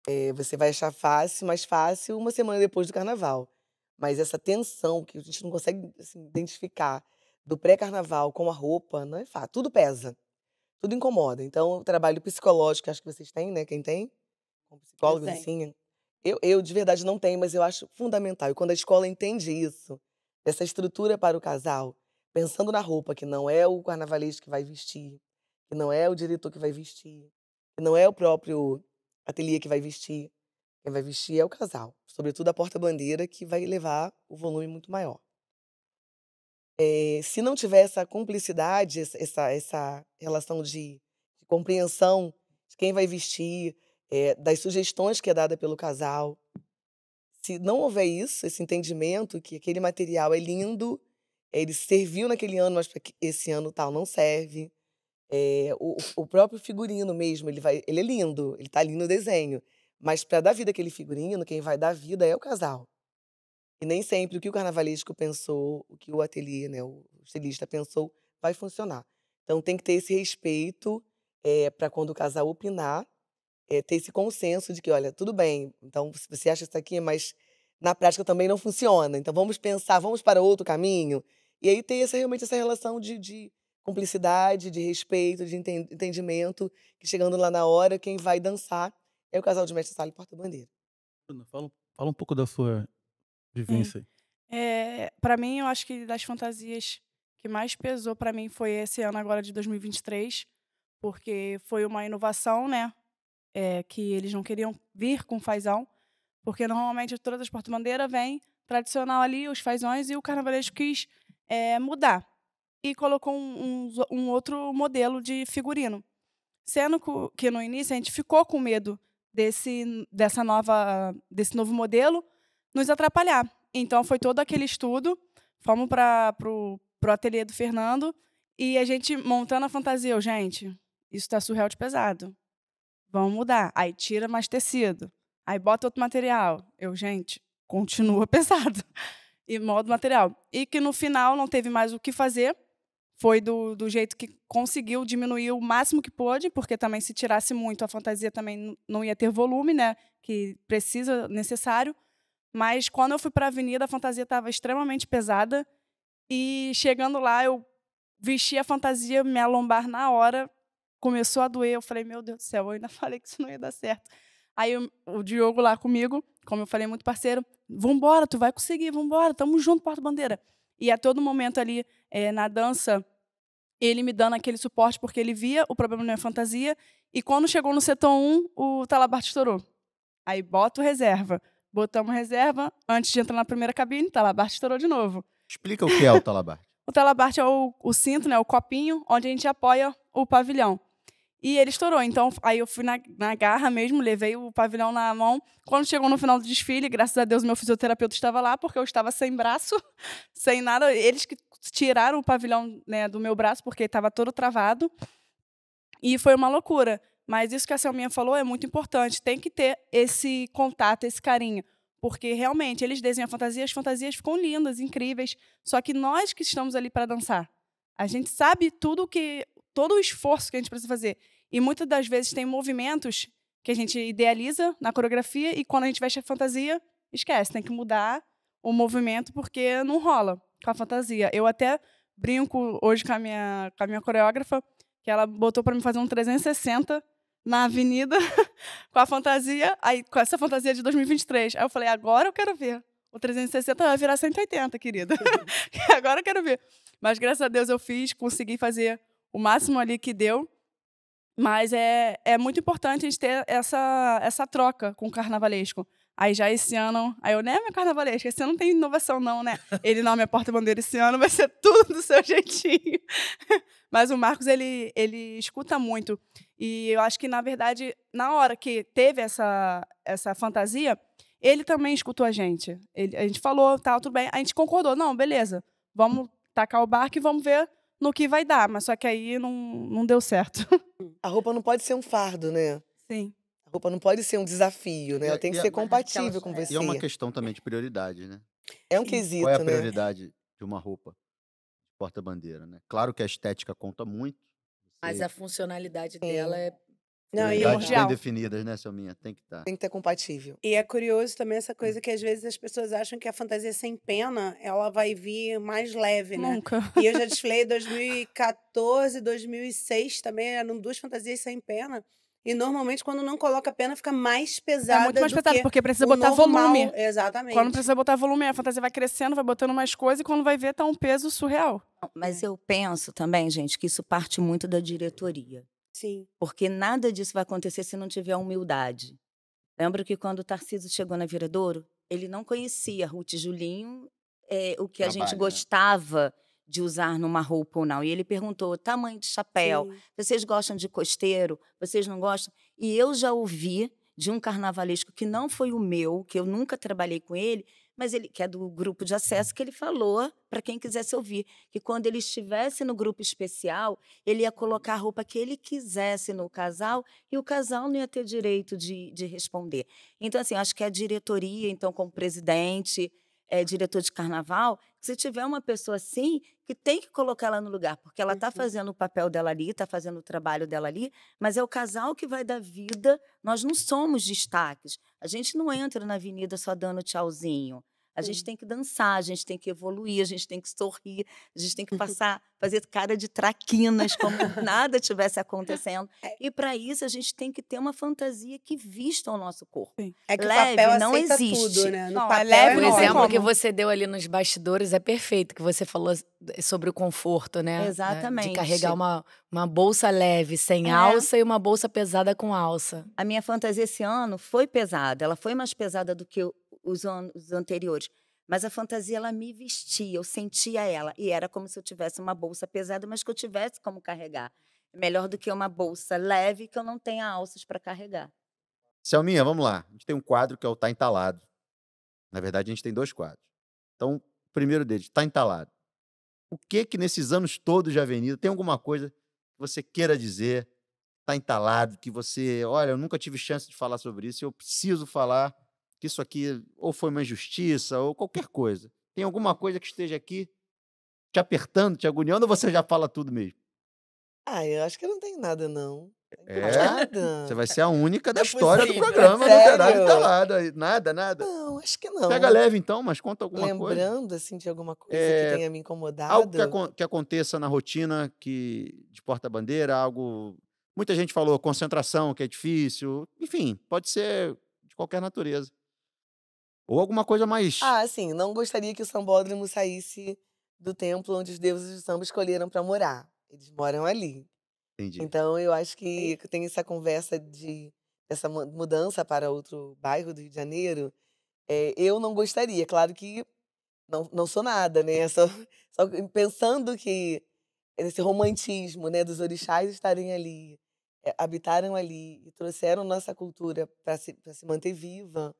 É, você vai achar fácil, mais fácil, uma semana depois do carnaval. Mas essa tensão que a gente não consegue assim, identificar do pré-carnaval com a roupa, não é fácil. Tudo pesa. Tudo incomoda. Então, o trabalho psicológico, acho que vocês têm, né? Quem tem? Com psicólogos, assim. Eu, eu, de verdade, não tenho, mas eu acho fundamental. E quando a escola entende isso, dessa estrutura para o casal, pensando na roupa, que não é o carnavalesco que vai vestir, que não é o diretor que vai vestir, que não é o próprio ateliê que vai vestir. Quem vai vestir é o casal, sobretudo a porta-bandeira, que vai levar o volume muito maior. É, se não tiver essa cumplicidade, essa, essa relação de, de compreensão de quem vai vestir, é, das sugestões que é dada pelo casal, se não houver isso, esse entendimento que aquele material é lindo, ele serviu naquele ano, mas esse ano tal não serve. É, o, o próprio figurino mesmo, ele, vai, ele é lindo, ele está ali no desenho. Mas para dar vida àquele figurino, quem vai dar vida é o casal. E nem sempre o que o carnavalesco pensou, o que o ateliê, né, o estilista pensou, vai funcionar. Então tem que ter esse respeito é, para quando o casal opinar, é, ter esse consenso de que, olha, tudo bem, então você acha isso aqui, mas na prática também não funciona. Então vamos pensar, vamos para outro caminho. E aí ter essa, realmente essa relação de, de cumplicidade, de respeito, de entendimento, que chegando lá na hora, quem vai dançar é o casal de mestre sala e porta-bandeira. Fala, fala um pouco da sua vivência. É, para mim, eu acho que das fantasias que mais pesou para mim foi esse ano agora de 2023, porque foi uma inovação, né? É, que eles não queriam vir com fazão, porque normalmente todas as porta-bandeira vêm tradicional ali, os fazões, e o carnavalesco quis é, mudar. E colocou um, um, um outro modelo de figurino. Sendo que no início a gente ficou com medo desse, dessa nova, desse novo modelo nos atrapalhar. Então foi todo aquele estudo, fomos para o ateliê do Fernando e a gente montando a fantasia. Eu, gente, isso está surreal de pesado. Vamos mudar. Aí tira mais tecido. Aí bota outro material. Eu, gente, continua pesado. E modo material. E que no final não teve mais o que fazer. Foi do, do jeito que conseguiu diminuir o máximo que pôde, porque também se tirasse muito a fantasia também não ia ter volume, né? Que precisa, necessário. Mas quando eu fui para a avenida, a fantasia estava extremamente pesada. E chegando lá, eu vesti a fantasia, minha lombar na hora começou a doer. Eu falei, meu Deus do céu, eu ainda falei que isso não ia dar certo. Aí o, o Diogo lá comigo, como eu falei, muito parceiro, vambora, tu vai conseguir, vambora, tamo junto, porta-bandeira. E a todo momento ali, é, na dança, ele me dando aquele suporte, porque ele via o problema na minha fantasia. E quando chegou no setor 1, o talabarte estourou. Aí bota reserva. Botamos reserva, antes de entrar na primeira cabine, talabarte estourou de novo. Explica o que é o talabarte. o talabarte é o, o cinto, né, o copinho, onde a gente apoia o pavilhão. E ele estourou. Então, aí eu fui na, na garra mesmo, levei o pavilhão na mão. Quando chegou no final do desfile, graças a Deus, meu fisioterapeuta estava lá, porque eu estava sem braço, sem nada. Eles que tiraram o pavilhão né, do meu braço, porque estava todo travado. E foi uma loucura. Mas isso que a Selminha falou é muito importante. Tem que ter esse contato, esse carinho. Porque realmente eles desenham a fantasia, as fantasias ficam lindas, incríveis. Só que nós que estamos ali para dançar, a gente sabe tudo que. todo o esforço que a gente precisa fazer. E muitas das vezes tem movimentos que a gente idealiza na coreografia e quando a gente veste a fantasia, esquece, tem que mudar o movimento porque não rola com a fantasia. Eu até brinco hoje com a minha, com a minha coreógrafa, que ela botou para me fazer um 360 na avenida com a fantasia, aí com essa fantasia de 2023. Aí eu falei, agora eu quero ver. O 360 vai virar 180, querida. agora eu quero ver. Mas graças a Deus eu fiz, consegui fazer o máximo ali que deu. Mas é, é muito importante a gente ter essa, essa troca com o carnavalesco. Aí já esse ano, aí eu, né, meu carnavalesco, esse ano não tem inovação não, né? Ele não, minha porta-bandeira esse ano vai ser tudo do seu jeitinho. Mas o Marcos, ele, ele escuta muito. E eu acho que, na verdade, na hora que teve essa, essa fantasia, ele também escutou a gente. Ele, a gente falou, tá, tudo bem. A gente concordou, não, beleza, vamos tacar o barco e vamos ver no que vai dar, mas só que aí não, não deu certo. A roupa não pode ser um fardo, né? Sim. A roupa não pode ser um desafio, né? Ela tem que E- ser e- compatível com E você. é uma questão também de prioridade, né? É um quesito, Qual é a né? prioridade de uma roupa de porta-bandeira, né? Claro que a estética conta muito. Mas a funcionalidade dela é. Não, e, prioridades bem definidas, né, Selminha? Tem que estar. Tem que ter compatível. e é curioso também essa coisa que às vezes as pessoas acham que a fantasia sem pena ela vai vir mais leve, né? Nunca. E eu já desfilei em 2014, 2006 também, eram duas fantasias sem pena. E normalmente, quando não coloca pena, fica mais pesada. É muito mais do pesado, que porque precisa o botar normal. volume. Exatamente. Quando precisa botar volume, a fantasia vai crescendo, vai botando mais coisa, e quando vai ver, tá um peso surreal. Mas É. eu penso também, gente, que isso parte muito da diretoria. Sim. Porque nada disso vai acontecer se não tiver humildade. Lembro que quando o Tarcísio chegou na Viradouro, ele não conhecia Ruth e Julinho, eh, o que a gente Trabalho, né? De usar numa roupa ou não. E ele perguntou: tamanho de chapéu, sim. vocês gostam de costeiro? Vocês não gostam? E eu já ouvi de um carnavalesco que não foi o meu, que eu nunca trabalhei com ele, mas ele que é do grupo de acesso, que ele falou para quem quisesse ouvir, que quando ele estivesse no grupo especial, ele ia colocar a roupa que ele quisesse no casal e o casal não ia ter direito de, de responder. Então, assim, acho que a diretoria, então, como presidente, é, diretor de carnaval, se tiver uma pessoa assim, que tem que colocar ela no lugar, porque ela está Uhum. fazendo o papel dela ali, está fazendo o trabalho dela ali, mas é o casal que vai dar vida. Nós não somos destaques. A gente não entra na avenida só dando tchauzinho. A gente Sim. tem que dançar, a gente tem que evoluir, a gente tem que sorrir, a gente tem que passar, fazer cara de traquinas, como nada tivesse acontecendo. É. E para isso a gente tem que ter uma fantasia que vista o nosso corpo. É que Leve, o papel não existe. tudo, né? No Não, é papel leve, O não, enorme. exemplo que como? você deu ali nos bastidores é perfeito, que você falou sobre o conforto, né? Exatamente. De carregar uma, uma bolsa leve, sem É. alça, e uma bolsa pesada com alça. A minha fantasia esse ano foi pesada, ela foi mais pesada do que o- os anos anteriores. Mas a fantasia, ela me vestia, eu sentia ela. E era como se eu tivesse uma bolsa pesada, mas que eu tivesse como carregar. Melhor do que uma bolsa leve que eu não tenha alças para carregar. Selminha, vamos lá. A gente tem um quadro que é o Tá Entalado. Na verdade, a gente tem dois quadros. Então, o primeiro deles, Tá Entalado. O que que nesses anos todos de Avenida, tem alguma coisa que você queira dizer, tá entalado, que você, olha, eu nunca tive chance de falar sobre isso, eu preciso falar que isso aqui ou foi uma injustiça ou qualquer coisa. Tem alguma coisa que esteja aqui te apertando, te agoniando, ou você já fala tudo mesmo? Ah, eu acho que não tenho nada, não. É? Nada. Você vai ser a única da é história do possível, programa, não terá entalado. aí. Nada, nada. Não, acho que não. Pega leve então, mas conta alguma coisa. Lembrando, assim, de alguma coisa É, que tenha me incomodado. Algo que, acon- que aconteça na rotina que de porta-bandeira, algo. Muita gente falou concentração, que é difícil. Enfim, pode ser de qualquer natureza. Ou alguma coisa mais. Ah, sim, não gostaria que o sambódromo saísse do templo onde os deuses do samba escolheram para morar. Eles moram ali. Entendi. Então, eu acho que tem essa conversa de essa mu- mudança para outro bairro do Rio de Janeiro. eh, eu não gostaria, claro que não, não sou nada, né? Só, só pensando que esse romantismo, né, dos orixás estarem ali, eh, habitaram ali e trouxeram nossa cultura para se, pra se manter viva,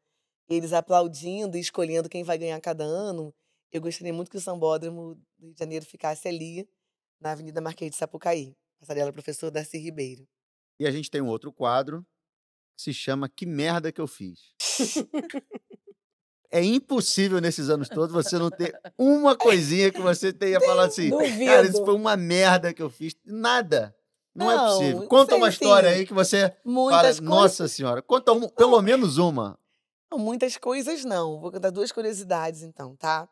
eles aplaudindo e escolhendo quem vai ganhar cada ano, eu gostaria muito que o Sambódromo do Rio de Janeiro ficasse ali, na Avenida Marquês de Sapucaí. Passarela Professor Darcy Ribeiro. E a gente tem um outro quadro que se chama Que Merda Que Eu Fiz. É impossível nesses anos todos você não ter uma coisinha que você tenha falado assim. Cara, isso Duvido. foi uma merda que eu fiz. Nada. Não, é Não, possível. Conta uma história sim. aí que você fala, Muitas coisas. nossa senhora, conta um- pelo menos uma. Muitas coisas não. Vou contar duas curiosidades, então, tá?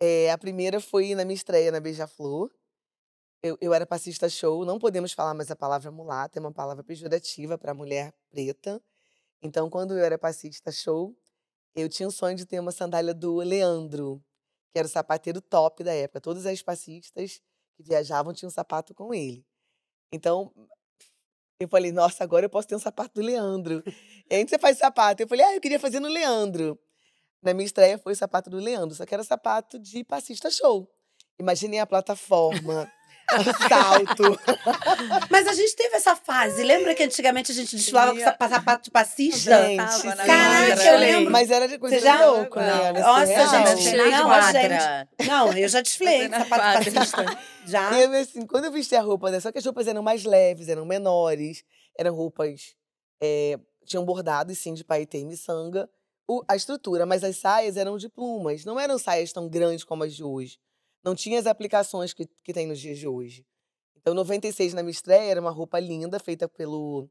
É, a primeira foi na minha estreia na Beija-Flor. Eu, eu era passista show, não podemos falar mais a palavra mulata, é uma palavra pejorativa para mulher preta. Então, quando eu era passista show, eu tinha o sonho de ter uma sandália do Leandro, que era o sapateiro top da época. Todas as passistas que viajavam tinham um sapato com ele. Então, eu falei, nossa, agora eu posso ter um sapato do Leandro. E aí você faz sapato. Eu falei, ah, eu queria fazer no Leandro. Na minha estreia foi o sapato do Leandro, só que era sapato de passista show. Imaginei a plataforma, o salto. Mas a gente teve essa fase. Lembra que antigamente a gente desfilava com sapa- sapato de passista? Gente, Caraca, eu lembro. Mas era de coisa Você já- de louco, né? Não. Era Nossa, surreal. gente, de não, a quadra. Não, eu já desfilei com sapato quadra. passista. Já. Eu, assim, quando eu vesti a roupa, né, só que as roupas eram mais leves, eram menores, eram roupas. eh, tinham bordado, sim, de paetê e miçanga, o- a estrutura, mas as saias eram de plumas, não eram saias tão grandes como as de hoje. Não tinha as aplicações que, que tem nos dias de hoje. Então, 96 na minha estreia, era uma roupa linda, feita pelo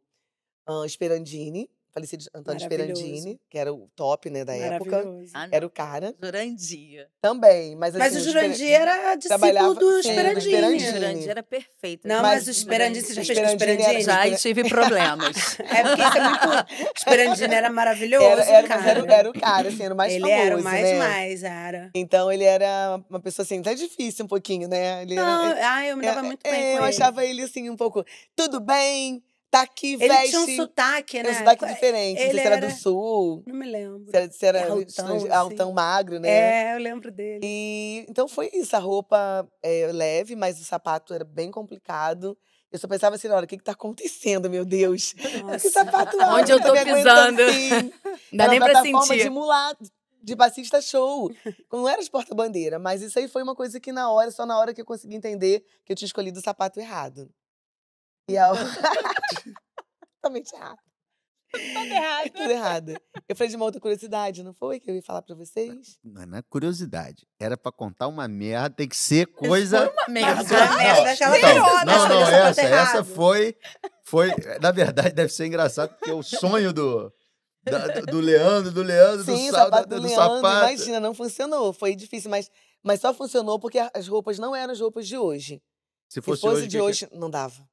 Sperandini, falecido Antônio. Sperandini, que era o top né, da época. Ah, Era o cara. Jurandia. Também, mas Mas assim, o Sper- Jurandir era discípulo do sim, do Esperandini. Esperandini. Jurandia era perfeita. Não, Mas- mas, o Esperandini, você já o fez com o Esperandini? Já e tive problemas. É porque isso é muito... O Esperandini era maravilhoso, Era, era, mas cara. era, era o cara, assim, era o mais ele famoso, era o mais, né? mais, era. Então ele era uma pessoa assim, até difícil um pouquinho, né? Ele Não, era, ah, eu me dava é, muito bem é, com Eu ele. achava ele assim um pouco, tudo bem, tá aqui, Ele veste. tinha um sotaque, Era né? um sotaque diferente, não ele sei se era, era- do sul, Não me lembro. se era, se era Altão, estrange- altão assim. magro, né? É, eu lembro dele. E então foi isso, a roupa é, leve, mas o sapato era bem complicado. Eu só pensava assim, olha, o que que tá acontecendo, meu Deus? Que Nossa. sapato alto, Onde eu tô pisando? assim? Dá Era nem pra sentir. de mulato, de passista show. Não era de porta-bandeira, mas isso aí foi uma coisa que na hora, só na hora que eu consegui entender que eu tinha escolhido o sapato errado. E a... Totalmente errado. É tudo errado. Eu falei de uma outra curiosidade, não foi? Que eu ia falar pra vocês? Não é não é curiosidade. Era pra contar uma merda, tem que ser coisa. Uma merda. Uma merda, aquela Então, melhor, não, não, essa, essa errado. foi, foi. Na verdade, deve ser engraçado, porque o sonho do, Da- do, Leandro, do Leandro, Sim, do, sapato da- do do Leandro, sapato. imagina, não funcionou. Foi difícil, mas, mas só funcionou porque as roupas não eram as roupas de hoje. Se Se fosse, fosse, hoje, de que- hoje, não dava.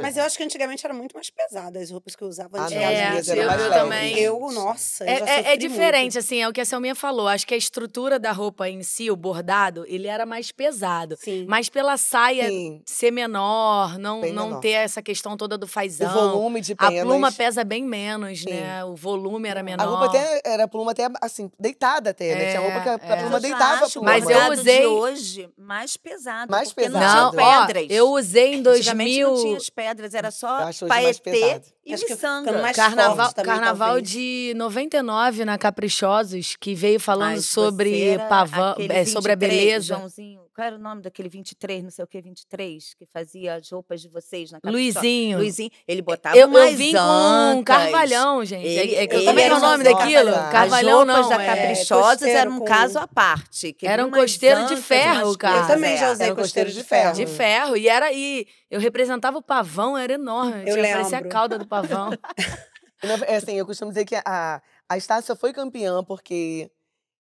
Mas eu acho que antigamente era muito mais pesada as roupas que eu usava Ah, não, antigamente. as eu, eu também. Eu, nossa, eu É, já é- é diferente, muito. assim, é o que a Selminha falou. Acho que a estrutura da roupa em si, o bordado, ele era mais pesado. Sim. Mas pela saia Sim, ser menor, não, Bem não menor. ter essa questão toda do o fazão. volume de A penas. pluma pesa bem menos, Sim. né? O volume era menor. A roupa até era pluma até assim, deitada até, né? Tinha roupa que a, É, a é. pluma eu deitava a acho o pluma. Mas eu usei- de hoje mais pesado. Mais pesado. Não, Não, tinha ó, pedras. eu usei em Antigamente 2000... pedras, era só paetê. E Acho que miçanga. ficando mais Carnaval, forte também, carnaval talvez. de 99 na Caprichosos, que veio falando Mas sobre pavão, é, sobre a 23, beleza. Joãozinho, qual era o nome daquele 23, não sei o que, 23, que fazia as roupas de vocês na Caprichosa? Luizinho. Luizinho, ele botava Eu, eu vim com ancas. Carvalhão, gente. Ele- é, é que eu ele também era é o nome um daquilo. Carvalhão. Carvalhão As roupas não. da é- Caprichosas costeiro era um com- caso à parte. que Era um costeiro de ferro, cara. Eu também já usei um costeiro de ferro. De ferro. E era e eu representava o pavão, era enorme. Eu tinha, parecia a lembro. cauda do pavão. É assim, eu costumo dizer que a, a Estácio só foi campeã porque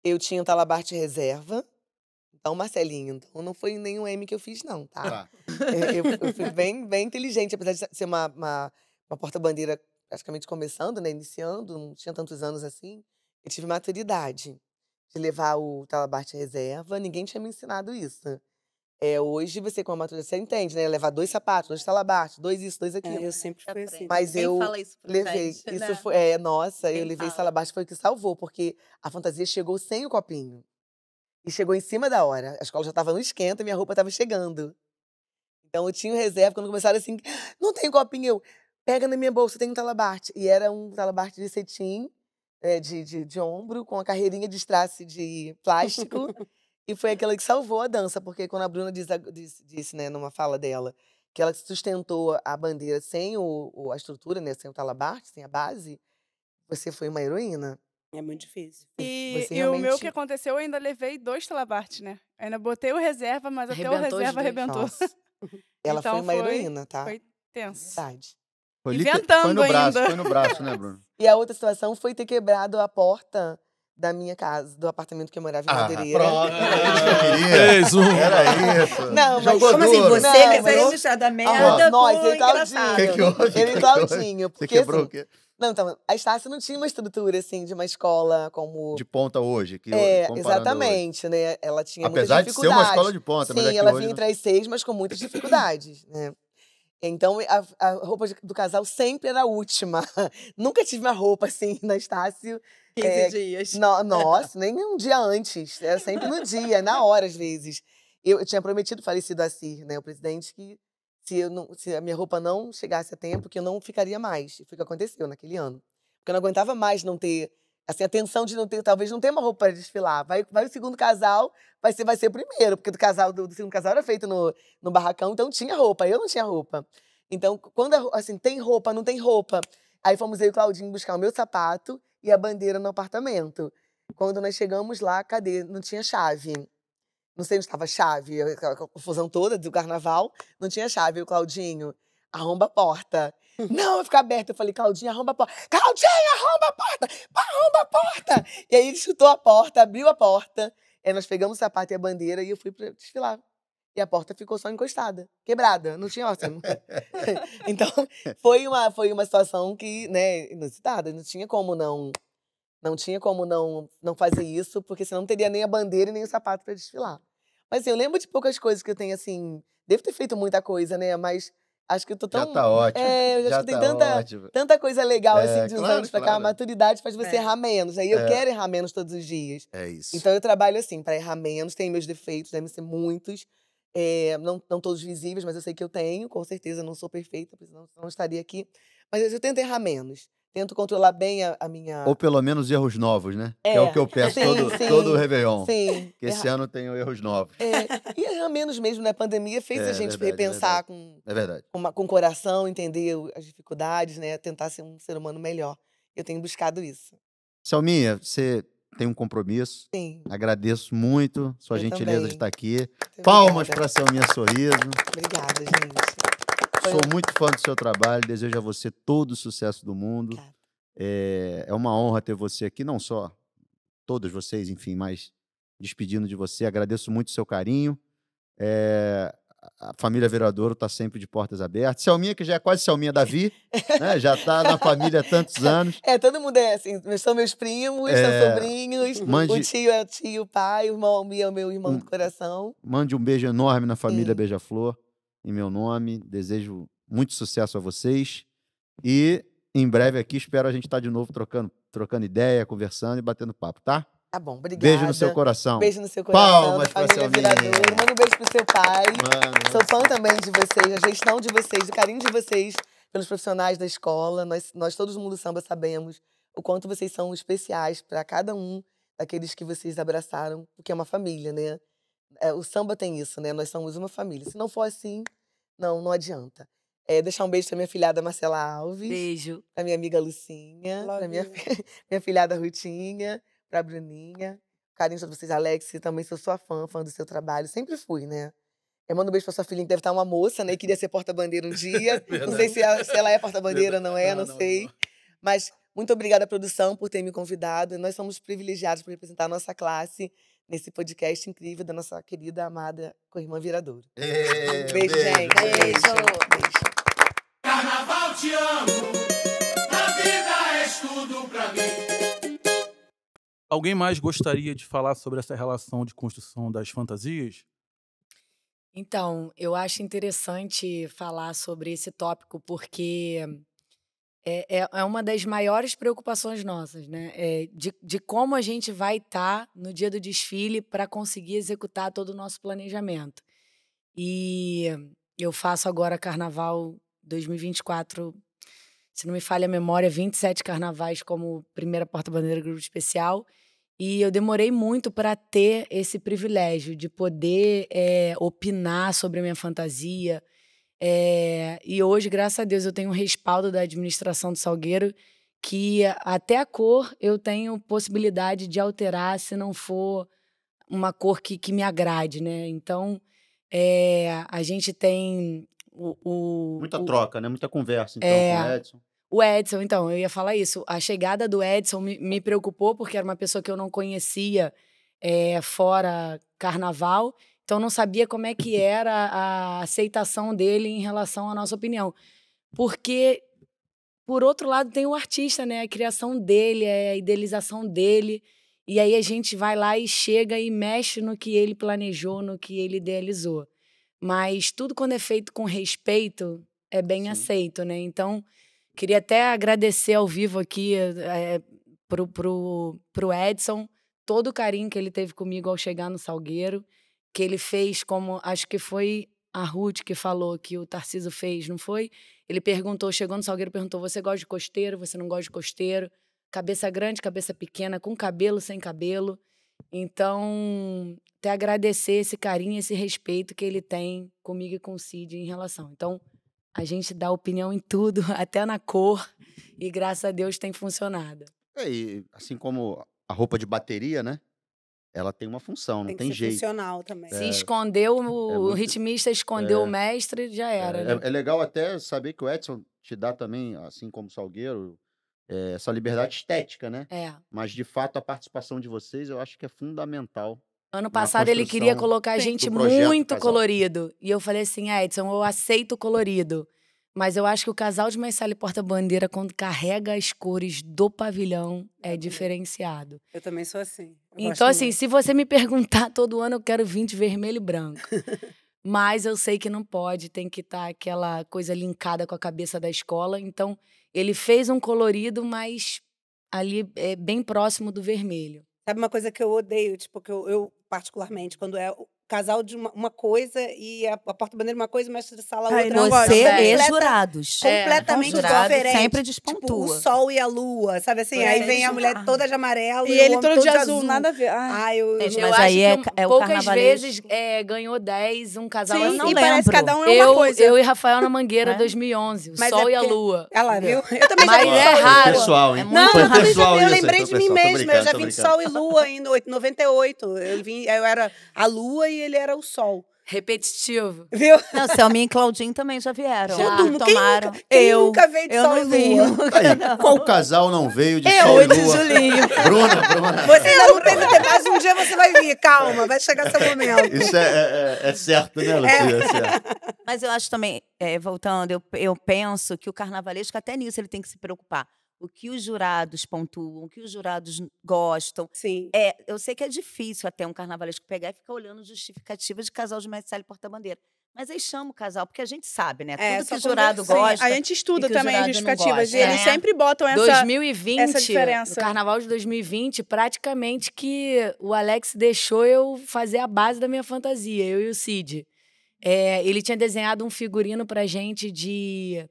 eu tinha um talabarte reserva. Então, Marcelinho, então não foi nenhum M que eu fiz, não, tá? Tá. Eu, eu- eu fui bem, bem inteligente, apesar de ser uma, uma, uma porta-bandeira praticamente começando, né? Iniciando, não tinha tantos anos assim. Eu tive maturidade de levar o talabarte reserva. Ninguém tinha me ensinado isso. É, hoje, você com a maturidade, você entende, né? Levar dois sapatos, dois talabartes, dois isso, dois aquilo. É, eu sempre fui assim. Mas Ninguém eu fala isso pra Levei. gente, Isso né? foi. É, nossa, eu Quem levei fala? Salabarte, foi o que salvou, porque a fantasia chegou sem o copinho. E chegou em cima da hora. A escola já estava no esquenta e minha roupa estava chegando. Então eu tinha o reserva, quando começaram assim, não tem copinho, eu, pega na minha bolsa, tem um talabarte. E era um talabarte de cetim, é, de, de, de ombro, com a carreirinha de strass de plástico. e foi aquela que salvou a dança, porque quando a Bruna a- disse, disse, né, numa fala dela, que ela sustentou a bandeira sem o, o- a estrutura, né, sem o talabarte, sem a base, você foi uma heroína. É muito difícil. E, e o meu que aconteceu, eu ainda levei dois talabartes, né? Ainda botei o reserva, mas até o Arrebentou reserva arrebentou. Ela Então foi uma foi- heroína, tá? Foi tenso. Verdade. Foi, Inventando foi no braço, ainda. foi no braço, né, Bruno? E a outra situação foi ter quebrado a porta da minha casa, do apartamento que eu morava em Ah, Madeireira. pronto. Era isso que eu queria. Fez um. Era isso. Não, mas Jogou Como assim, você Não, quer mas ser eu- misturado da Ah, merda nós, ele tá engraçado. O que, que houve? Ele Que e que Claudinho. Você Porque, quebrou assim, o quê? Não, então, a Estácio não tinha uma estrutura, assim, de uma escola como... De ponta hoje. Que, é, exatamente, né? Ela tinha Apesar muitas de ser uma dificuldades. escola de ponta. mas é Sim, que ela hoje vinha entre as seis, mas com muitas dificuldades, né? Então, a, a roupa de- do casal sempre era a última. Nunca tive uma roupa assim na Estácio. 15 É, dias. No- nossa, nem um dia antes. Era sempre no dia, na hora, às vezes. Eu, eu tinha prometido falecido Assir, né? O presidente, que se, não, se a minha roupa não chegasse a tempo, que eu não ficaria mais. E foi o que aconteceu naquele ano. Porque eu não aguentava mais não ter, assim, a tensão de não ter, talvez não ter uma roupa para desfilar. Vai, vai o segundo casal, vai ser, vai ser o primeiro, porque do casal, do, do segundo casal era feito no, no barracão, então tinha roupa, eu não tinha roupa. Então, quando, a assim, tem roupa, não tem roupa. Aí fomos eu e o Claudinho buscar o meu sapato e a bandeira no apartamento. Quando nós chegamos lá, cadê? Não tinha chave. Não sei onde estava a chave, aquela confusão toda do carnaval, não tinha chave. O Claudinho, arromba a porta. Não, vai ficar aberto. Eu falei, Claudinho, arromba a porta. Claudinho, arromba a porta! Arromba a porta! E aí ele chutou a porta, abriu a porta. Aí nós pegamos o sapato e a bandeira e eu fui pra desfilar. E a porta ficou só encostada, quebrada, não tinha ótimo. então, foi uma, foi uma situação que, né, inusitada, não tinha como não não tinha como não não fazer isso, porque senão não teria nem a bandeira e nem o sapato para desfilar. Mas assim, eu lembro de poucas coisas que eu tenho assim, devo ter feito muita coisa, né, mas acho que eu tô tão Já tá ótimo. É, eu Já acho que tem tá tanta ótimo. tanta coisa legal É, assim de uns claro, anos pra cá, a claro. maturidade faz você É. errar menos, né? E eu É. quero errar menos todos os dias. É isso. Então eu trabalho assim, para errar menos, tenho meus defeitos, devem ser muitos. é, não, não todos visíveis, mas eu sei que eu tenho, com certeza não sou perfeita, porque senão não estaria aqui. Mas eu tento errar menos. Tento controlar bem a, a minha. Ou pelo menos erros novos, né? Que é o É. que eu peço Sim, todo, sim, todo o Réveillon. Sim. Que esse ano tenho erros novos. é, e errar menos mesmo, né? A pandemia fez É, a gente verdade, repensar com, É verdade. com, uma- com o coração, entender as dificuldades, né? Tentar ser um ser humano melhor. Eu tenho buscado isso. Selminha, você tem um compromisso. Sim. Agradeço muito sua Eu gentileza de também. estar aqui. muito Palmas para Selminha Sorriso. Obrigada, gente. Sou um- muito fã do seu trabalho. Desejo a você todo o sucesso do mundo. É, é uma honra ter você aqui, não só todos vocês, enfim, mas despedindo de você. Agradeço muito o seu carinho. É, a família Viradouro está sempre de portas abertas. Selminha, que já é quase Selminha Davi, né? já está na família há tantos anos. É, todo mundo é assim. São meus primos, É, são sobrinhos. mande- O tio é o tio, o pai, o irmão é o meu irmão do coração. Mande um beijo enorme na família. Beija-Flor, em meu nome. Desejo muito sucesso a vocês. E em breve aqui espero a gente estar de novo trocando, trocando ideia, conversando e batendo papo, tá? Tá bom, obrigada. Beijo no seu coração. Beijo no seu coração, Palmas pra família Selminha. Viradouro. Manda um beijo pro seu pai. Mano, Sou fã também de vocês, a gestão de vocês, o carinho de vocês pelos profissionais da escola. Nós, nós todos do Mundo Samba sabemos o quanto vocês são especiais para cada um daqueles que vocês abraçaram, porque é uma família, né? É, o samba tem isso, né? Nós somos uma família. Se não for assim, não, não adianta. É, deixar um beijo para minha filhada Marcela Alves, Beijo. para minha amiga Lucinha, Love para minha, minha filhada Rutinha, para Bruninha. Carinho de vocês, Alex, também sou sua fã, fã do seu trabalho. Sempre fui, né? Eu mando um beijo pra sua filhinha, que deve estar uma moça, né? E queria ser porta-bandeira um dia. não sei se ela, se ela é porta-bandeira ou não é, não, sei. Mas muito obrigada, produção, por ter me convidado. Nós somos privilegiados por representar a nossa classe nesse podcast incrível da nossa querida, amada co-irmã Viradouro. É, Beijo, gente. Beijo. Beijo. Carnaval te amo, na vida és tudo pra mim. Alguém mais gostaria de falar sobre essa relação de construção das fantasias? Então, eu acho interessante falar sobre esse tópico porque é, é, é uma das maiores preocupações nossas, né? É de, de como a gente vai estar no dia do desfile para conseguir executar todo o nosso planejamento. E eu faço agora Carnaval 2024, se não me falha a memória, 27 carnavais como primeira porta-bandeira grupo especial. E eu demorei muito para ter esse privilégio de poder eh, opinar sobre a minha fantasia. Eh, e hoje, graças a Deus, eu tenho um respaldo da administração do Salgueiro que até a cor eu tenho possibilidade de alterar se não for uma cor que, que me agrade, né? Então, eh, a gente tem o, o- Muita o- troca, né? Muita conversa, então, É. com o Edson. o Edson, então, eu ia falar isso. A chegada do Edson me, me preocupou, porque era uma pessoa que eu não conhecia eh, fora carnaval, então não sabia como é que era a aceitação dele em relação à nossa opinião. Porque, por outro lado, tem o artista, né? A criação dele, é a idealização dele. E aí a gente vai lá e chega e mexe no que ele planejou, no que ele idealizou. Mas tudo quando é feito com respeito é bem Sim. aceito, né? Então, queria até agradecer ao vivo aqui é, pro, pro, pro Edson todo o carinho que ele teve comigo ao chegar no Salgueiro, que ele fez como, acho que foi a Ruth que falou que o Tarciso fez, não foi? Ele perguntou, chegou no Salgueiro, perguntou: você gosta de costeiro? Você não gosta de costeiro? Cabeça grande, cabeça pequena, com cabelo, sem cabelo. Então, até agradecer esse carinho, esse respeito que ele tem comigo e com o Cid em relação. Então, a gente dá opinião em tudo, até na cor, e graças a Deus tem funcionado. É, e assim como a roupa de bateria, né? Ela tem uma função, não Tem tem, que ser jeito. funcional também. Se escondeu, o, é o muito- ritmista escondeu é. o mestre, já É, era. é- né? é legal até saber que o Edson te dá também, assim como o Salgueiro, é, essa liberdade estética, né? É. Mas, de fato, a participação de vocês eu acho que é fundamental. Ano passado ele queria colocar a gente muito casal. colorido. E eu falei assim, ah, Edson, eu aceito o colorido. Mas eu acho que o casal de Maisala e Porta-Bandeira, quando carrega as cores do pavilhão, é diferenciado. Eu também sou assim. Eu Então, assim, muito. se você me perguntar todo ano, eu quero vir de vermelho e branco. Mas eu sei que não pode, tem que estar aquela coisa linkada com a cabeça da escola. Então, ele fez um colorido, mas ali é bem próximo do vermelho. Sabe uma coisa que eu odeio, tipo, que eu, eu particularmente, quando é casal de uma, uma coisa e a, a porta-bandeira uma coisa, o mestre de sala Ai, outra. gosto. Você e Completa- jurados. completamente Jurado diferente. sempre Tipo, o despontua. sol e a lua, sabe assim? É, Aí vem a isso. mulher toda de amarelo E o ele todo de azul, nada a ver. Ai. Ai, eu, Gente, eu- mas eu aí é acho que é o poucas vezes é, ganhou 10, um casal Sim, assim. não e parece lembro. cada um é uma eu, coisa. eu e Rafael na Mangueira, É? 2011. O Mas Sol é e a Lua. Olha lá, viu? Eu também Mas já vi é e raro. pessoal, hein? É Não, eu também já eu lembrei foi de mim mesma. Eu já tô vi brincando. Sol e Lua em no- 98. Eu, vim, eu era a Lua e ele era o Sol. Repetitivo. Viu? Não, Selminha e Claudinho também já vieram. Já. Todo mundo- quem tomaram. nunca- quem eu, nunca veio de eu sol não e lua? nunca, Aí, não. qual casal não veio de Eu sol e e de lua? Julinho. Bruna, Bruna. Você ainda não teve tempo, mas um dia você vai vir. Calma, vai chegar seu momento. Isso é, é- é- é certo, né, Lucia? É certo. Mas eu acho também, eh, voltando, eu, eu penso que o carnavalesco, até nisso, ele tem que se preocupar. O que os jurados pontuam, o que os jurados gostam. Sim. É, eu sei que é difícil até um carnavalesco pegar e ficar olhando justificativa de casal de mestre e porta-bandeira. Mas aí chama o casal, porque a gente sabe, né? É, Tudo só que o jurado gosta. a gente estuda também as justificativas. e eles né? sempre botam essa. 2020, essa diferença. o carnaval de 2020, praticamente que o Alex deixou eu fazer a base da minha fantasia, eu e o Cid. É, ele tinha desenhado um figurino pra gente de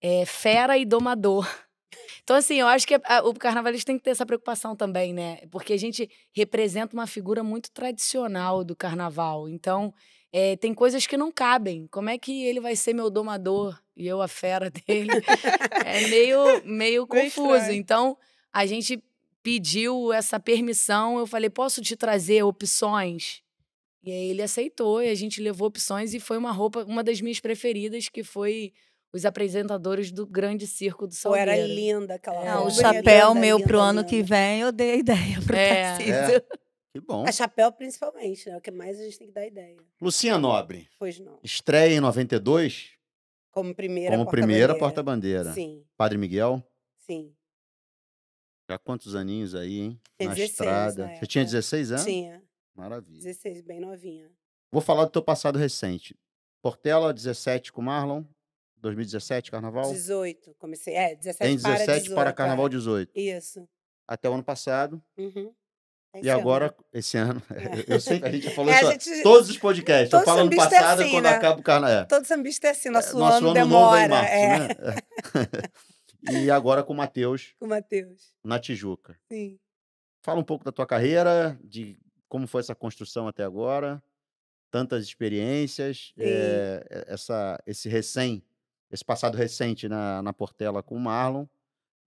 é, fera e domador. Então, assim, eu acho que a- o carnavalista tem que ter essa preocupação também, né? Porque a gente representa uma figura muito tradicional do carnaval. Então, é, tem coisas que não cabem. Como é que ele vai ser meu domador e eu a fera dele? é meio, meio confuso. Então, a gente pediu essa permissão. Eu falei, posso te trazer opções? E aí ele aceitou e a gente levou opções e foi uma roupa, uma das minhas preferidas, que foi os apresentadores do Grande Circo do Pô, Salgueiro. era linda aquela É. Não, o roupa. chapéu Linda, meu linda, pro ano linda. que vem, eu dei a ideia pro É. Tarcísio. Que bom. A chapéu, principalmente, né? O que mais a gente tem que dar ideia. Lucinha Nobre, Pois não. estreia em 92 Como primeira como primeira porta-bandeira. Sim, Padre Miguel, sim. já quantos aninhos aí, hein? Tinha Na 16 estrada. na Você tinha época. 16 anos? Tinha. Maravilha. 16, bem novinha. Vou falar do teu passado recente. Portela, 17 com Marlon. 2017, carnaval. 18. Comecei. É, 17 Em 17 para 18. para carnaval é. 18. Isso. Até o ano passado. Uhum. É E esse ano. agora, esse ano. Eu sei que a gente já falou É, isso. gente- Todos os podcasts. todo eu falo no sambista é passado assim, quando né? acaba o carnaval. Todo sambista é assim, nosso, Nosso ano, ano demora. novo é março, é, né? e agora com o Matheus, com o Matheus. na Tijuca. Sim. Fala um pouco da tua carreira, de como foi essa construção até agora, tantas experiências, eh, essa, esse recém, esse passado recente na, na Portela com o Marlon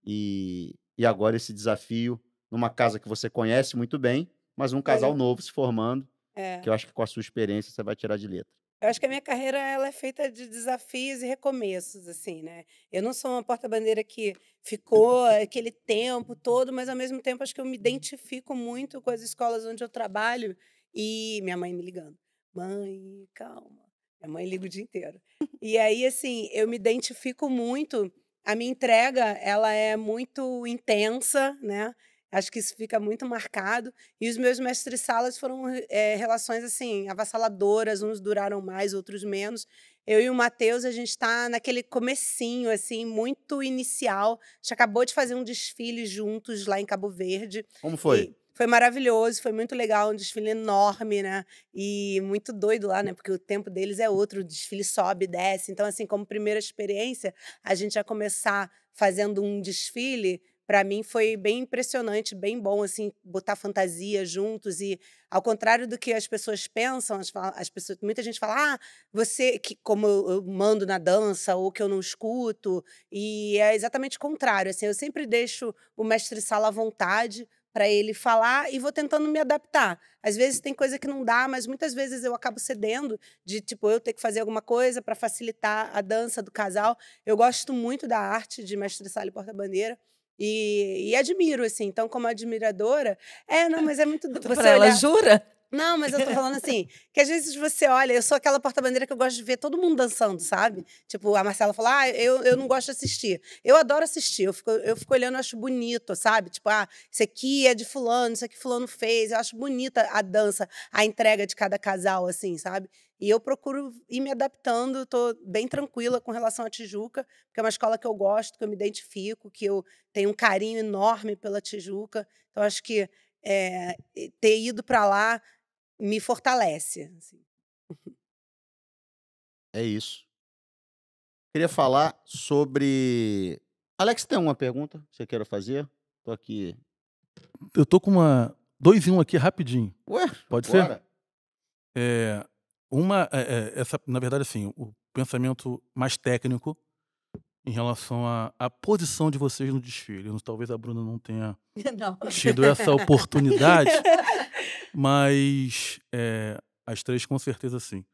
e, e agora esse desafio numa casa que você conhece muito bem, mas um casal novo se formando, É. que eu acho que com a sua experiência você vai tirar de letra. Eu acho que a minha carreira ela é feita de desafios e recomeços, assim, né? Eu não sou uma porta-bandeira que ficou aquele tempo todo, mas ao mesmo tempo acho que eu me identifico muito com as escolas onde eu trabalho e minha mãe me ligando. Mãe, calma. Minha mãe liga o dia inteiro. E aí, assim, eu me identifico muito. A minha entrega, ela é muito intensa, né? Acho que isso fica muito marcado. E os meus mestres-salas foram eh, relações, assim, avassaladoras. Uns duraram mais, outros menos. Eu e o Matheus, a gente está naquele comecinho, assim, muito inicial. A gente acabou de fazer um desfile juntos lá em Cabo Verde. Como foi? E foi maravilhoso, foi muito legal, um desfile enorme, né? E muito doido lá, né? Porque o tempo deles é outro, o desfile sobe, desce. Então, assim, como primeira experiência, a gente já começar fazendo um desfile, para mim foi bem impressionante, bem bom, assim, botar fantasia juntos e ao contrário do que as pessoas pensam, as, as pessoas, muita gente fala, ah, você, que como eu, eu mando na dança ou que eu não escuto, e é exatamente o contrário, assim, eu sempre deixo o mestre sala à vontade para ele falar e vou tentando me adaptar. Às vezes tem coisa que não dá, mas muitas vezes eu acabo cedendo de tipo eu ter que fazer alguma coisa para facilitar a dança do casal. Eu gosto muito da arte de mestre sala e porta-bandeira. E, e admiro, assim. Então, como admiradora, é, não, mas é muito. do- Pra Você ela, olhar, jura? Não, mas eu tô falando assim, que às vezes você olha, eu sou aquela porta-bandeira que eu gosto de ver todo mundo dançando, sabe? Tipo, a Marcela falou, ah, eu, eu não gosto de assistir. Eu adoro assistir, eu fico, eu fico olhando, eu acho bonito, sabe? Tipo, ah, isso aqui é de fulano, isso aqui fulano fez. Eu acho bonita a dança, a entrega de cada casal, assim, sabe? E eu procuro ir me adaptando, tô bem tranquila com relação à Tijuca, porque é uma escola que eu gosto, que eu me identifico, que eu tenho um carinho enorme pela Tijuca. Então, acho que é, ter ido para lá me fortalece. assim. É isso. Queria falar sobre. Alex, tem alguma pergunta que você queira fazer? Tô aqui. Eu tô com uma. Dois em um aqui rapidinho. Ué, Pode ser? bora. É, uma, é, é, essa, na verdade, assim, o pensamento mais técnico em relação à, à posição de vocês no desfile. Talvez a Bruna não tenha Não. tido essa oportunidade, mas é, as três com certeza sim.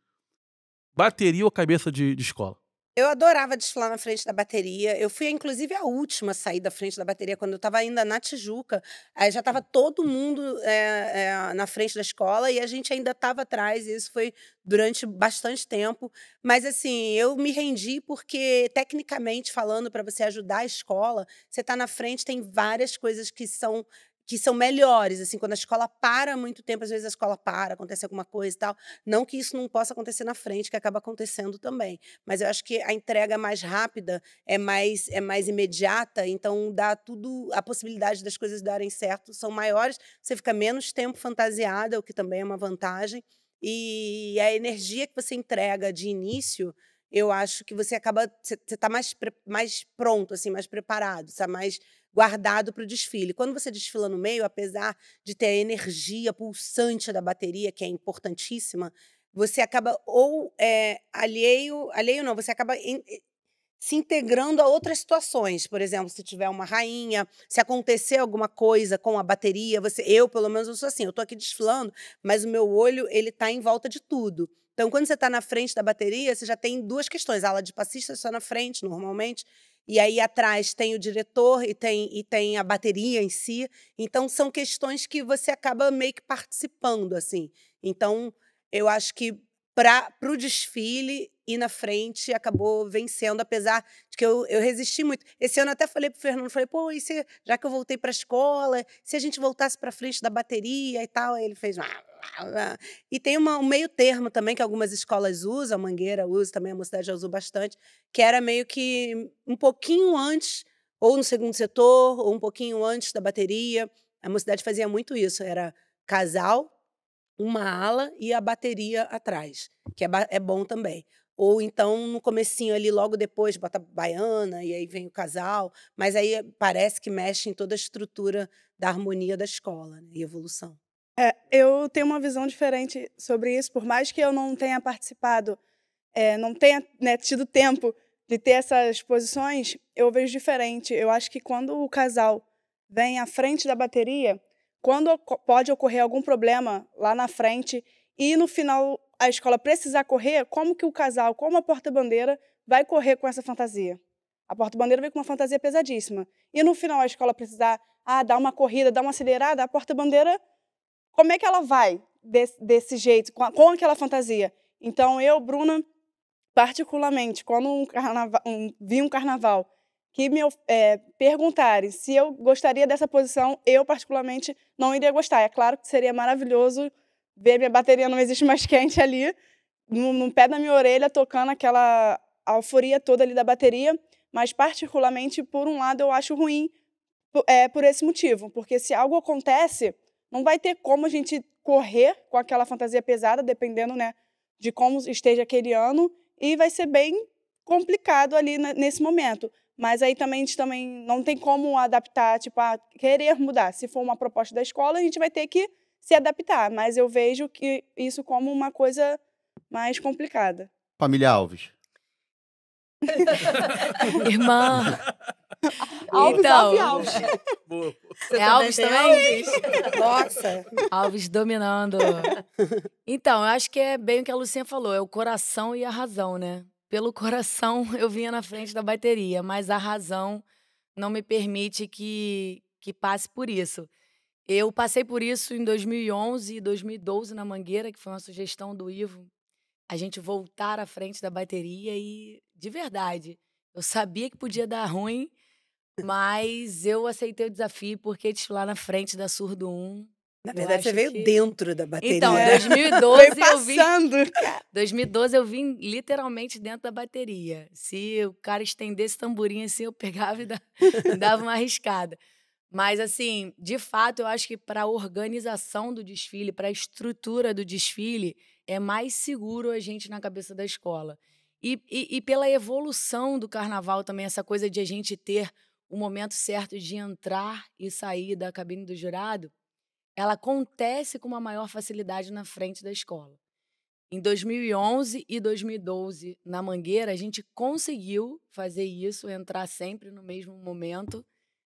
Bateria ou cabeça de, de escola? Eu adorava desfilar na frente da bateria. Eu fui, inclusive, a última a sair da frente da bateria. Quando eu estava ainda na Tijuca, aí já estava todo mundo é, é, na frente da escola e a gente ainda estava atrás. E isso foi durante bastante tempo. Mas, assim, eu me rendi porque, tecnicamente falando, para você ajudar a escola, você está na frente, tem várias coisas que são que são melhores, assim, quando a escola para muito tempo, às vezes a escola para, acontece alguma coisa e tal. Não que isso não possa acontecer na frente, que acaba acontecendo também. Mas eu acho que a entrega mais rápida é mais é mais imediata, então dá tudo a possibilidade das coisas darem certo são maiores. Você fica menos tempo fantasiada, o que também é uma vantagem. E a energia que você entrega de início, eu acho que você acaba você está mais mais pronto assim, mais preparado, está mais guardado para o desfile. Quando você desfila no meio, apesar de ter a energia pulsante da bateria, que é importantíssima, você acaba ou é, alheio, alheio não, você acaba eh, se integrando a outras situações. Por exemplo, se tiver uma rainha, se acontecer alguma coisa com a bateria, você, eu pelo menos eu sou assim, eu estou aqui desfilando, mas o meu olho ele está em volta de tudo. Então, quando você está na frente da bateria, você já tem duas questões. A ala de passista está na frente, normalmente, e aí atrás tem o diretor e tem, e tem a bateria em si. Então, são questões que você acaba meio que participando, assim. Então, eu acho que para o desfile ir na frente acabou vencendo, apesar de que eu, eu resisti muito. Esse ano até falei para o Fernando, falei, pô, e se, já que eu voltei para a escola, se a gente voltasse para frente da bateria e tal, aí ele fez... E tem uma, um meio termo também que algumas escolas usam, a Mangueira usa também, a Mocidade já usou bastante, que era meio que um pouquinho antes, ou no segundo setor, ou um pouquinho antes da bateria. A Mocidade fazia muito isso, era casal, uma ala e a bateria atrás, que é, é bom também. Ou então no comecinho ali, logo depois, bota baiana e aí vem o casal. Mas aí parece que mexe em toda a estrutura da harmonia da escola né, e evolução. É, eu tenho uma visão diferente sobre isso, por mais que eu não tenha participado, é, não tenha né, tido tempo de ter essas posições, eu vejo diferente. Eu acho que quando o casal vem à frente da bateria, quando pode ocorrer algum problema lá na frente e no final a escola precisar correr, como que o casal, como a porta-bandeira, vai correr com essa fantasia? A porta-bandeira vem com uma fantasia pesadíssima. E no final a escola precisar ah, dar uma corrida, dar uma acelerada, a porta-bandeira como é que ela vai desse, desse jeito, com, a, com, aquela fantasia? Então, eu, Bruna, particularmente, quando um um, vi um carnaval que me é, perguntarem se eu gostaria dessa posição, eu, particularmente, não iria gostar. É claro que seria maravilhoso ver minha bateria não existe mais quente ali, no, no pé da minha orelha, tocando aquela alforia toda ali da bateria, mas, particularmente, por um lado, eu acho ruim é, por esse motivo, porque se algo acontece não vai ter como a gente correr com aquela fantasia pesada, dependendo né, de como esteja aquele ano, e vai ser bem complicado ali nesse momento. Mas aí também a gente também não tem como adaptar, tipo, a querer mudar. Se for uma proposta da escola, a gente vai ter que se adaptar. Mas eu vejo que isso como uma coisa mais complicada. Família Alves. Irmã, Alves, então, Alves, Alves. é Alves também? Nossa. Alves dominando. Então, eu acho que é bem o que a Lucinha falou, é o coração e a razão, né? Pelo coração eu vinha na frente da bateria, mas a razão não me permite que, que passe por isso. Eu passei por isso em 2011 e 2012 na Mangueira, que foi uma sugestão do Ivo, a gente voltar à frente da bateria e, de verdade, eu sabia que podia dar ruim, mas eu aceitei o desafio porque desfilar na frente da Surdo 1. Na verdade, você veio que... dentro da bateria. Então, em 2012 eu vim. 2012 eu vim literalmente dentro da bateria. Se o cara estendesse tamborim assim, eu pegava e dava uma arriscada. Mas, assim, de fato, eu acho que para a organização do desfile, para a estrutura do desfile, é mais seguro a gente na cabeça da escola. E, e, e, pela evolução do carnaval também, essa coisa de a gente ter o momento certo de entrar e sair da cabine do jurado, ela acontece com uma maior facilidade na frente da escola. Em 2011 e 2012, na Mangueira, a gente conseguiu fazer isso, entrar sempre no mesmo momento,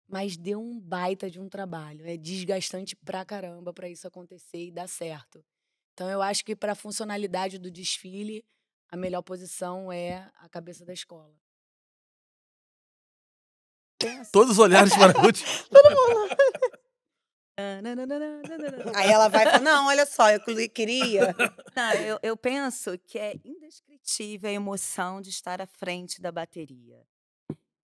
mas deu um baita de um trabalho. É desgastante pra caramba para isso acontecer e dar certo. Então, eu acho que para a funcionalidade do desfile, a melhor posição é a cabeça da escola. Todos os olhares para a Ruth. Aí ela vai falar, não, olha só, eu que- queria. Não, eu, eu penso que é indescritível a emoção de estar à frente da bateria.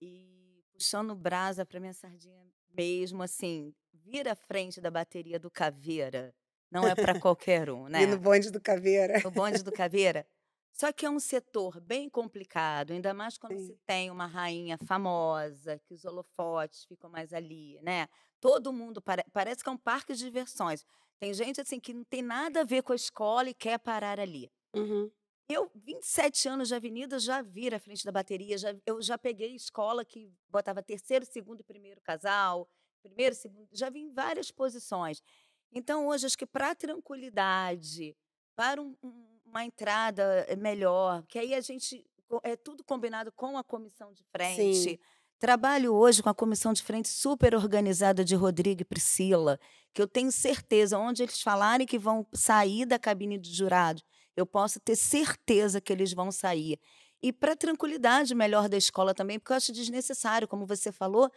E puxando brasa para minha sardinha mesmo, assim, vir à frente da bateria do Caveira não é para qualquer um, né? E no bonde do Caveira. no bonde do Caveira. Só que é um setor bem complicado, ainda mais quando Sim. se tem uma rainha famosa, que os holofotes ficam mais ali, né? Todo mundo pare- parece que é um parque de diversões. Tem gente assim que não tem nada a ver com a escola e quer parar ali. Uhum. Eu, 27 anos de avenida, já vi à frente da bateria, já, eu já peguei escola que botava terceiro, segundo e primeiro casal, primeiro, segundo, já vi em várias posições. Então, hoje, acho que para tranquilidade, para um- um- uma entrada eh, melhor, que aí a gente, é tudo combinado com a comissão de frente. Sim. Trabalho hoje com a comissão de frente super organizada de Rodrigo e Priscila, que eu tenho certeza, onde eles falarem que vão sair da cabine de jurado, eu posso ter certeza que eles vão sair. E para tranquilidade melhor da escola também, porque eu acho desnecessário, como você falou,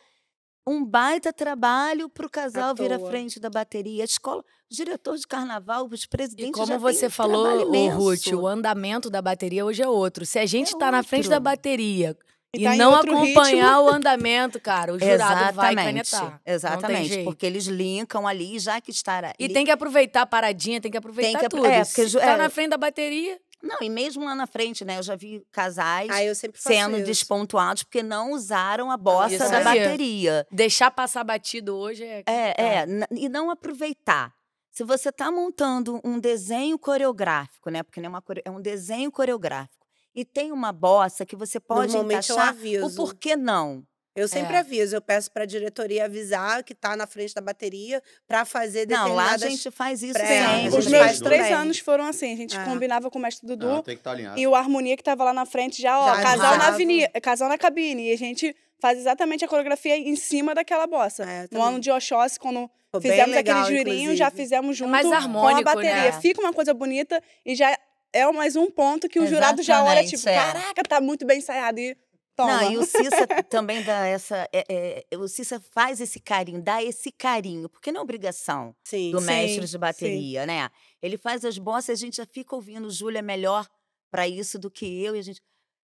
um baita trabalho para o casal vir à frente da bateria. A escola, o diretor de carnaval, os E presidentes como já você um falou, trabalho ô, Ruth, o andamento da bateria hoje é outro. Se a gente É tá na frente da bateria e, tá não acompanhar o andamento, cara, o jurado vai Exatamente, canetar. Não tem exatamente, porque eles linkam ali, já que estar E tem que aproveitar a paradinha, tem que aproveitar que apro- tudo. é, porque tá é. na frente da bateria, Não, e mesmo lá na frente, né? Eu já vi casais faço sendo isso. despontuados porque não usaram a bossa Isso da aí. bateria. deixar passar batido hoje é. É, é, e não aproveitar. Se você está montando um desenho coreográfico, né? Porque não é, uma core- é um desenho coreográfico, e tem uma bossa que você pode encaixar, o aviso. porquê não? Eu sempre É. aviso, eu peço para a diretoria avisar que está na frente da bateria para fazer Não, lá a determinadas... gente faz isso sempre. Os meus três também. anos foram assim. A gente É. combinava com o mestre Dudu Não, tem que estar alinhado. e o Harmonia que tava lá na frente já, ó, Já casal na avenida, casal na cabine. E a gente faz exatamente a coreografia em cima daquela bossa. É, no ano de Oxóssi, quando Ficou fizemos legal, aquele jurinho, já inclusive. fizemos junto mais com a bateria. né? Fica uma coisa bonita e já é mais um ponto que o jurado já olha, Exatamente, tipo, é. caraca, tá muito bem ensaiado. E toma. Não, e o Cissa também dá essa. é- é, o Cissa faz esse carinho, dá esse carinho, porque não é obrigação Sim, do Sim, mestre de sim. bateria, né? Ele faz as bossas e a gente já fica ouvindo. Júlia é melhor para isso do que eu. E a gente.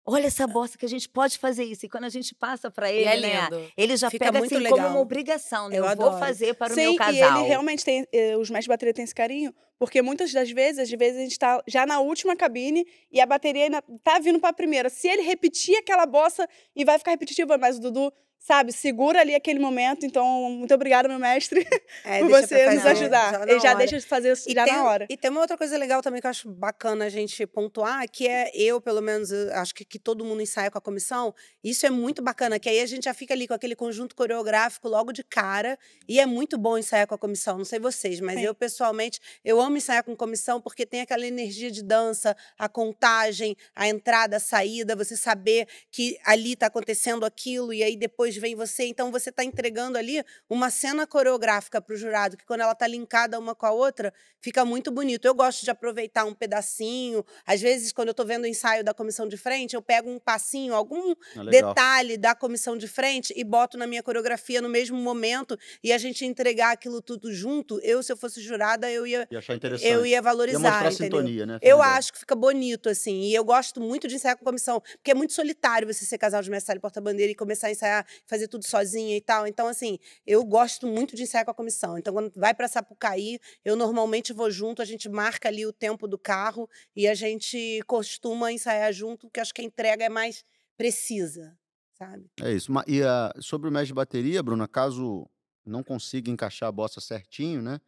Olha essa bossa que a gente pode fazer isso. E quando a gente passa para E ele, é né? lindo. Ele já Fica pega muito assim como legal. uma obrigação, né? Eu Eu, vou fazer para o Sim, meu casal. e ele realmente tem, eh, os mestres de bateria têm esse carinho, porque muitas das vezes, às vezes a gente tá já na última cabine e a bateria ainda tá vindo pra primeira. Se ele repetir aquela bossa e vai ficar repetitivo, mas o Dudu, sabe, segura ali aquele momento. Então, muito obrigada, meu mestre, É, por você nos ajudar. já ele já hora. deixa de fazer isso E já tem, na hora. e tem uma outra coisa legal também que eu acho bacana a gente pontuar, que é eu, pelo menos, acho que, que todo mundo ensaia com a comissão. Isso é muito bacana, que aí a gente já fica ali com aquele conjunto coreográfico logo de cara. E é muito bom ensaiar com a comissão, não sei vocês, mas Sim. eu, pessoalmente, eu amo ensaiar com comissão porque tem aquela energia de dança, a contagem, a entrada, a saída, você saber que ali está acontecendo aquilo e aí depois vem você. Então você está entregando ali uma cena coreográfica para o jurado, que quando ela está linkada uma com a outra, fica muito bonito. Eu gosto de aproveitar um pedacinho. Às vezes, quando eu estou vendo o ensaio da comissão de frente, eu pego um passinho, algum legal. detalhe da comissão de frente e boto na minha coreografia no mesmo momento e a gente entregar aquilo tudo junto. Eu, se eu fosse jurada, eu ia, Ia achar interessante. eu ia Ia valorizar, mostrar entendeu? sintonia, né? Eu acho que fica bonito, assim. E eu gosto muito de ensaiar com comissão, porque é muito solitário você ser casal de mestre e porta-bandeira e começar a ensaiar, fazer tudo sozinha e tal. Então, assim, eu gosto muito de ensaiar com a comissão. Então, quando vai pra Sapucaí, eu normalmente vou junto, a gente marca ali o tempo do carro e a gente costuma ensaiar junto, porque acho que a entrega é mais precisa, sabe? É isso. E ah, sobre o mestre de bateria, Bruna, caso não consiga encaixar a bossa certinho, né?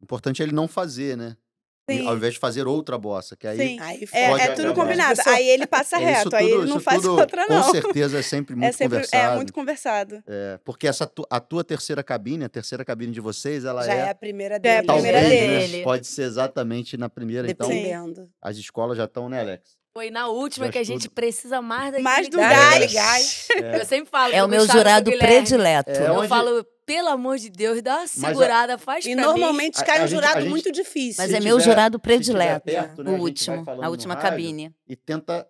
Importante é ele não fazer, né? Sim. Ao invés de fazer outra bossa, que aí Sim. Aí É, Pode é tudo combinado. Pessoa- Aí ele passa É, isso reto, aí tudo- ele não faz tudo, outra, não. Com certeza é sempre muito é sempre conversado. é muito conversado. É, porque essa tu- a tua terceira cabine, a terceira cabine de vocês, ela já é é, a primeira é a dele. talvez, primeira né, dele. pode ser exatamente na primeira, então Dependendo. as escolas já estão, né, Alex? Foi na última que a gente precisa mais daquele Mais do gás. gás. Eu sempre falo. É o meu Gustavo jurado predileto. É, Eu onde- falo, pelo amor de Deus, dá uma a- segurada, faz E pra mim. normalmente A- cai a um gente- jurado a gente- muito difícil. Mas é meu tiver- jurado se tiver predileto. perto, né, o a último, a última cabine. E tenta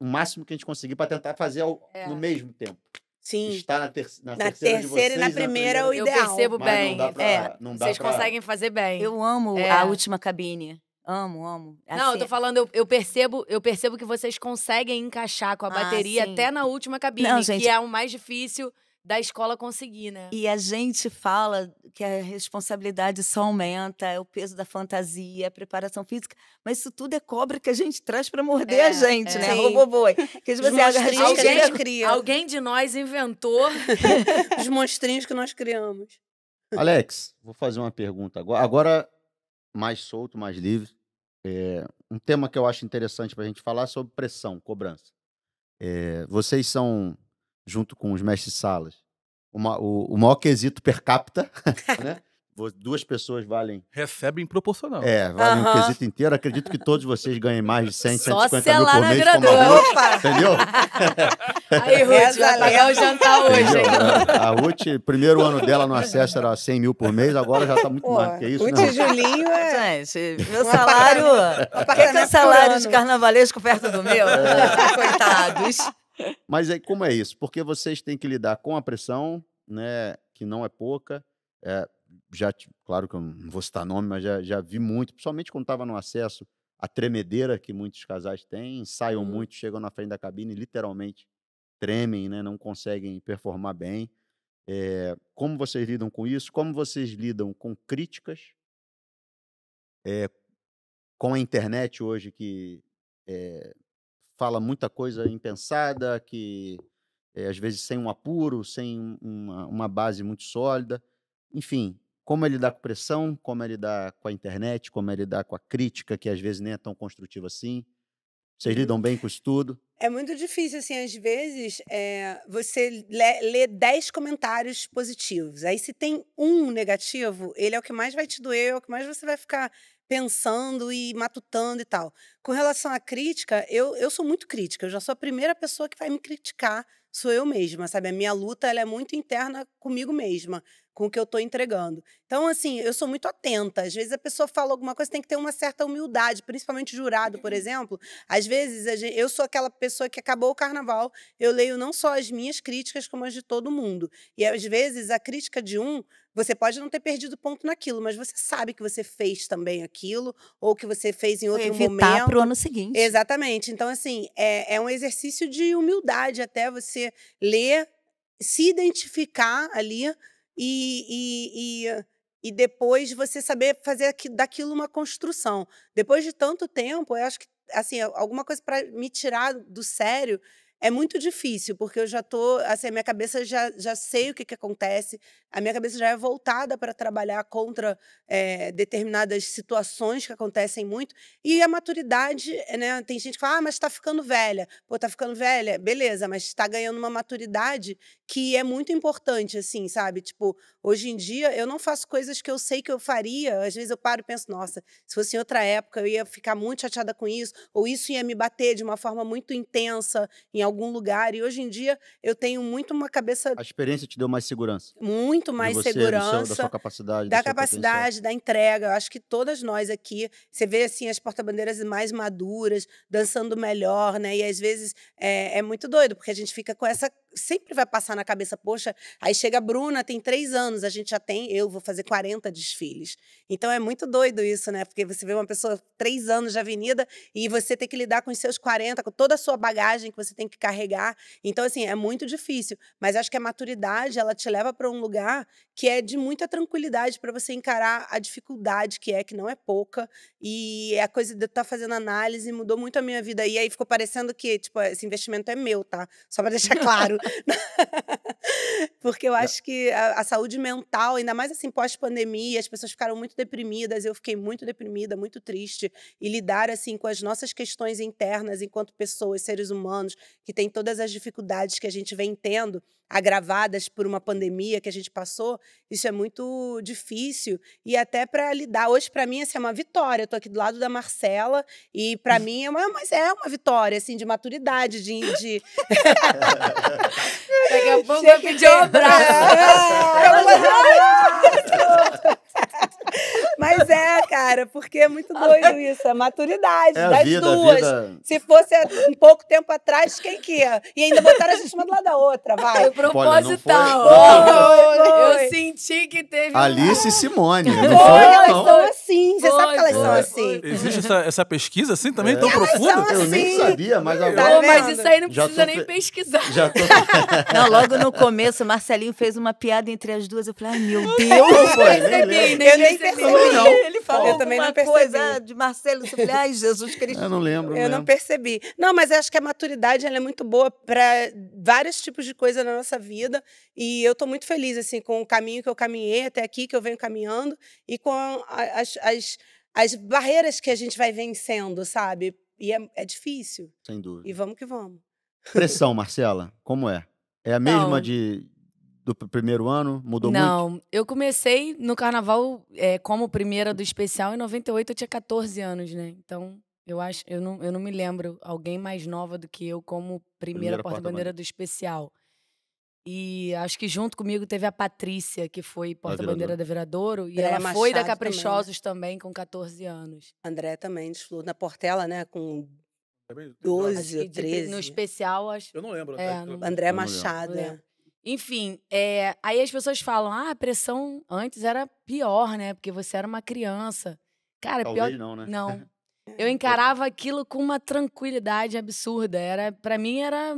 o máximo que a gente conseguir para tentar fazer ao- É. no mesmo tempo. Sim. Estar na, ter na Na terceira, de terceira e na vocês, primeira é o Eu ideal. percebo Mas não bem. dá pra- é, vocês pra- conseguem fazer bem. Eu amo É. a última cabine. Amo, amo. Não, eu Assim, tô falando, eu, eu percebo, eu percebo que vocês conseguem encaixar com a Ah, bateria sim. até na última cabine, Não, gente. que é o mais difícil da escola conseguir, né? E a gente fala que a responsabilidade só aumenta, é o peso da fantasia, a preparação física, mas isso tudo é cobra que a gente traz para morder É, a gente, é. né? Sim. Roboboi. Que Os você monstrinhos que a Alguém- gente cria. Alguém de nós inventou. Os monstrinhos que nós criamos. Alex, vou fazer uma pergunta agora. Agora, mais solto, mais livre. É, um tema que eu acho interessante para a gente falar é sobre pressão, cobrança. É, vocês são, junto com os mestres-salas, uma- o, o maior quesito per capita, né? Duas pessoas valem, Recebem proporcional. é, valem o Aham. quesito inteiro. Acredito que todos vocês ganhem mais de 100, Só 150 se é mil lá por na mês como gradura. a Ruth, Opa! entendeu? Aí, Ruth, vai pagar o jantar hoje, Entendeu? hein? A Ruth, primeiro ano dela no acesso era 100 mil por mês, agora já está muito Pô, mais do que isso, o né? Ruth? Julinho é. Gente, meu salário. Quer que é apartamento salário por de carnavalesco perto do meu? É. Coitados. Mas aí, como é isso? Porque vocês têm que lidar com a pressão, né? Que não é pouca. É, já, claro que eu não vou citar nome, mas já, já vi muito, principalmente quando estava no acesso, a tremedeira que muitos casais têm, ensaiam Uhum. muito, chegam na frente da cabine e literalmente tremem, né? Não conseguem performar bem. É, como vocês lidam com isso? Como vocês lidam com críticas? É, com a internet hoje que é, fala muita coisa impensada, que é, às vezes sem um apuro, sem um- uma, uma base muito sólida. Enfim, como é lidar com pressão, como é lidar com a internet, como é lidar com a crítica, que às vezes nem é tão construtiva assim. Vocês lidam bem com isso tudo? É muito difícil, assim, às vezes, é, você lê, lê 10 comentários positivos. Aí, se tem um negativo, ele é o que mais vai te doer, é o que mais você vai ficar pensando e matutando e tal. Com relação à crítica, eu, eu sou muito crítica. Eu já sou a primeira pessoa que vai me criticar, sou eu mesma, sabe? A minha luta, ela é muito interna comigo mesma, com o que eu estou entregando. Então, assim, eu sou muito atenta. Às vezes a pessoa fala alguma coisa, tem que ter uma certa humildade, principalmente jurado, por exemplo. Às vezes, a gen- eu sou aquela pessoa que acabou o carnaval, eu leio não só as minhas críticas, como as de todo mundo. E às vezes, a crítica de um, você pode não ter perdido ponto naquilo, mas você sabe que você fez também aquilo, ou que você fez em outro Evitar momento. pro ano seguinte. Exatamente. Então, assim, é, é um exercício de humildade até você ler, se identificar ali e, e, e, e depois você saber fazer aqui- daquilo uma construção. Depois de tanto tempo, eu acho que assim, alguma coisa para me tirar do sério é muito difícil, porque eu já tô, assim, a minha cabeça já, já sei o que, que acontece, a minha cabeça já é voltada para trabalhar contra eh, determinadas situações que acontecem muito, e a maturidade, né? Tem gente que fala, ah, mas está ficando velha. Pô, tá ficando velha, beleza, mas está ganhando uma maturidade que é muito importante, assim, sabe? Tipo, hoje em dia eu não faço coisas que eu sei que eu faria. Às vezes eu paro e penso, nossa, se fosse em outra época eu ia ficar muito chateada com isso, ou isso ia me bater de uma forma muito intensa em algum lugar. E hoje em dia eu tenho muito uma cabeça A experiência te deu mais segurança. muito mais você, do seu- segurança da sua capacidade. da seu potencial. capacidade, da entrega. Eu acho que todas nós aqui, você vê assim as porta-bandeiras mais maduras, dançando melhor, né? E às vezes é, é muito doido, porque a gente fica com essa. Sempre vai passar na cabeça, poxa, aí chega a Bruna, tem três anos, a gente já tem, eu vou fazer 40 desfiles. Então é muito doido isso, né? Porque você vê uma pessoa três anos de avenida e você tem que lidar com os seus 40, com toda a sua bagagem que você tem que carregar. Então, assim, é muito difícil. Mas acho que a maturidade, ela te leva para um lugar que é de muita tranquilidade para você encarar a dificuldade que é, que não é pouca. E a coisa de eu estar fazendo análise mudou muito a minha vida. E aí ficou parecendo que, tipo, esse investimento é meu, tá? Só para deixar claro. Porque eu acho que a, a saúde mental, ainda mais assim pós-pandemia, as pessoas ficaram muito deprimidas, eu fiquei muito deprimida, muito triste. E lidar assim com as nossas questões internas enquanto pessoas, seres humanos, que tem todas as dificuldades que a gente vem tendo, agravadas por uma pandemia que a gente passou, isso é muito difícil e até para lidar. Hoje para mim assim, é uma vitória. Eu tô aqui do lado da Marcela e para mim é uma, mas é uma vitória assim de maturidade, de, de... Daqui a pouco Tinha vai Mas é, cara, porque é muito doido isso, é maturidade É a das vida, a duas. vida. Se fosse um pouco tempo atrás, quem que ia? E ainda botaram a gente uma do lado da outra, vai. Foi não foi- proposital. Foi, foi. Eu senti que teve. Alice e Simone. Não Foi, elas não. são assim. Você sabe que elas são assim. Existe essa, essa pesquisa assim também, É. tão Elas profunda? são Eu nem assim. sabia, mas Tá agora. Pô, mas isso aí não Já precisa tô nem fe- pesquisar. Já tô. Não, logo no começo, o Marcelinho fez uma piada entre as duas. Eu falei, ai, meu Deus. Não foi, nem Eu nem percebi. Ele falou Eu também não percebi. coisa de Marcelo. Eu falei, ai, Jesus Cristo. Eu não lembro. Eu não lembro. percebi. Não, mas eu acho que a maturidade ela é muito boa para vários tipos de coisa na nossa vida. E eu estou muito feliz assim com o caminho que eu caminhei até aqui, que eu venho caminhando, e com as, as, as barreiras que a gente vai vencendo, sabe? E é, é difícil. Sem dúvida. E vamos que vamos. Pressão, Marcela, como é? É a mesma Não. de, do pr- primeiro ano? Mudou muito? Não, eu comecei no carnaval é, como primeira do especial em 98, eu tinha 14 anos, né? Então, eu acho, eu não, eu não me lembro alguém mais nova do que eu como primeira, Primeira porta-bandeira do especial. E acho que junto comigo teve a Patrícia, que foi porta-bandeira da Viradouro, e ela foi da Machado também, né? Caprichosos também, com 14 anos. André também desfilou na Portela, né? Com Acho 12 que ou de- 13. no especial, acho. Eu não lembro. É, não- André Não. Machado. Não é. Enfim, é, aí as pessoas falam: ah, a pressão antes era pior, né? Porque você era uma criança. Cara, pior. Talvez não, né? Não. Eu encarava aquilo com uma tranquilidade absurda. Era, para mim era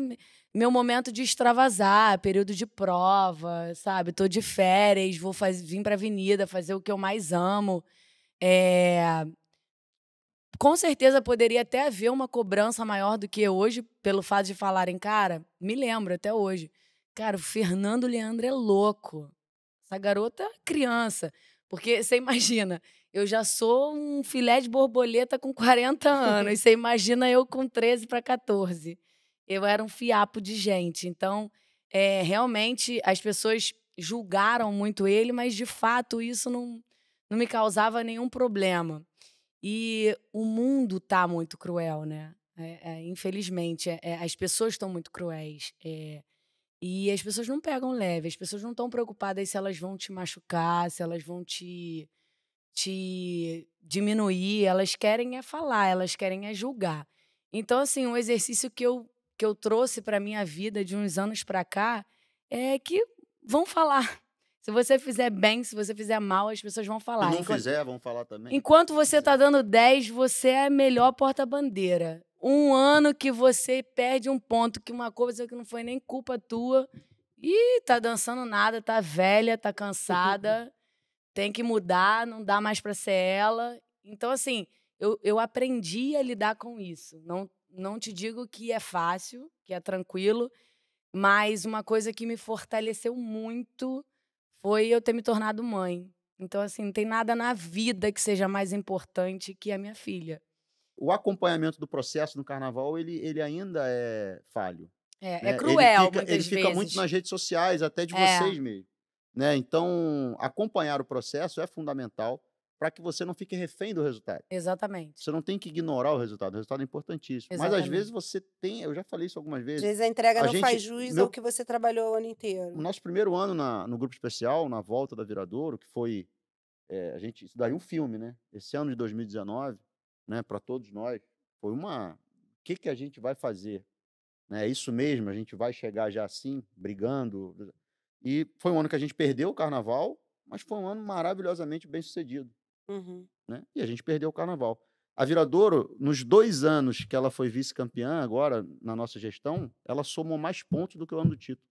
meu momento de extravasar, período de prova, sabe? Tô de férias, vou faz, vir para avenida fazer o que eu mais amo. É, Com certeza poderia até haver uma cobrança maior do que hoje, pelo fato de falarem, cara, me lembro até hoje. Cara, o Fernando Leandro é louco. Essa garota é criança. Porque você imagina, eu já sou um filé de borboleta com 40 anos. Você imagina eu com 13 para 14. Eu era um fiapo de gente. Então, é, realmente, as pessoas julgaram muito ele, mas de fato isso não, não me causava nenhum problema. E o mundo tá muito cruel, né? É, é, infelizmente, é, é, as pessoas estão muito cruéis. E as pessoas não pegam leve, as pessoas não estão preocupadas se elas vão te machucar, se elas vão te, te diminuir. Elas querem é falar, elas querem é julgar. Então, assim, um exercício que eu, que eu trouxe para minha vida de uns anos para cá é que vão falar. Se você fizer bem, se você fizer mal, as pessoas vão Se falar. não Enquanto- fizer, vamos falar também. Enquanto você tá dando 10, você é a melhor porta-bandeira. Um ano que você perde um ponto, que uma coisa que não foi nem culpa tua, e tá dançando nada, tá velha, tá cansada, tem que mudar, não dá mais pra ser ela. Então, assim, eu, eu aprendi a lidar com isso. Não, não te digo que é fácil, que é tranquilo, mas uma coisa que me fortaleceu muito foi eu ter me tornado mãe. Então, assim, não tem nada na vida que seja mais importante que a minha filha. O acompanhamento do processo no carnaval, ele, ele ainda é falho. É, né? é cruel, ele fica, ele fica vezes. muito nas redes sociais, até de É. vocês mesmo. Né? Então, acompanhar o processo é fundamental para que você não fique refém do resultado. Exatamente. Você não tem que ignorar o resultado. O resultado é importantíssimo. Mas às Exatamente. vezes você tem, eu já falei isso algumas Às vezes. vezes a entrega A não gente- faz jus meu- ao que você trabalhou o ano O inteiro. nosso primeiro ano na- no grupo especial, na volta da Viradouro, que foi é, a gente isso daí é um filme, né? Esse ano de 2019, né? Para todos nós, foi uma. O que que a gente vai fazer? É isso mesmo. A gente vai chegar já assim, brigando. E foi um ano que a gente perdeu o carnaval, mas foi um ano maravilhosamente bem sucedido. Uhum. né? E a gente perdeu o carnaval. A Viradouro, nos dois anos que ela foi vice-campeã, agora, na nossa gestão, ela somou mais pontos do que o ano do título.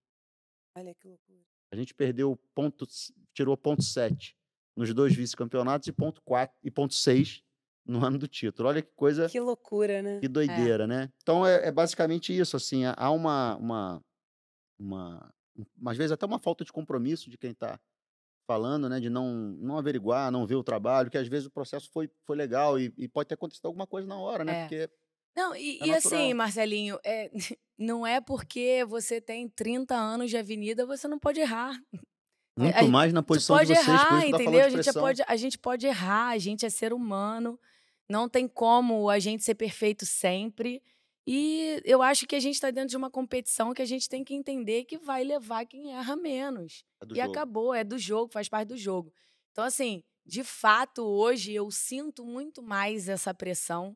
Olha que loucura. A gente perdeu ponto, tirou ponto 7 nos dois vice-campeonatos e ponto 4 e ponto 6 no ano do título. Olha que coisa, Que loucura, né? que doideira, né? Então é, é basicamente isso, assim, há- uma, uma, uma, um- às vezes até uma falta de compromisso de quem está falando, né, de não, não averiguar, não ver o trabalho, que às vezes o processo foi, foi legal e, e pode ter acontecido alguma coisa na hora, né? É. Porque Não, e, É e assim. Marcelinho, é, não é porque você tem 30 anos de avenida, você não pode errar. Muito a- mais na posição de vocês, errar, entendeu? A gente, pode, a gente pode errar, a gente é ser humano, não tem como a gente ser perfeito sempre. E eu acho que a gente está dentro de uma competição que a gente tem que entender que vai levar quem erra menos. É e jogo. acabou, é do jogo, faz parte do jogo. Então, assim, de fato, hoje eu sinto muito mais essa pressão,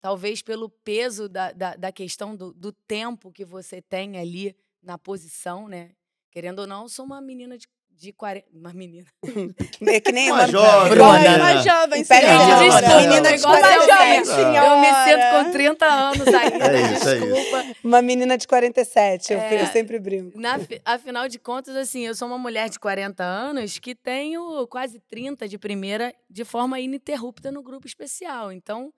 talvez pelo peso da, da, da questão do, do tempo que você tem ali na posição, né? Querendo ou não, eu sou uma menina de, de 40. Uma menina. É que nem Uma uma, jovem, igual- né? mais jovem, desculpa, menina de de 47. Eu me sinto com 30 anos ainda, É isso, é isso. desculpa. Uma menina de 47, eu, É. eu sempre brinco. Na fi- afinal de contas, assim, eu sou uma mulher de 40 anos que tenho quase 30 de primeira de forma ininterrupta no grupo especial. Então,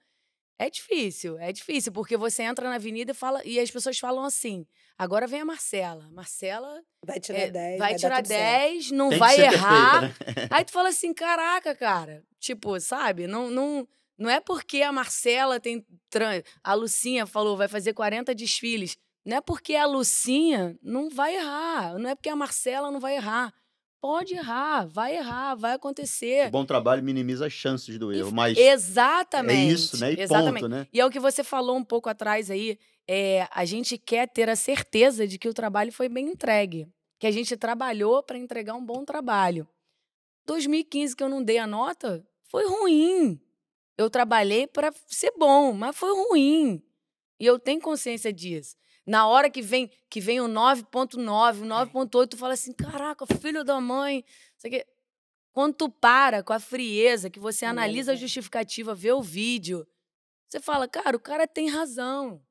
é difícil, é difícil, porque você entra na avenida e fala, e as pessoas falam assim: agora vem a Marcela. Marcela Vai tirar é, 10, vai dar tirar tudo certo. 10, não Tem vai errar. perfeita, né? Aí tu fala assim, caraca, cara. Tipo, sabe? Não, não, não é porque a Marcela tem. tran- A Lucinha falou, vai fazer 40 desfiles. Não é porque a Lucinha não vai errar. Não é porque a Marcela não vai errar. Pode errar, vai errar, vai acontecer. O bom trabalho minimiza as chances do erro, mas Exatamente. é isso, né? E exatamente. ponto, né? E é o que você falou um pouco atrás aí. É, a gente quer ter a certeza de que o trabalho foi bem entregue. Que a gente trabalhou para entregar um bom trabalho. 2015, que eu não dei a nota, foi ruim. Eu trabalhei para ser bom, mas foi ruim. E eu tenho consciência disso. Na hora que vem que vem o 9.9, o 9.8, tu fala assim, caraca, filho da mãe. Isso aqui. Quando tu para com a frieza, que você analisa a Analisar. justificativa, vê o vídeo, você fala, cara, o cara tem razão.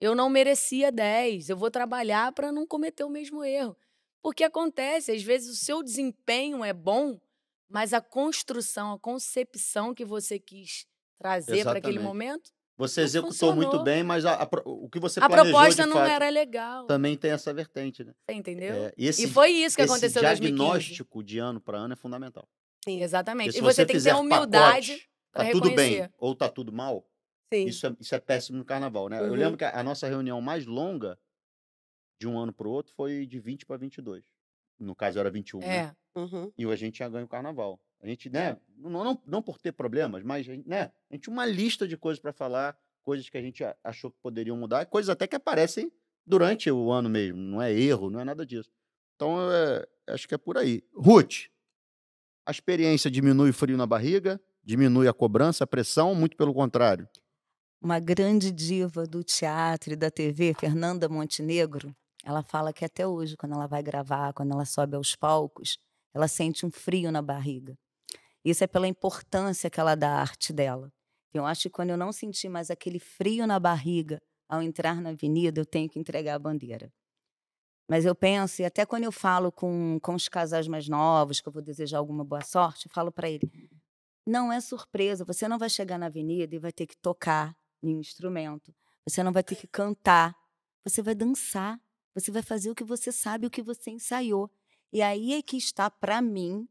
Eu não merecia 10. Eu vou trabalhar para não cometer o mesmo erro. Porque acontece, às vezes o seu desempenho é bom, mas a construção, a concepção que você quis trazer para aquele momento, Você não executou muito funcionou. bem, mas a- a pro- o que você a planejou proposta de não fato era legal. também tem essa vertente, né? Você entendeu? É, e esse, e foi isso que aconteceu em 2015. diagnóstico de ano para ano é fundamental. Sim. Exatamente. Porque E você, você tem que ter a humildade para Tá tudo bem ou tá tudo mal, Sim. isso é, isso é péssimo no carnaval, né? Eu Uhum. lembro que a, a nossa reunião mais longa de um ano para o outro foi de 20 para 22. No caso era 21, né? É. Uhum. E a gente já ganha o carnaval. A gente, né, não, não, não por ter problemas, mas né, a gente tinha uma lista de coisas para falar, coisas que a gente achou que poderiam mudar, coisas até que aparecem durante o ano mesmo, não é erro, não é nada disso. Então, é, acho que é por aí. Ruth, a experiência diminui o frio na barriga, diminui a cobrança, a pressão, muito pelo contrário. Uma grande diva do teatro e da TV, Fernanda Montenegro, ela fala que até hoje, quando ela vai gravar, quando ela sobe aos palcos, ela sente um frio na barriga. Isso é pela importância que ela dá à arte dela. Eu acho que quando eu não sentir mais aquele frio na barriga ao entrar na avenida, eu tenho que entregar a bandeira. Mas eu penso, e até quando eu falo com, com os casais mais novos, que eu vou desejar alguma boa sorte, eu falo para ele: não é surpresa, você não vai chegar na avenida e vai ter que tocar nenhum instrumento, você não vai ter que cantar, você vai dançar, você vai fazer o que você sabe, o que você ensaiou. E aí é que está, para mim,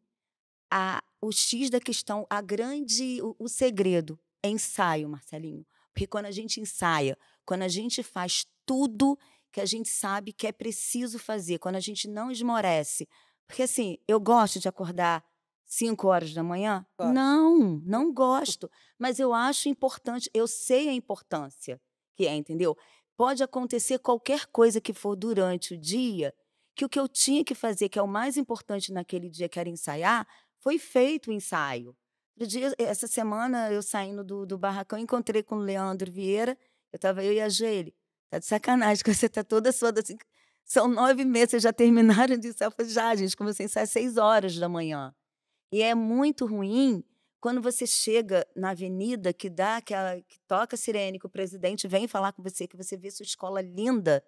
a, o X da questão, a grande, o, o segredo é ensaio, Marcelinho. Porque quando a gente ensaia, quando a gente faz tudo que a gente sabe que é preciso fazer, quando a gente não esmorece. Porque assim, eu gosto de acordar 5 horas da manhã? Gosto. Não, não gosto. Mas eu acho importante, eu sei a importância que é, entendeu? Pode acontecer qualquer coisa que for durante o dia, que o que eu tinha que fazer, que é o mais importante naquele dia, que era ensaiar, foi feito o ensaio. Outro dia, essa semana, eu saindo do, do barracão, encontrei com o Leandro Vieira, eu estava eu e a Gele. Tá de sacanagem, que você tá toda suada assim. São nove meses, vocês já terminaram de ensaiar? Já, gente, comecei a ensaiar às seis horas da manhã. E é muito ruim quando você chega na avenida que dá aquela que toca a sirene, que o presidente vem falar com você, que você vê sua escola linda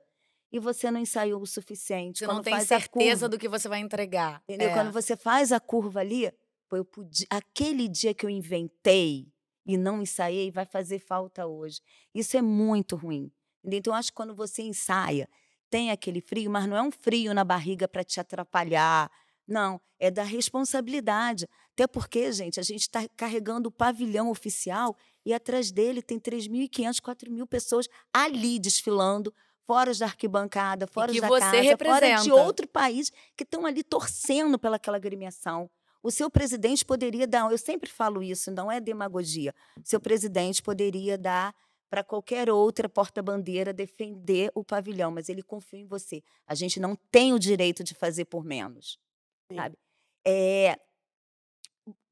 e você não ensaiou o suficiente. Você Quando não tem certeza curva, do que você vai entregar. Entendeu? É. Quando você faz a curva ali, pô, eu podia, aquele dia que eu inventei e não ensaiei vai fazer falta hoje. Isso é muito ruim. entendeu? Então, eu acho que quando você ensaia, tem aquele frio, mas não é um frio na barriga para te atrapalhar. Não, é da responsabilidade. Até porque, gente, a gente está carregando o pavilhão oficial e atrás dele tem 3.500, 4.000 pessoas ali desfilando, fora da arquibancada, fora da você casa, fora de representa. outro país que estão ali torcendo pelaquela agremiação. O seu presidente poderia dar, eu sempre falo isso, não é demagogia. O seu presidente poderia dar para qualquer outra porta-bandeira defender o pavilhão, mas ele confia em você. A gente não tem o direito de fazer por menos, Sim. sabe? É,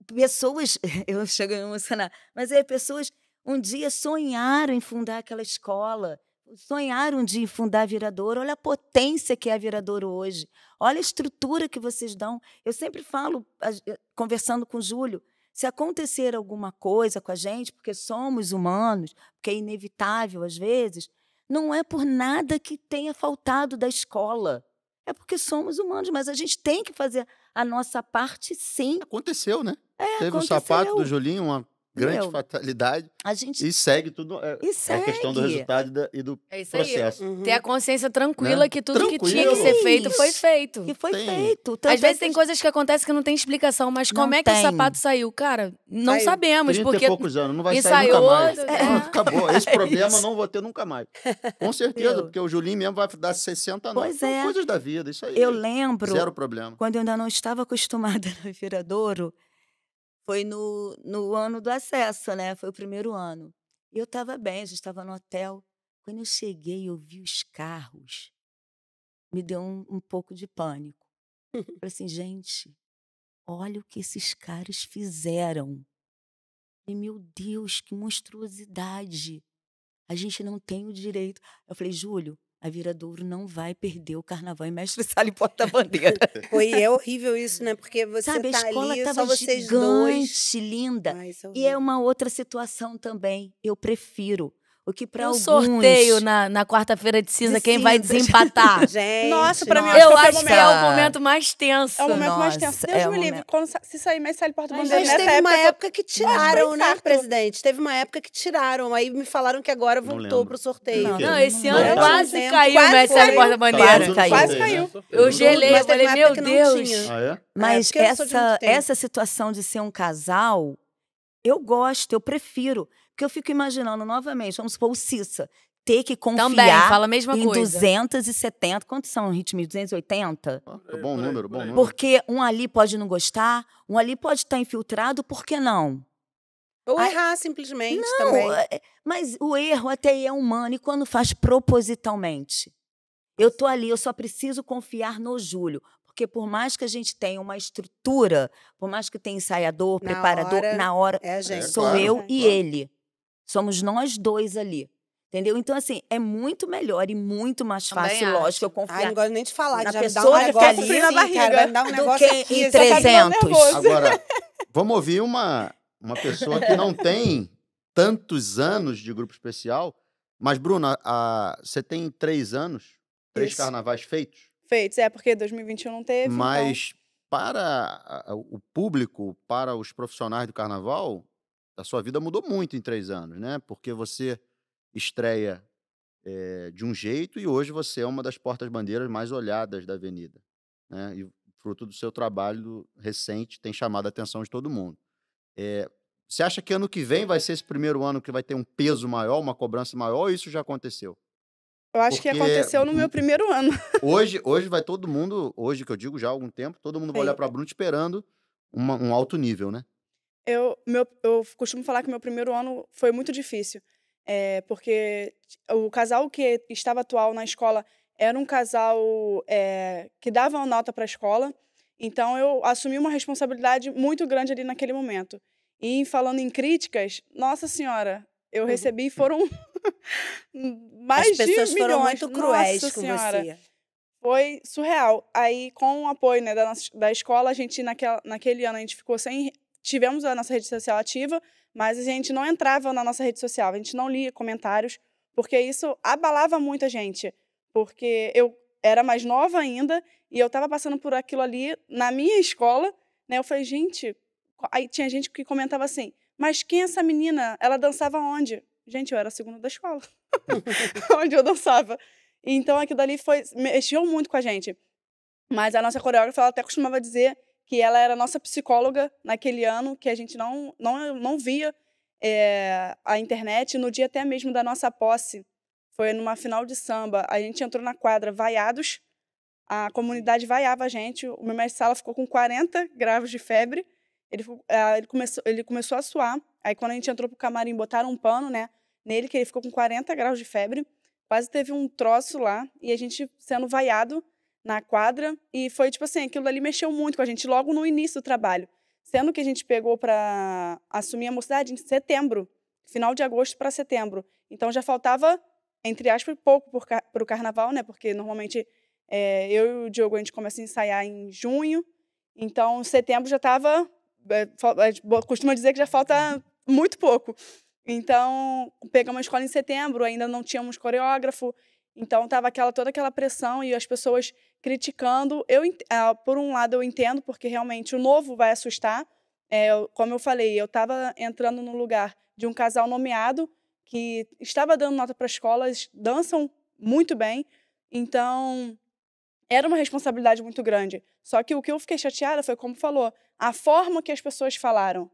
pessoas, eu chego a emocionar, mas é pessoas um dia sonharam em fundar aquela escola, sonharam um em fundar a Viradouro. Olha a potência que é a Viradouro hoje. Olha a estrutura que vocês dão. Eu sempre falo, eh, conversando com o Júlio, se acontecer alguma coisa com a gente, porque somos humanos, porque é inevitável às vezes, não é por nada que tenha faltado da escola. É porque somos humanos, mas a gente tem que fazer a nossa parte sim. Aconteceu, né? É, Teve o sapato do aconteceu. Julinho, uma grande Entendeu? fatalidade. A gente E segue tudo. É, e é a questão do segue. resultado e, da- e do É isso aí. processo. Uhum. Ter a consciência tranquila Né? que tudo que tinha que Tranquilo. ser feito foi feito. E foi Tem. feito. Às Tanto é vezes que tem coisas que acontecem que não tem explicação, mas Não como é que o tem. sapato saiu? Cara, não Saiu. sabemos, 30 porque e poucos anos, não vai sair nunca mais. é. Pronto, acabou. Esse É problema não vou ter nunca mais. Com certeza, porque o Julinho mesmo vai dar 60 anos. Pois São é. coisas da vida, isso aí. Eu lembro, Zero problema. quando eu ainda não estava acostumada no Viradouro, foi no, no ano do acesso, né? Foi o primeiro ano. E eu estava bem, a gente estava no hotel. Quando eu cheguei e eu vi os carros, me deu um, um pouco de pânico. Falei assim, gente, olha o que esses caras fizeram. E meu Deus, que monstruosidade. A gente não tem o direito. Eu falei, Júlio, a Viradouro não vai perder o carnaval em Mestre Sala e Porta-Bandeira. Foi, é horrível isso, né? Porque você Sabe, tá a escola ali, só estava vocês dois. gigante, linda. Ai, isso é E é uma outra situação também. Eu prefiro. O que para o alguns... sorteio na, na quarta-feira de cinza, De quem vai cinzas. desempatar? Gente, Nossa, pra mim, nossa. acho Eu que acho que é o momento mais tenso. É o momento mais tenso. Nossa, Deus é me livre. Quando se sair mais Sally Porta-Bandeira Mas nessa teve uma época, que tiraram, né, presidente? Teve uma época que tiraram. Aí me falaram que agora voltou pro sorteio. Não, Não, esse Não, ano não, quase não. caiu o Mestre caiu. Porta-Bandeira. Quase caiu. Quase caiu. Eu gelei, eu falei, meu Deus. Ah, é? Mas eu essa, essa situação de ser um casal, eu gosto, eu prefiro. Porque eu fico imaginando novamente, vamos supor, o Cissa ter que confiar Também, fala a mesma em coisa. 270. Quantos são ritmos? 280? Ah, é bom número, bom número. Porque um ali pode não gostar, um ali pode estar infiltrado, por que não? Ou Ai, errar simplesmente Não, também. é- mas o erro até aí é humano e quando faz propositalmente. Eu tô ali, eu só preciso confiar no Júlio. Porque por mais que a gente tenha uma estrutura, por mais que tenha ensaiador, Na preparador, hora, na hora, É gente. sou claro, eu claro. e ele. Somos nós dois ali. Entendeu? Então, assim, é muito melhor e muito mais Também fácil, acho. lógico, eu Ai, confiar não gosto nem de falar, Na que já me dá pessoa um que negócio com frio na assim, barriga. cara, vai me dar um do negócio que aqui. em Você tá ficando 300. nervoso. Agora, vamos ouvir uma, uma pessoa que não tem tantos anos de grupo especial. Mas, Bruna, a- você tem três anos, três Isso. carnavais feitos, Feitos, é porque 2021 não teve. então- mas para a- a- o público, para os profissionais do carnaval, a sua vida mudou muito em três anos, né? Porque você estreia eh, de um jeito e hoje você é uma das portas-bandeiras mais olhadas da Avenida. Né? E fruto do seu trabalho recente tem chamado a atenção de todo mundo. Eh, você acha que ano que vem vai ser esse primeiro ano que vai ter um peso maior, uma cobrança maior, ou isso já aconteceu? Eu acho que porque- aconteceu no meu primeiro ano. Hoje, hoje vai todo mundo, hoje que eu digo já há algum tempo, todo mundo vai olhar para Bruno esperando uma- um alto nível, né? Eu, meu, eu costumo falar que meu primeiro ano foi muito difícil. É, porque o casal que estava atual na escola era um casal é, que dava uma nota para a escola. Então eu assumi uma responsabilidade muito grande ali naquele momento. E falando em críticas, nossa senhora, eu recebi foram mais As pessoas de foram milhões. muito cruéis Nossa com senhora. você. Foi surreal. Aí, com o apoio né, da, nossa- da escola, a gente, naquela, naquele ano, a gente ficou sem. Tivemos a nossa rede social ativa, mas a gente não entrava na nossa rede social, a gente não lia comentários, porque isso abalava muito a gente. Porque eu era mais nova ainda e eu estava passando por aquilo ali na minha escola, né? Eu falei, gente. Aí tinha gente que comentava assim: mas quem é essa menina? Ela dançava onde? Gente, eu era a segunda da escola, onde eu dançava. Então aquilo dali foi, mexeu muito com a gente. Mas a nossa coreógrafa ela até costumava dizer que ela era nossa psicóloga naquele ano, que a gente não, não, não via eh, a internet. No dia até mesmo da nossa posse, Foi numa final de samba. A gente entrou na quadra vaiados. A comunidade vaiava a gente. O meu mestre sala ficou com 40 graus de febre. Ele, ah, ele, começou, ele começou a suar. Aí, quando a gente entrou pro camarim, botaram um pano, né? Nele, que ele ficou com 40 graus de febre. Quase teve um troço lá. E a gente sendo vaiado na quadra. E foi tipo assim: aquilo ali mexeu muito com a gente logo no início do trabalho. Sendo que a gente pegou para assumir a mocidade em setembro, final de agosto para setembro. Então já faltava, entre aspas, pouco para o carnaval, né? Porque normalmente é, eu e o Diogo a gente começa a ensaiar em junho. Então setembro já estava. bo- costuma dizer que já falta muito pouco. Então pegamos a escola em setembro, ainda não tínhamos coreógrafo. Então tava aquela toda aquela pressão e as pessoas criticando. Eu ah, por um lado eu entendo porque realmente o novo vai assustar. É, como eu falei, eu estava entrando no lugar de um casal nomeado que estava dando nota para escolas, dançam muito bem. Então era uma responsabilidade muito grande. Só que o que eu fiquei chateada foi como falou, a forma que as pessoas falaram.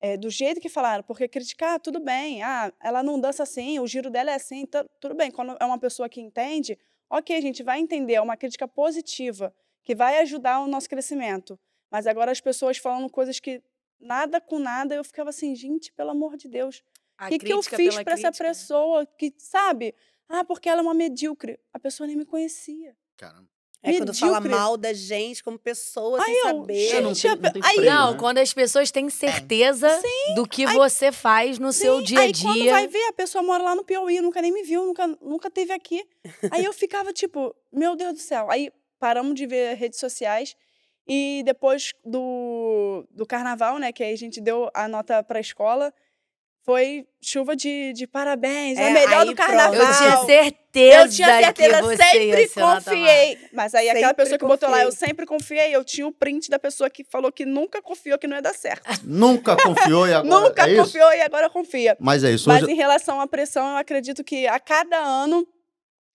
É, do jeito que falaram, porque criticar, tudo bem, ah, ela não dança assim, o giro dela é assim, então, tudo bem. Quando é uma pessoa que entende, ok, a gente vai entender, é uma crítica positiva, que vai ajudar o nosso crescimento. Mas agora as pessoas falando coisas que nada com nada, eu ficava assim, gente, pelo amor de Deus, o que, que eu fiz para essa crítica. pessoa que, sabe? Ah, porque ela é uma medíocre. A pessoa nem me conhecia. Caramba. É quando fala Medíocre. mal da gente como pessoa, Aí sem eu, saber. É, não tem- a- não tem aí, Não, né? quando as pessoas têm certeza do que você faz no seu dia a Aí quando dia. vai ver, a pessoa mora lá no Piauí, nunca nem me viu, nunca, nunca teve aqui. Aí eu ficava tipo, meu Deus do céu. Aí paramos de ver redes sociais e depois do, do carnaval, né, que aí a gente deu a nota pra escola, foi chuva de, de parabéns, é, É, a melhor do pronto. carnaval. Eu tinha certeza, Eu tinha certeza, que você sempre confiei. Mas aí aquela Sempre pessoa que botou lá, eu sempre confiei, eu tinha o print da pessoa que falou que nunca confiou que não ia dar certo. Nunca confiou e agora. nunca é isso? confiou e agora confia. Mas é isso. Mas Hoje... em relação à pressão, eu acredito que a cada ano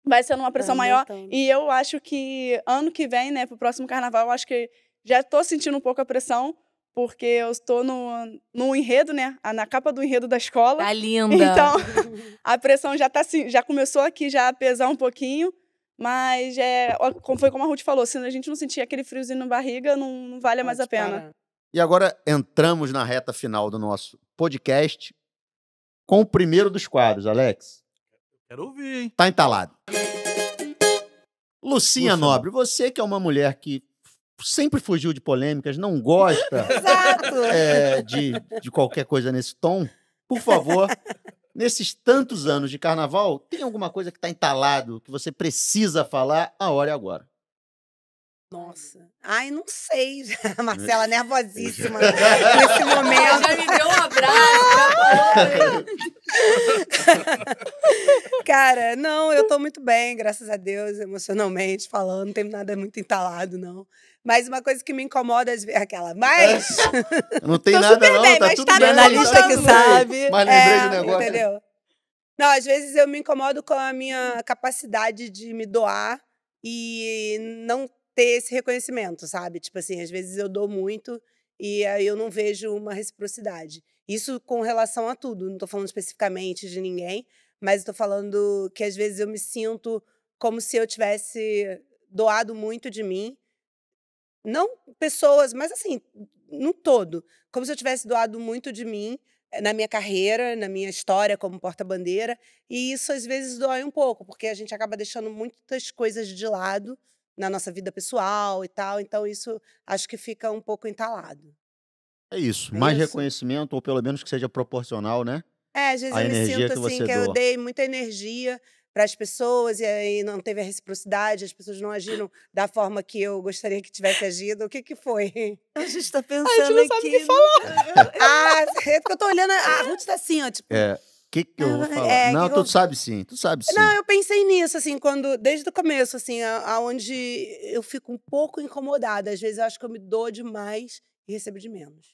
vai sendo uma pressão Tá maior. aumentando. E eu acho que ano que vem, né, pro próximo carnaval, eu acho que já tô sentindo um pouco a pressão, porque eu estou no, no enredo, né, na capa do enredo da escola. Tá linda. Então, a pressão já tá assim, já começou aqui já a pesar um pouquinho, mas é, como foi como a Ruth falou, se a gente não sentir aquele friozinho na barriga, não, não vale mais a pena. parar. E agora entramos na reta final do nosso podcast com o primeiro dos quadros, Alex. Quero ouvir, hein? Tá entalado. Lucinha. Nobre, você que é uma mulher que sempre fugiu de polêmicas, não gosta é, de, de qualquer coisa nesse tom, por favor, nesses tantos anos de carnaval, tem alguma coisa que está entalado, que você precisa falar? A hora é agora. Nossa. Ai, não sei. A Marcela nervosíssima nesse momento. Já me deu um abraço. Cara, não, eu tô muito bem, graças a Deus, emocionalmente falando, não tem nada muito entalado, não. Mas uma coisa que me incomoda às vezes, aquela, mas... Não tem Tô nada não, bem, tá mas tudo tá bem. me Jornalista que sabe. Mas lembrei É, do negócio. Entendeu? Não, às vezes eu me incomodo com a minha capacidade de me doar e não ter esse reconhecimento, sabe? Tipo assim, às vezes eu dou muito e aí eu não vejo uma reciprocidade. Isso com relação a tudo, não tô falando especificamente de ninguém, mas tô falando que às vezes eu me sinto como se eu tivesse doado muito de mim. Não pessoas, mas assim, no todo. Como se eu tivesse doado muito de mim eh, na minha carreira, na minha história como porta-bandeira. E isso às vezes dói um pouco, porque a gente acaba deixando muitas coisas de lado na nossa vida pessoal e tal. Então isso acho que fica um pouco entalado. É isso, É mais isso. reconhecimento, ou pelo menos que seja proporcional, né? É, às vezes A eu me sinto que assim que eu doa. dei muita energia para as pessoas e aí não teve a reciprocidade, as pessoas não agiram da forma que eu gostaria que tivesse agido. O que que foi? A gente tá pensando A gente não sabe o aqui. que falar. ah, é porque eu tô olhando, a Ruth tá assim, ó, tipo, É. O que, que eu vou Ah, falar? é, não, que tu sabe sim, tu sabe sim. Não, eu pensei nisso, assim, quando, desde o começo, assim, a- aonde eu fico um pouco incomodada. Às vezes eu acho que eu me dou demais e recebo de menos.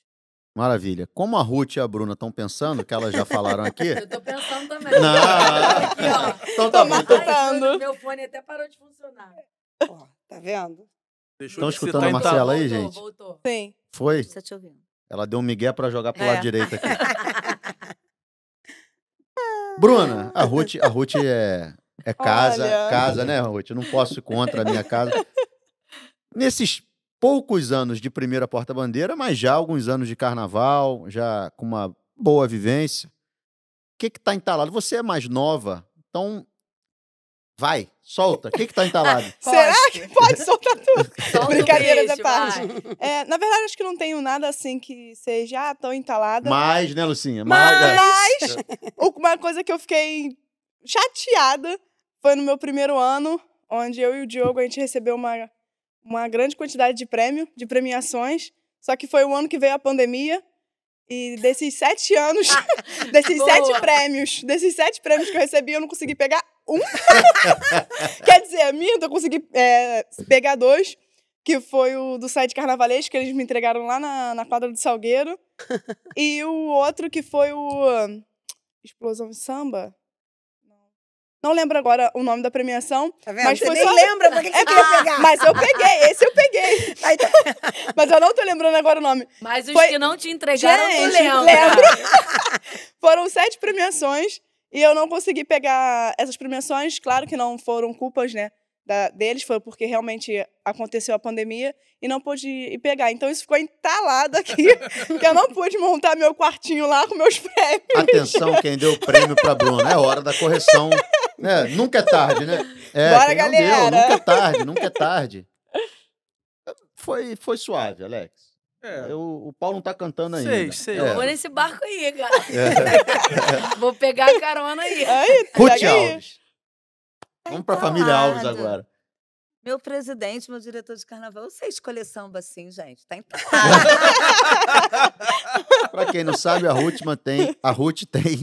Maravilha. Como a Ruth e a Bruna estão pensando, que elas já falaram aqui. Eu tô pensando também. Não. Aqui, então tá bom. Então, meu fone até parou de funcionar. Ó, tá vendo? Deixou Estão de escutando a Marcela tal- aí, voltou, gente? voltou. Sim. foi? Tá te ouvindo. Ela deu um migué pra jogar pro É. lado direito aqui. Bruna, a Ruth, a Ruth é, é casa, Olha. casa, né, Ruth? Eu não posso ir contra a minha casa. Nesses poucos anos de primeira porta-bandeira, mas já alguns anos de carnaval, já com uma boa vivência. O que que tá entalado? Você é mais nova, então vai, solta. O que que tá entalado? Será Poste. que pode soltar tudo? Solta à peixe, parte. É, na verdade, acho que não tenho nada assim que seja ah, tão entalada. Mais, né, Lucinha? Mais, é. Mas uma coisa que eu fiquei chateada foi no meu primeiro ano, onde eu e o Diogo a gente recebeu uma, uma grande quantidade de prêmio, de premiações. Só que foi o ano que veio a pandemia. E desses sete anos, desses Boa. sete prêmios, desses sete prêmios que eu recebi, eu não consegui pegar um. Quer dizer, minto, eu consegui é, pegar dois, que foi o do site carnavalesco, que eles me entregaram lá na, na quadra do Salgueiro. e o outro que foi o Explosão de Samba. Não lembro agora o nome da premiação, Tá vendo? Mas você foi nem só- lembra pra que, que você queria pegar. mas eu peguei, esse eu peguei. Tá- Mas eu não tô lembrando agora o nome. Mas os Foi- que não te entregaram, tu Gente, lembra. lembro. Foram sete premiações e eu não consegui pegar essas premiações. Claro que não foram culpas, né, da- deles, foi porque realmente aconteceu a pandemia e não pude ir pegar. Então isso ficou entalado aqui, que eu não pude montar meu quartinho lá com meus prêmios. Atenção, quem deu o prêmio pra Bruna. É hora da correção. né? Nunca é tarde, né? É, Bora, galera. Deu, nunca é tarde, nunca é tarde. Foi, foi suave, Alex. É. Eu- o Paulo não tá cantando ainda. Sei, sei. É. Vou nesse barco aí, cara. É. Vou pegar a carona aí. Aí, Ruth. Alves. Vamos pra família Alves agora. Meu presidente, meu diretor de carnaval, eu sei escolher samba assim, gente. Tá entalado. Pra quem não sabe, a Ruth tem, a Ruth tem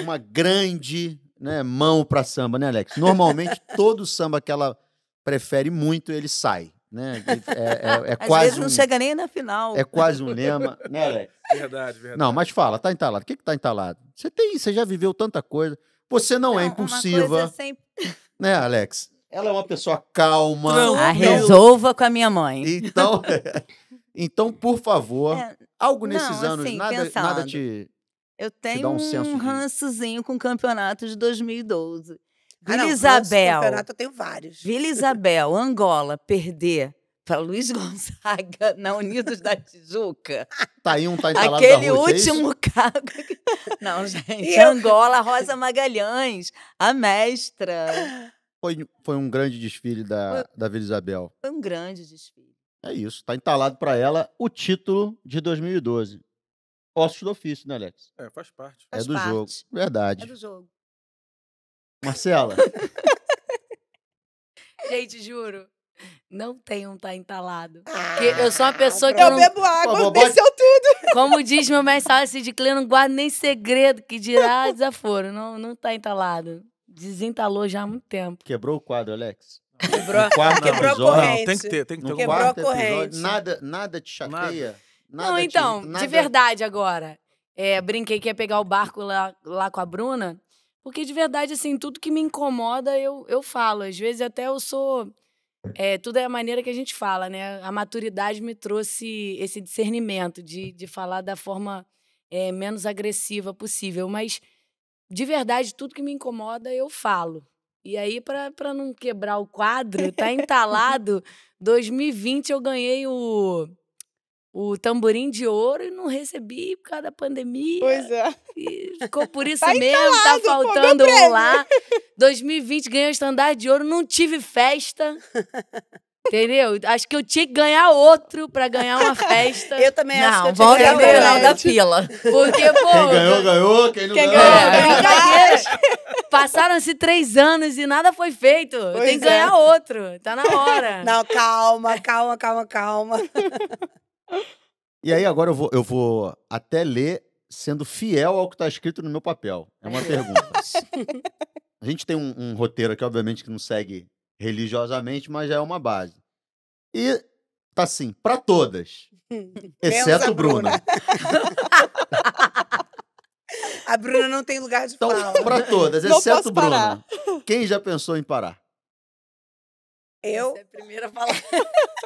uma grande né, mão pra samba, né, Alex? Normalmente, todo samba que ela prefere muito, ele sai. Né? É, é- é Às quase vezes não um, chega nem na final. é quase um lema, né, Alex? Verdade, verdade. Não, mas fala, tá entalado. O que que tá entalado? Você tem, você já viveu tanta coisa. Você não, é Uma impulsiva, coisa sempre... né, Alex? Ela é uma pessoa calma. Tranquila. Ah, Não. resolva com a minha mãe. Então, então, por favor, É, algo nesses não, anos, assim, nada, nada pensando. te. eu dá tenho um um, senso de- rançozinho com o campeonato de 2012. Ah, Vila não, Isabel. campeonato eu tenho vários. Vila Isabel, Angola, perder para Luiz Gonzaga na Unidos da Tijuca. Tá aí um tá entalado Aquele é último cargo. que- Não, gente. E eu- Angola, Rosa Magalhães, a mestra. Foi, foi um grande desfile da, da Vila Isabel. Foi um grande desfile. É isso. Tá entalado pra ela o título de 2012. Ossos do ofício, né, Alex? É, faz parte. é Faz do jogo. parte. Verdade. É do jogo. Marcela, Gente, juro. Não tem um tá entalado. Ah, Porque eu sou uma pessoa que Eu eu não, bebo água, bota- desceu tudo. como diz meu mestre Alice de Clê, eu não guardo nem segredo, que dirá desaforo. Não, não tá entalado. Desentalou já há muito tempo. quebrou o quadro, Alex. Quebrou, quarto quebrou a episódio. corrente. Não, tem que ter, tem que ter No um Quebrou a corrente. episódio, nada, nada te chateia. Nada não, te- então, nada- de verdade agora. É, brinquei que ia pegar o barco lá, lá com a Bruna, porque de verdade, assim, tudo que me incomoda eu, eu falo. Às vezes até eu sou. é, tudo é a maneira que a gente fala, né? A maturidade me trouxe esse discernimento de, de falar da forma é, menos agressiva possível. Mas, de verdade, tudo que me incomoda eu falo. E aí, para não quebrar o quadro, tá entalado. 2020 eu ganhei o, o tamborim de ouro e não recebi por causa da pandemia. Pois é. E ficou por isso Tá mesmo, tá faltando um lá. 2020 ganhei o estandarte de ouro, não tive festa. Entendeu? Acho que eu tinha que ganhar outro pra ganhar uma festa. Eu também acho que Não, eu tinha volta que ganhar final da presente. fila. Porque, pô. Quem ganhou, ganhou. Quem não Quem ganhou, ganhou, ganhou. Passaram-se três anos e nada foi feito. Eu Pois tenho que é. ganhar outro. Tá na hora. Não, calma, calma, calma, calma. E aí agora eu vou, eu vou até ler sendo fiel ao que está escrito no meu papel. É uma pergunta. A gente tem um, um roteiro aqui, obviamente, que não segue religiosamente, mas já é uma base. E tá assim, para todas, exceto Bruna. Bruna. A Bruna não tem lugar de Então, fala. para todas, Não exceto Bruna. parar. Quem já pensou em parar? Eu, Você é a primeira.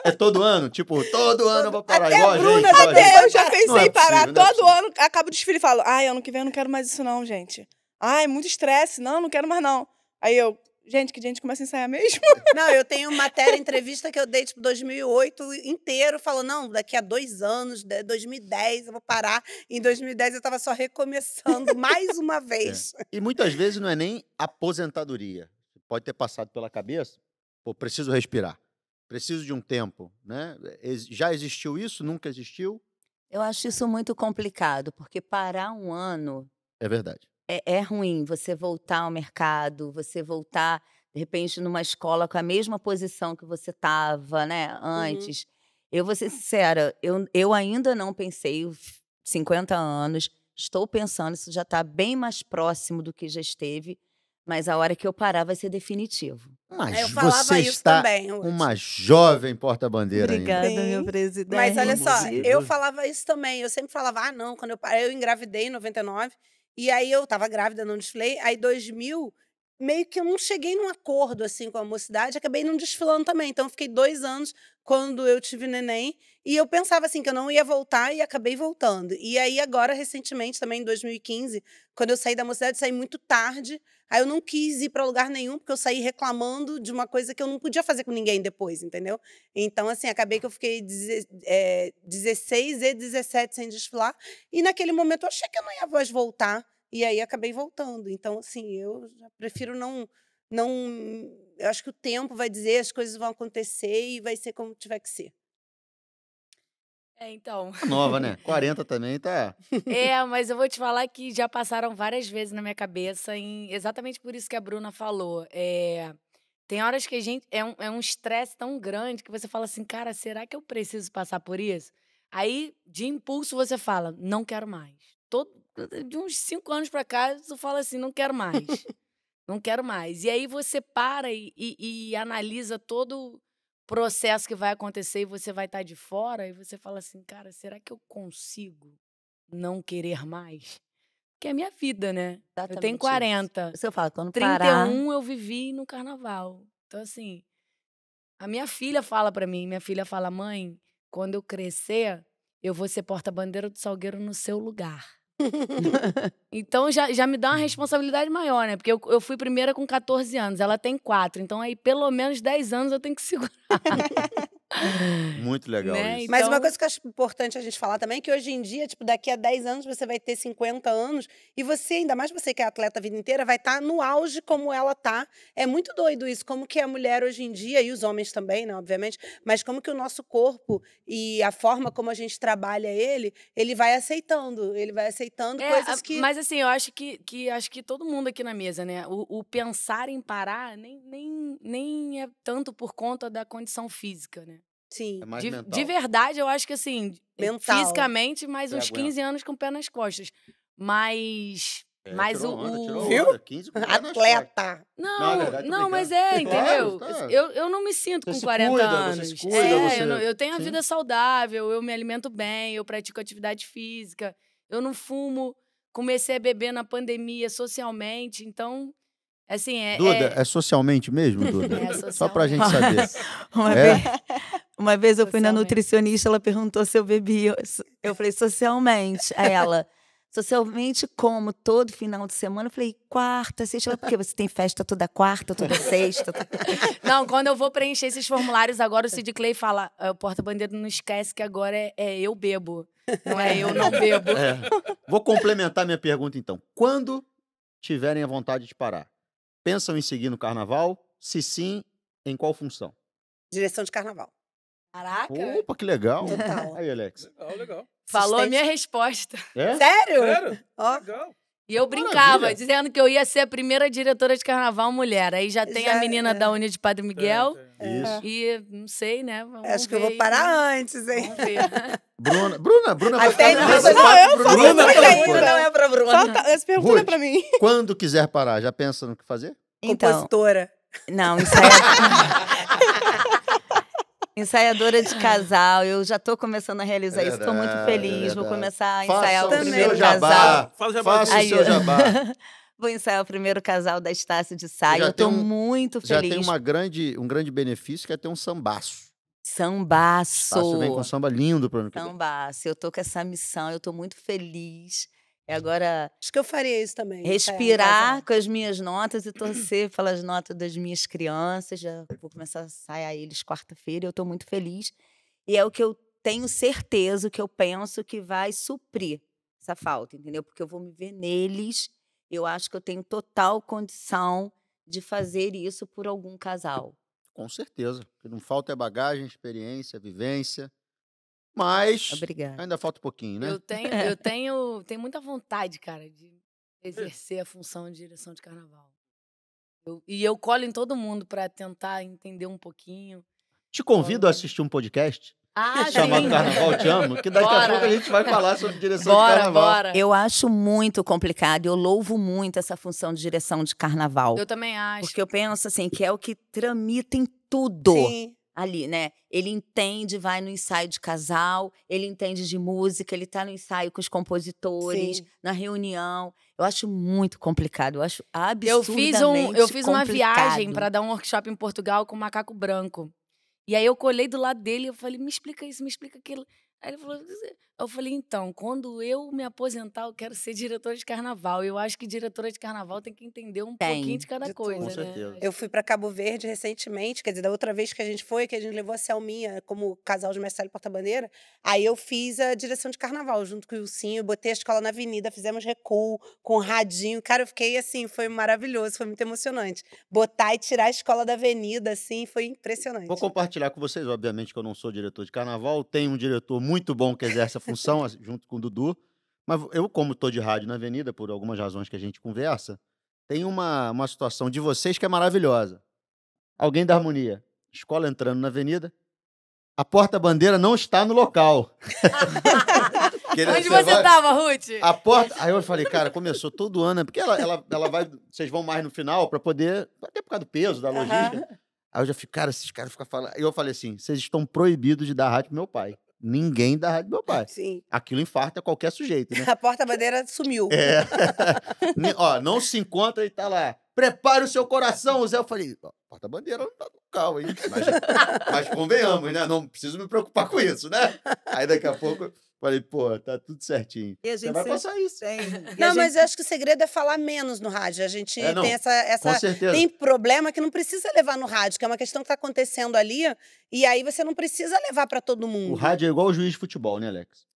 É todo ano? Tipo, todo ano eu vou parar Até igual a Bruna gente. até gente. Eu já pensei é em parar. é Todo possível. ano acaba o desfile e falo, ai, ano que vem eu não quero mais isso não, gente. Ai, muito estresse. Não, não quero mais não. Aí eu, gente, que dia a gente começa a ensaiar mesmo? Não, eu tenho matéria, entrevista que eu dei, tipo, 2008 inteiro, falando, não, daqui a dois anos, de- 2010, eu vou parar. Em 2010 eu tava só recomeçando mais uma vez. E muitas vezes não é nem aposentadoria. Pode ter passado pela cabeça, pô, preciso respirar. Preciso de um tempo, né? Já existiu isso? Nunca existiu? Eu acho isso muito complicado, porque parar um ano É verdade. é, é ruim. Você voltar ao mercado, você voltar, de repente, numa escola com a mesma posição que você estava, né, antes. Eu vou ser sincera, eu, eu ainda não pensei os 50 anos, estou pensando, isso já está bem mais próximo do que já esteve, mas a hora que eu parar vai ser definitivo. Mas eu falava você isso está também. Uma jovem porta-bandeira ainda. Obrigada, Sim. meu presidente. Mas olha só, eu falava isso também. Eu sempre falava, ah, não, quando eu parei, eu engravidei em 99, e aí eu tava grávida, não desfilei. Aí 2000, meio que eu não cheguei num acordo assim com a mocidade, acabei não desfilando também. Então fiquei dois anos quando eu tive neném, e eu pensava assim que eu não ia voltar e acabei voltando. E aí agora, recentemente, também em 2015, quando eu saí da mocidade, saí muito tarde. Aí eu não quis ir para lugar nenhum, porque eu saí reclamando de uma coisa que eu não podia fazer com ninguém depois, entendeu? Então, assim, acabei que eu fiquei deze- é, 16 e 17 sem desfilar. E naquele momento eu achei que eu não ia mais voltar. E aí acabei voltando. Então, assim, eu já prefiro não. não eu acho que o tempo vai dizer, as coisas vão acontecer e vai ser como tiver que ser. É, então. Nova, né? 40 também tá. É, mas eu vou te falar que já passaram várias vezes na minha cabeça, em, exatamente por isso que a Bruna falou. É, tem horas que a gente. É um é um estresse tão grande que você fala assim, cara, será que eu preciso passar por isso? Aí, de impulso, você fala, não quero mais. Todo, de uns cinco anos pra cá, você fala assim, não quero mais. não quero mais. E aí você para e, e- e analisa todo o processo que vai acontecer e você vai estar de fora e você fala assim, cara, será que eu consigo não querer mais? Que é a minha vida, né? eu Exatamente tenho isso. 40. Isso eu falo, quando 31 parar... eu vivi no carnaval. Então, assim, a minha filha fala pra mim, minha filha fala, mãe, quando eu crescer, eu vou ser porta-bandeira do Salgueiro no seu lugar. então já, já me dá uma responsabilidade maior, né? Porque eu, eu fui primeira com 14 anos, ela tem 4. Então aí pelo menos 10 anos eu tenho que segurar. Muito legal Né? isso. Mas uma Então- coisa que eu acho importante a gente falar também é que hoje em dia, tipo, daqui a 10 anos você vai ter 50 anos e você, ainda mais você que é atleta a vida inteira, vai estar no auge como ela tá. É muito doido isso, como que a mulher hoje em dia, e os homens também, né, obviamente, mas como que o nosso corpo e a forma como a gente trabalha ele, ele vai aceitando, ele vai aceitando É, coisas que... Mas assim, eu acho que, que acho que todo mundo aqui na mesa, né? O, o pensar em parar nem, nem, nem é tanto por conta da condição física, né? Sim. É mais De, mental. de verdade, eu acho que assim, Mental. fisicamente, mais Você uns aguenta. 15 anos com o pé nas costas. Mas. É, mas tirou o. onda, o- tirou Viu? onda, 15 com o pé nas costas. Atleta. Não, Não, é não, verdade, tô mas é, entendeu? Claro, tá. eu, eu não me sinto Você com se 40 cuida, você anos. se cuida, é, você- eu, não- eu tenho a Sim. vida saudável, eu me alimento bem, eu pratico atividade física, eu não fumo, comecei a beber na pandemia socialmente, então, assim, é. Duda, é, é socialmente mesmo, Duda? É Só pra gente socialmente. saber. É? Uma vez eu fui na nutricionista, ela perguntou se eu bebia. Eu falei, socialmente. Aí ela, socialmente como? Todo final de semana? Eu falei, quarta, sexta. Ela, Porque você tem festa toda quarta, toda sexta? Não, quando eu vou preencher esses formulários agora, o Sid Clay fala: "Ah, o porta-bandeira não esquece que agora é, é eu bebo. Não é eu não bebo. É. Vou complementar minha pergunta, então. Quando tiverem a vontade de parar, pensam em seguir no carnaval? Se sim, em qual função? Direção de carnaval. Caraca! Opa, que legal. Total. Aí, Alex. Legal, legal. Falou a minha resposta. É? Sério? Sério? Ó, Legal. E eu brincava, Maravilha. dizendo que eu ia ser a primeira diretora de carnaval mulher. Aí já tem Já, a menina é. da Uni de Padre Miguel. Tem, tem. Isso. E não sei, né? Vamos acho que eu vou aí. parar antes, hein? Vamos ver. Bruna, Bruna, Bruna vai Até não, não, eu Bruna. só Bruna não ainda. é pra Bruna. Só essa pergunta não é Ruth. pra mim. Quando quiser parar, já pensa no que fazer? Então, Compositora. não, ensaiadora... ensaiadora de casal. Eu já tô começando a realizar É isso. Tô muito verdade, é feliz. Vou começar a Faça ensaiar o o também. primeiro seu jabá. casal. Fala já mais Faça o seu jabá. Vou ensaiar o primeiro casal da Estácio de Saia. já Eu tô tem um- muito Já feliz. tem uma grande, um grande benefício que é ter um sambaço. Sambaço. Tássio vem com samba lindo ano que vem. Sambaço. Eu tô com essa missão, eu tô muito feliz. É agora Acho que eu faria isso também. respirar casa. com as minhas notas e torcer pelas notas das minhas crianças. Já vou começar a ensaiar eles quarta-feira. Eu estou muito feliz. E é o que eu tenho certeza, o que eu penso que vai suprir essa falta, entendeu? Porque eu vou me ver neles. Eu acho que eu tenho total condição de fazer isso por algum casal. Com certeza. O que não falta é bagagem, experiência, vivência. Mas Obrigada. ainda falta um pouquinho, né? Eu tenho, eu tenho, tenho muita vontade, cara, de exercer a função de direção de carnaval. Eu- e eu colo em todo mundo para tentar entender um pouquinho. Te convido a assistir um podcast Ah, chamado sim. Carnaval Te Amo, que daqui a Bora. pouco a gente vai falar sobre direção de Bora, carnaval. bora. Eu acho muito complicado. Eu louvo muito essa função de direção de carnaval. Eu também acho. Porque eu penso assim, que é o que tramita em tudo. Sim. Ali, né? Ele entende, vai no ensaio de casal, ele entende de música, ele tá no ensaio com os compositores, Sim. na reunião. Eu acho muito complicado, eu acho Eu absurdamente fiz, um, eu fiz uma viagem complicado. para dar um workshop em Portugal com o macaco branco. E aí eu colei do lado dele e eu falei, me explica isso, me explica aquilo. Aí ele falou, eu falei, então, quando eu me aposentar, eu quero ser diretora de carnaval. Eu acho que diretora de carnaval tem que entender um Tem, pouquinho de cada de coisa, tudo. né? Com certeza. Eu fui para Cabo Verde recentemente, quer dizer, da outra vez que a gente foi, que a gente levou a Selminha como casal de mestre e porta-bandeira, aí eu fiz a direção de carnaval junto com o Ilcinho, botei a escola na avenida, fizemos recuo com o radinho. Cara, eu fiquei assim, foi maravilhoso, foi muito emocionante. Botar e tirar a escola da avenida, assim, foi impressionante. Vou compartilhar com vocês, obviamente que eu não sou diretor de carnaval, tenho um diretor muito bom que exerce essa função, junto com o Dudu, mas eu, como estou de rádio na Avenida, por algumas razões que a gente conversa, tem uma, uma situação de vocês que é maravilhosa. Alguém da harmonia, escola entrando na Avenida, a porta-bandeira não está no local. Onde você vai- tava, Ruth? A porta. Aí eu falei, cara, começou todo ano, né? porque ela, ela, ela vai. Vocês vão mais no final para poder. Até por causa do peso, da logística. Aí eu já fico, cara, esses caras ficam falando. Aí eu falei assim: vocês estão proibidos de dar rádio pro meu pai. Ninguém dá rádio pai. Sim. Aquilo infarta qualquer sujeito, né? A porta-bandeira sumiu. É. Ó, não se encontra e tá lá. Prepare o seu coração, Zé. Eu falei, porta-bandeira não tá no local, hein? Mas, mas convenhamos, né? Não preciso me preocupar com isso, né? Aí daqui a pouco falei, pô, tá tudo certinho. E a Você gente vai sempre passar isso. tem. Não, gente- mas eu acho que o segredo é falar menos no rádio. A gente É, tem essa, Com essa certeza. tem problema que não precisa levar no rádio, que é uma questão que está acontecendo ali, e aí você não precisa levar para todo mundo. O rádio é igual o juiz de futebol, né, Alex?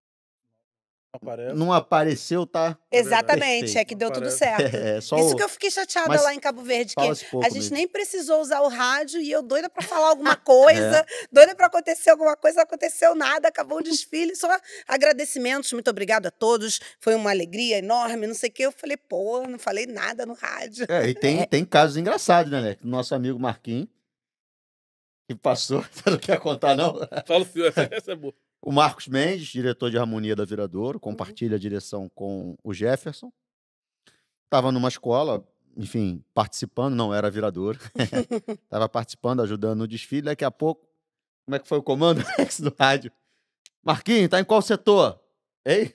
Aparece. Não apareceu, tá? Exatamente, Perfeito. é que deu tudo certo. É, só Isso o... que eu fiquei chateada Mas lá em Cabo Verde, que a gente mesmo. nem precisou usar o rádio e eu doida para falar alguma coisa, doida para acontecer alguma coisa, não aconteceu nada, acabou o desfile, só agradecimentos, muito obrigado a todos, foi uma alegria enorme, não sei o quê. Eu falei, pô, não falei nada no rádio. É, e tem, tem casos engraçados, né, Alex? Nosso amigo Marquinhos, que passou, você não quer contar, não? Fala essa é boa. O Marcos Mendes, diretor de harmonia da Viradouro, compartilha a direção com o Jefferson. Estava numa escola, enfim, participando, não era Viradouro. Estava participando, ajudando no desfile. Daqui a pouco, como é que foi o comando Alex, do rádio? Marquinhos, tá em qual setor? Ei?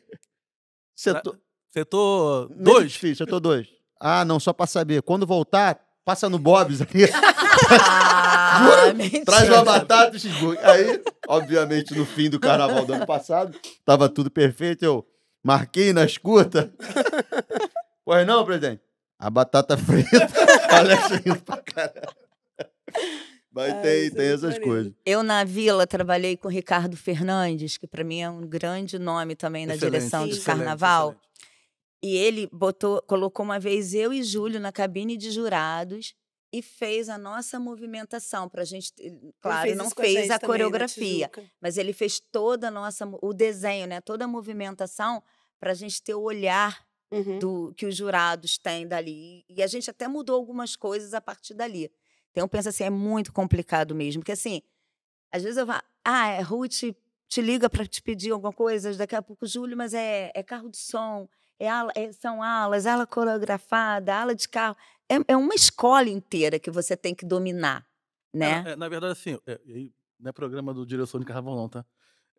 Setor. Setor 2. desfile, setor 2. Ah, não, só para saber. Quando voltar, passa no Bob's ali. Ah, mentira. Traz uma batata e cheeseburger. Aí, obviamente, no fim do carnaval do ano passado, tava tudo perfeito. Eu marquei na escuta. Pois não, presidente? A batata frita. Alex rindo pra caralho. Mas Ai, tem, tem essas coisas. Eu, na Vila, trabalhei com o Ricardo Fernandes, que para mim é um grande nome também na Excelente, direção de excelente, carnaval. excelente. E ele botou, colocou uma vez eu e Júlio na cabine de jurados e fez a nossa movimentação para a gente. Claro, Ele não fez a coreografia, mas ele fez toda a nossa, o desenho, né? Toda a movimentação para a gente ter o olhar Uhum. do que os jurados têm dali. E a gente até mudou algumas coisas a partir dali. Então, eu penso assim, é muito complicado mesmo. Porque, assim, às vezes eu falo, ah, é, Ruth te liga para te pedir alguma coisa, daqui a pouco, Júlio, mas é, é carro de som, é ala- é- são alas, ala coreografada, ala de carro. É, é uma escola inteira que você tem que dominar, né? É, é, na verdade, assim, é, não é programa do Direção de Carnaval, não, tá?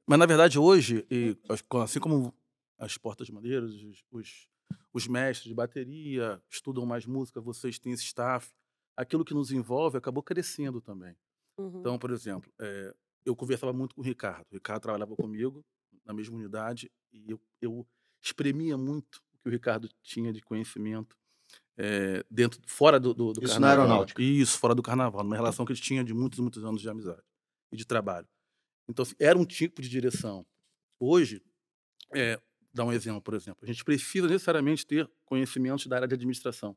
Mas, na verdade, hoje, e, assim como as portas maneiras, os, os, os mestres de bateria estudam mais música, vocês têm esse staff, aquilo que nos envolve acabou crescendo também. Uhum. Então, por exemplo, eh, eu conversava muito com o Ricardo. O Ricardo trabalhava comigo na mesma unidade e eu, eu espremia muito o que o Ricardo tinha de conhecimento é, dentro, fora do, do, do Isso na carnaval. aeronáutica. Isso, fora do carnaval, numa relação que eles tinham de muitos e muitos anos de amizade e de trabalho. Então, assim, era um tipo de direção. Hoje, é, dar um exemplo, por exemplo, a gente precisa necessariamente ter conhecimentos da área de administração.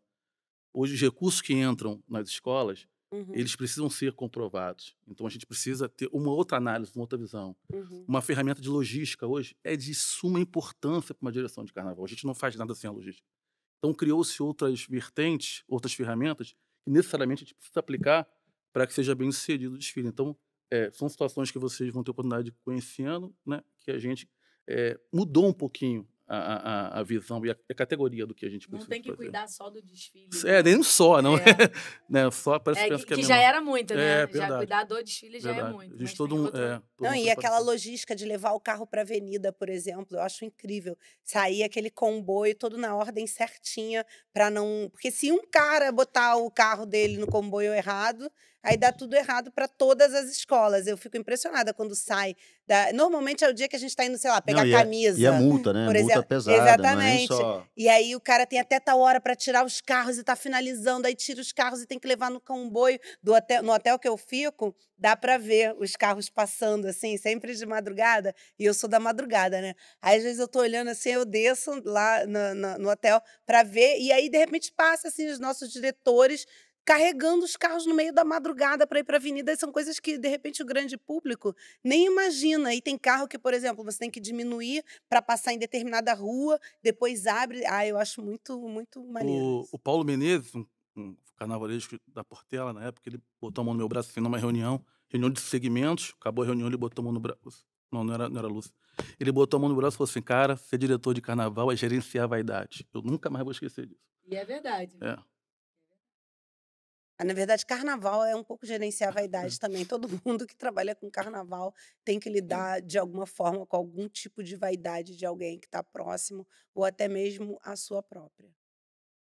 Hoje, os recursos que entram nas escolas, Uhum, eles precisam ser comprovados. Então, a gente precisa ter uma outra análise, uma outra visão. uhum. Uma ferramenta de logística hoje é de suma importância para uma direção de carnaval. A gente não faz nada sem a logística. Então, criou-se outras vertentes, outras ferramentas que necessariamente a gente precisa aplicar para que seja bem sucedido o desfile. Então, é, são situações que vocês vão ter oportunidade de conhecendo, né, que a gente é, mudou um pouquinho a, a, a visão e a, a categoria do que a gente Não precisa tem que fazer. cuidar só do desfile. É, nem só, não é? É. né, só parece É, que, que é que já era muito, né? É, já verdade. cuidar do desfile já é Verdade. muito. Existe mas todo um, outro- é, todo Não, e aquela logística de levar o carro para a avenida, por exemplo, eu acho incrível. Sair aquele comboio todo na ordem certinha para não, porque se um cara botar o carro dele no comboio errado, aí dá tudo errado para todas as escolas. Eu fico impressionada quando sai da... Normalmente é o dia que a gente está indo, sei lá, pegar Não, e é- camisa. E a multa, né? por multa exemplo. pesada, Exatamente. é nem só... E aí o cara tem até tal hora para tirar os carros e tá finalizando, aí tira os carros e tem que levar no comboio do hotel, no hotel que eu fico, dá para ver os carros passando assim, sempre de madrugada, e eu sou da madrugada, né? Aí às vezes eu tô olhando assim, eu desço lá no, no- no hotel para ver e aí de repente passa assim os nossos diretores carregando os carros no meio da madrugada para ir para a avenida, são coisas que de repente o grande público nem imagina. E tem carro que, por exemplo, você tem que diminuir para passar em determinada rua, depois abre. Ah, eu acho muito, muito maneiro. O, o Paulo Menezes, um, um carnavalesco da Portela, na época, ele botou a mão no meu braço assim, numa reunião, reunião de segmentos, acabou a reunião, ele botou a mão no braço. Não, não era, não era Lúcio. Ele botou a mão no braço e falou assim: cara, ser diretor de carnaval é gerenciar a vaidade. Eu nunca mais vou esquecer disso. E é verdade. É. Ah, Na verdade, carnaval é um pouco gerenciar a vaidade também. Todo mundo que trabalha com carnaval tem que lidar de alguma forma com algum tipo de vaidade de alguém que está próximo ou até mesmo a sua própria.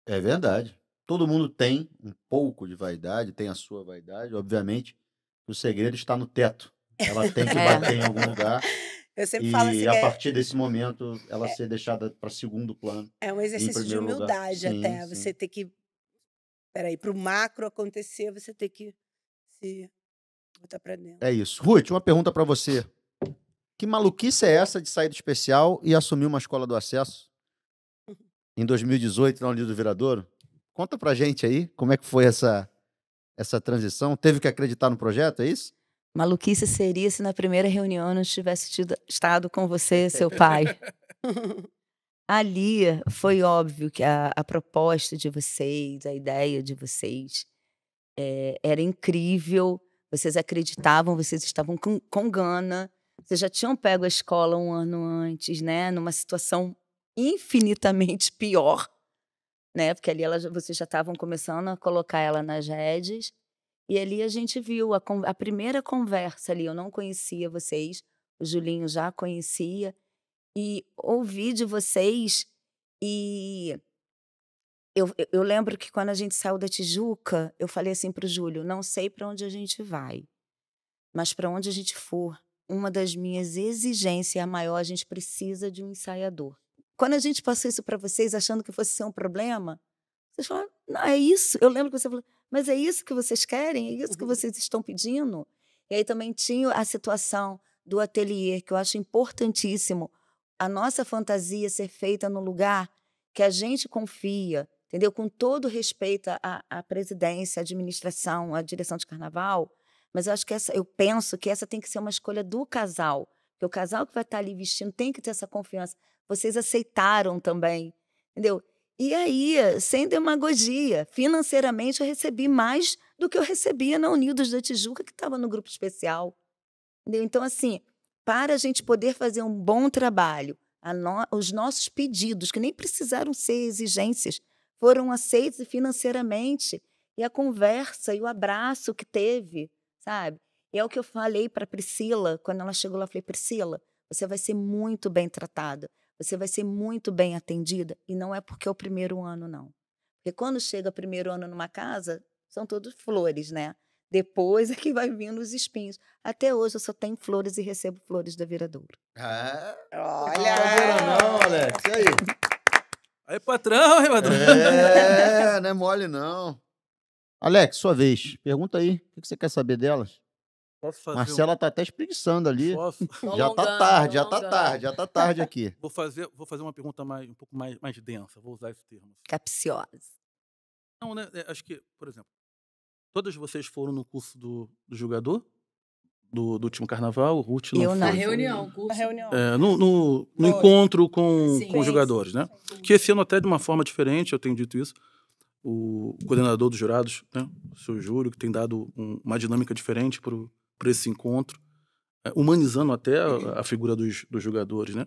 É verdade. Todo mundo tem um pouco de vaidade, tem a sua vaidade, obviamente. O segredo está no teto. Ela tem que É. bater em algum lugar Eu sempre falo assim, e a é, partir desse momento ela ser deixada para segundo plano. é um exercício de lugar. humildade Sim, até. sim. Você ter que. Peraí, para o macro acontecer, você ter que se botar para dentro. É isso. Ruth, uma pergunta para você. Que maluquice é essa de sair do especial e assumir uma escola do acesso em 2018 na União do Viradouro? Conta pra gente aí como é que foi essa, essa transição. Teve que acreditar no projeto, é isso? Maluquice seria se na primeira reunião eu não tivesse tido- estado com você, seu pai. Ali foi óbvio que a, a proposta de vocês, a ideia de vocês eh, era incrível. Vocês acreditavam, vocês estavam com, com gana. Vocês já tinham pego a escola um ano antes, né? Numa situação infinitamente pior, né? Porque ali ela, vocês já estavam começando a colocar ela nas redes. E ali a gente viu a, a primeira conversa ali. Eu não conhecia vocês, o Julinho já conhecia. E ouvi de vocês. E eu, eu- eu lembro que quando a gente saiu da Tijuca, eu falei assim para o Júlio: não sei para onde a gente vai, mas para onde a gente for, uma das minhas exigências, a maior, a gente precisa de um ensaiador. Quando a gente passou isso para vocês, achando que fosse ser um problema, vocês falaram: não, é isso. Eu lembro que você falou: mas é isso que vocês querem? É isso que vocês estão pedindo? E aí também tinha a situação do ateliê, que eu acho importantíssimo. A nossa fantasia ser feita no lugar que a gente confia, entendeu? Com todo respeito à, à presidência, à administração, à direção de carnaval. Mas eu acho que essa, eu penso que essa tem que ser uma escolha do casal. Porque o casal que vai estar ali vestindo tem que ter essa confiança. Vocês aceitaram também, entendeu? E aí, sem demagogia, financeiramente eu recebi mais do que eu recebia na Unidos da Tijuca, que estava no grupo especial. Entendeu? Então, assim, para a gente poder fazer um bom trabalho, no- os nossos pedidos, que nem precisaram ser exigências, foram aceitos financeiramente. E a conversa e o abraço que teve, sabe? E é o que eu falei para Priscila, quando ela chegou lá, eu falei: Priscila, você vai ser muito bem tratada, você vai ser muito bem atendida. E não é porque é o primeiro ano, não. Porque quando chega o primeiro ano numa casa, são todos flores, né? Depois é que vai vindo os espinhos. Até hoje eu só tenho flores e recebo flores da Viradouro. Ah, Olha! brincadeira não, Alex. E aí? Aí, patrão, aí, patrão. É, não é mole, não. Alex, sua vez. Pergunta aí. O que você quer saber delas? Posso fazer um- Marcela tá até espreguiçando ali. Posso? Já tá tarde, já tá tarde, já tá tarde aqui. Vou fazer, vou fazer uma pergunta mais, um pouco mais, mais densa, vou usar esse termo. Capciosa. Não, né? é, acho que, por exemplo, todas vocês foram no curso do, do jogador? Do, do último carnaval? O Ruth não Eu foi. Na reunião, curso. Na reunião. É, no, no- no encontro com, Sim. com os jogadores, né? Que esse ano até de uma forma diferente, eu tenho dito isso, o coordenador dos jurados, né, o seu Júlio, que tem dado um- uma dinâmica diferente para esse encontro, é, humanizando até a, a figura dos, dos jogadores, né?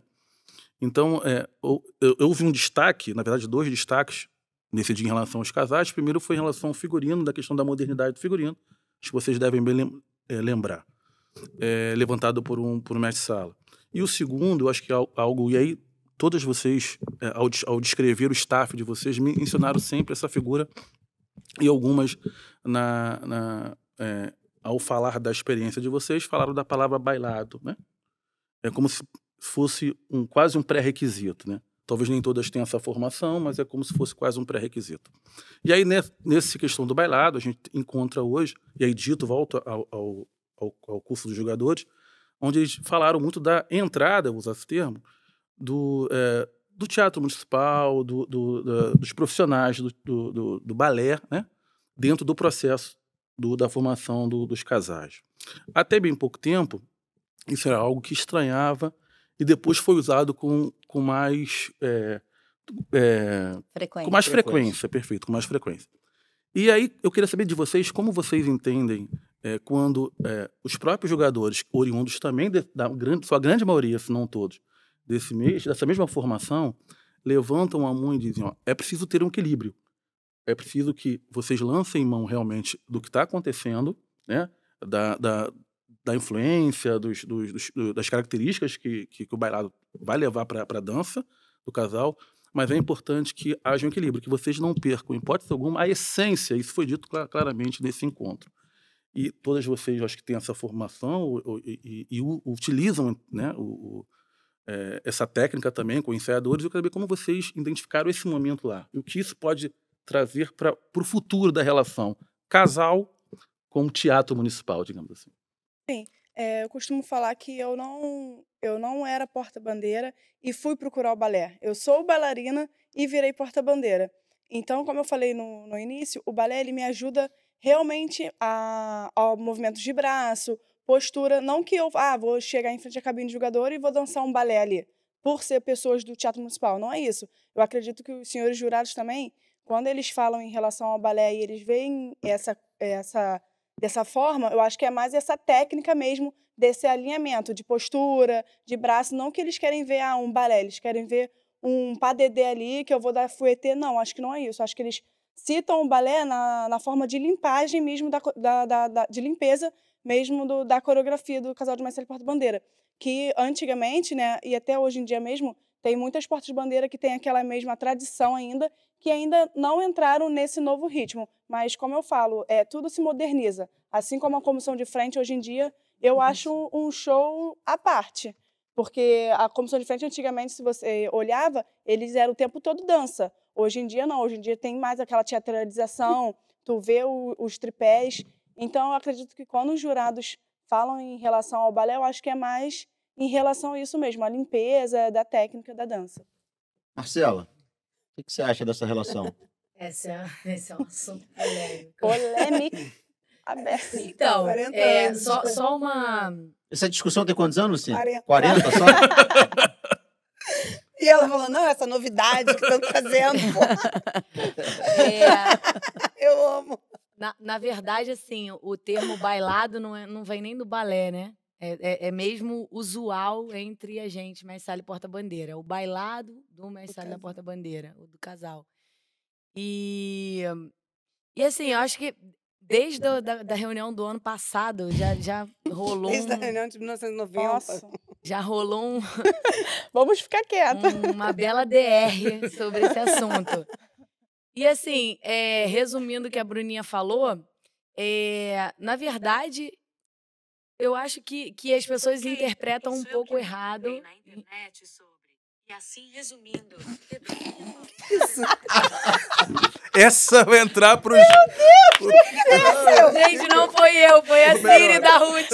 Então, é, eu, eu, eu vi um destaque, na verdade, dois destaques dia em relação aos casais. Primeiro foi em relação ao figurino, da questão da modernidade do figurino. Que vocês devem bem é, lembrar. É, levantado por um, por um mestre sala. E o segundo, eu acho que é al- algo. E aí, todas vocês, é, ao, ao descrever o staff de vocês, me ensinaram sempre essa figura. E algumas, na, na, é, ao falar da experiência de vocês, falaram da palavra bailado. Né? É como se fosse um, quase um pré-requisito. Né? Talvez nem todas tenham essa formação, mas é como se fosse quase um pré-requisito. E aí, ne- nessa questão do bailado, a gente encontra hoje, e aí dito, volta ao, ao, ao, curso dos jogadores, onde eles falaram muito da entrada, vou usar esse termo, do, eh, do teatro municipal, do, do- dos profissionais do, do, balé, né? dentro do processo da formação do- dos casais. Até bem pouco tempo, isso era algo que estranhava e depois foi usado com, com mais. eh, eh, Frequente. com mais Frequência. frequência. perfeito, com mais frequência. E aí eu queria saber de vocês como vocês entendem eh, quando eh, os próprios jogadores, oriundos também de- da grande, sua grande maioria, se não todos, desse mês, dessa mesma formação, levantam a mão e dizem: ó, é preciso ter um equilíbrio. É preciso que vocês lancem mão realmente do que está acontecendo, né? da, da, da influência, dos, dos- dos- do- das características que, que, que o bailado vai levar para a dança do casal, mas é importante que haja um equilíbrio, que vocês não percam, em hipótese alguma, a essência. Isso foi dito cla- claramente nesse encontro. E todas vocês, acho que têm essa formação o- o- e, e- utilizam né, o, o- eh, essa técnica também com ensaiadores. Eu quero saber como vocês identificaram esse momento lá. E o que isso pode trazer para o futuro da relação casal com teatro municipal, digamos assim. É, eu costumo falar que eu não, eu não era porta-bandeira e fui procurar o balé. Eu sou bailarina e virei porta-bandeira. Então, como eu falei no, no início, o balé ele me ajuda realmente a, ao movimento de braço, postura. Não que eu ah, vou chegar em frente à cabine de jogador e vou dançar um balé ali, por ser pessoas do Teatro Municipal. Não é isso. Eu acredito que os senhores jurados também, quando eles falam em relação ao balé e eles veem essa, essa dessa forma, eu acho que é mais essa técnica mesmo desse alinhamento de postura, de braço, não que eles querem ver ah, um balé, eles querem ver um padedê ali que eu vou dar fuetê, não, acho que não é isso, acho que eles citam o balé na, na forma de limpagem mesmo, da, da, da, de limpeza mesmo do, da coreografia do casal de Marcelo e Porta-Bandeira, que antigamente, né, e até hoje em dia mesmo, tem muitas portas-bandeira que tem aquela mesma tradição ainda, que ainda não entraram nesse novo ritmo. Mas, como eu falo, é, tudo se moderniza. Assim como a comissão de frente, hoje em dia, eu acho um show à parte. Porque a comissão de frente, antigamente, se você olhava, eles eram o tempo todo dança. Hoje em dia, não. Hoje em dia tem mais aquela teatralização, tu vê o- os tripés. Então, eu acredito que quando os jurados falam em relação ao balé, eu acho que é mais em relação a isso mesmo, a limpeza da técnica da dança. Marcela, o que, que você acha dessa relação? Esse é, esse é um assunto polêmico. Polêmica aberta. Então, 40 é, anos. só, só uma. Essa discussão tem quantos anos, Lucinha? 40. 40 só? E ela falou, não, essa novidade que estão trazendo, pô. é, Eu amo. na, na verdade, assim, o termo bailado não, é, não vem nem do balé, né? É, é, é mesmo usual entre a gente, Mestre e Porta-Bandeira. É o bailado do Mestre da. Porta-Bandeira, o do casal. E, e assim, eu acho que desde a da, da reunião do ano passado já, já rolou Desde a um, reunião de 1990. Nossa, já rolou um, vamos ficar quieta. um- uma bela DR sobre esse assunto. E assim, é, resumindo o que a Bruninha falou, é, na verdade, eu acho que, que as pessoas interpretam um pouco errado. E assim, resumindo, deveria Essa vai entrar pros. Gente, não foi eu, foi a Siri da Ruth.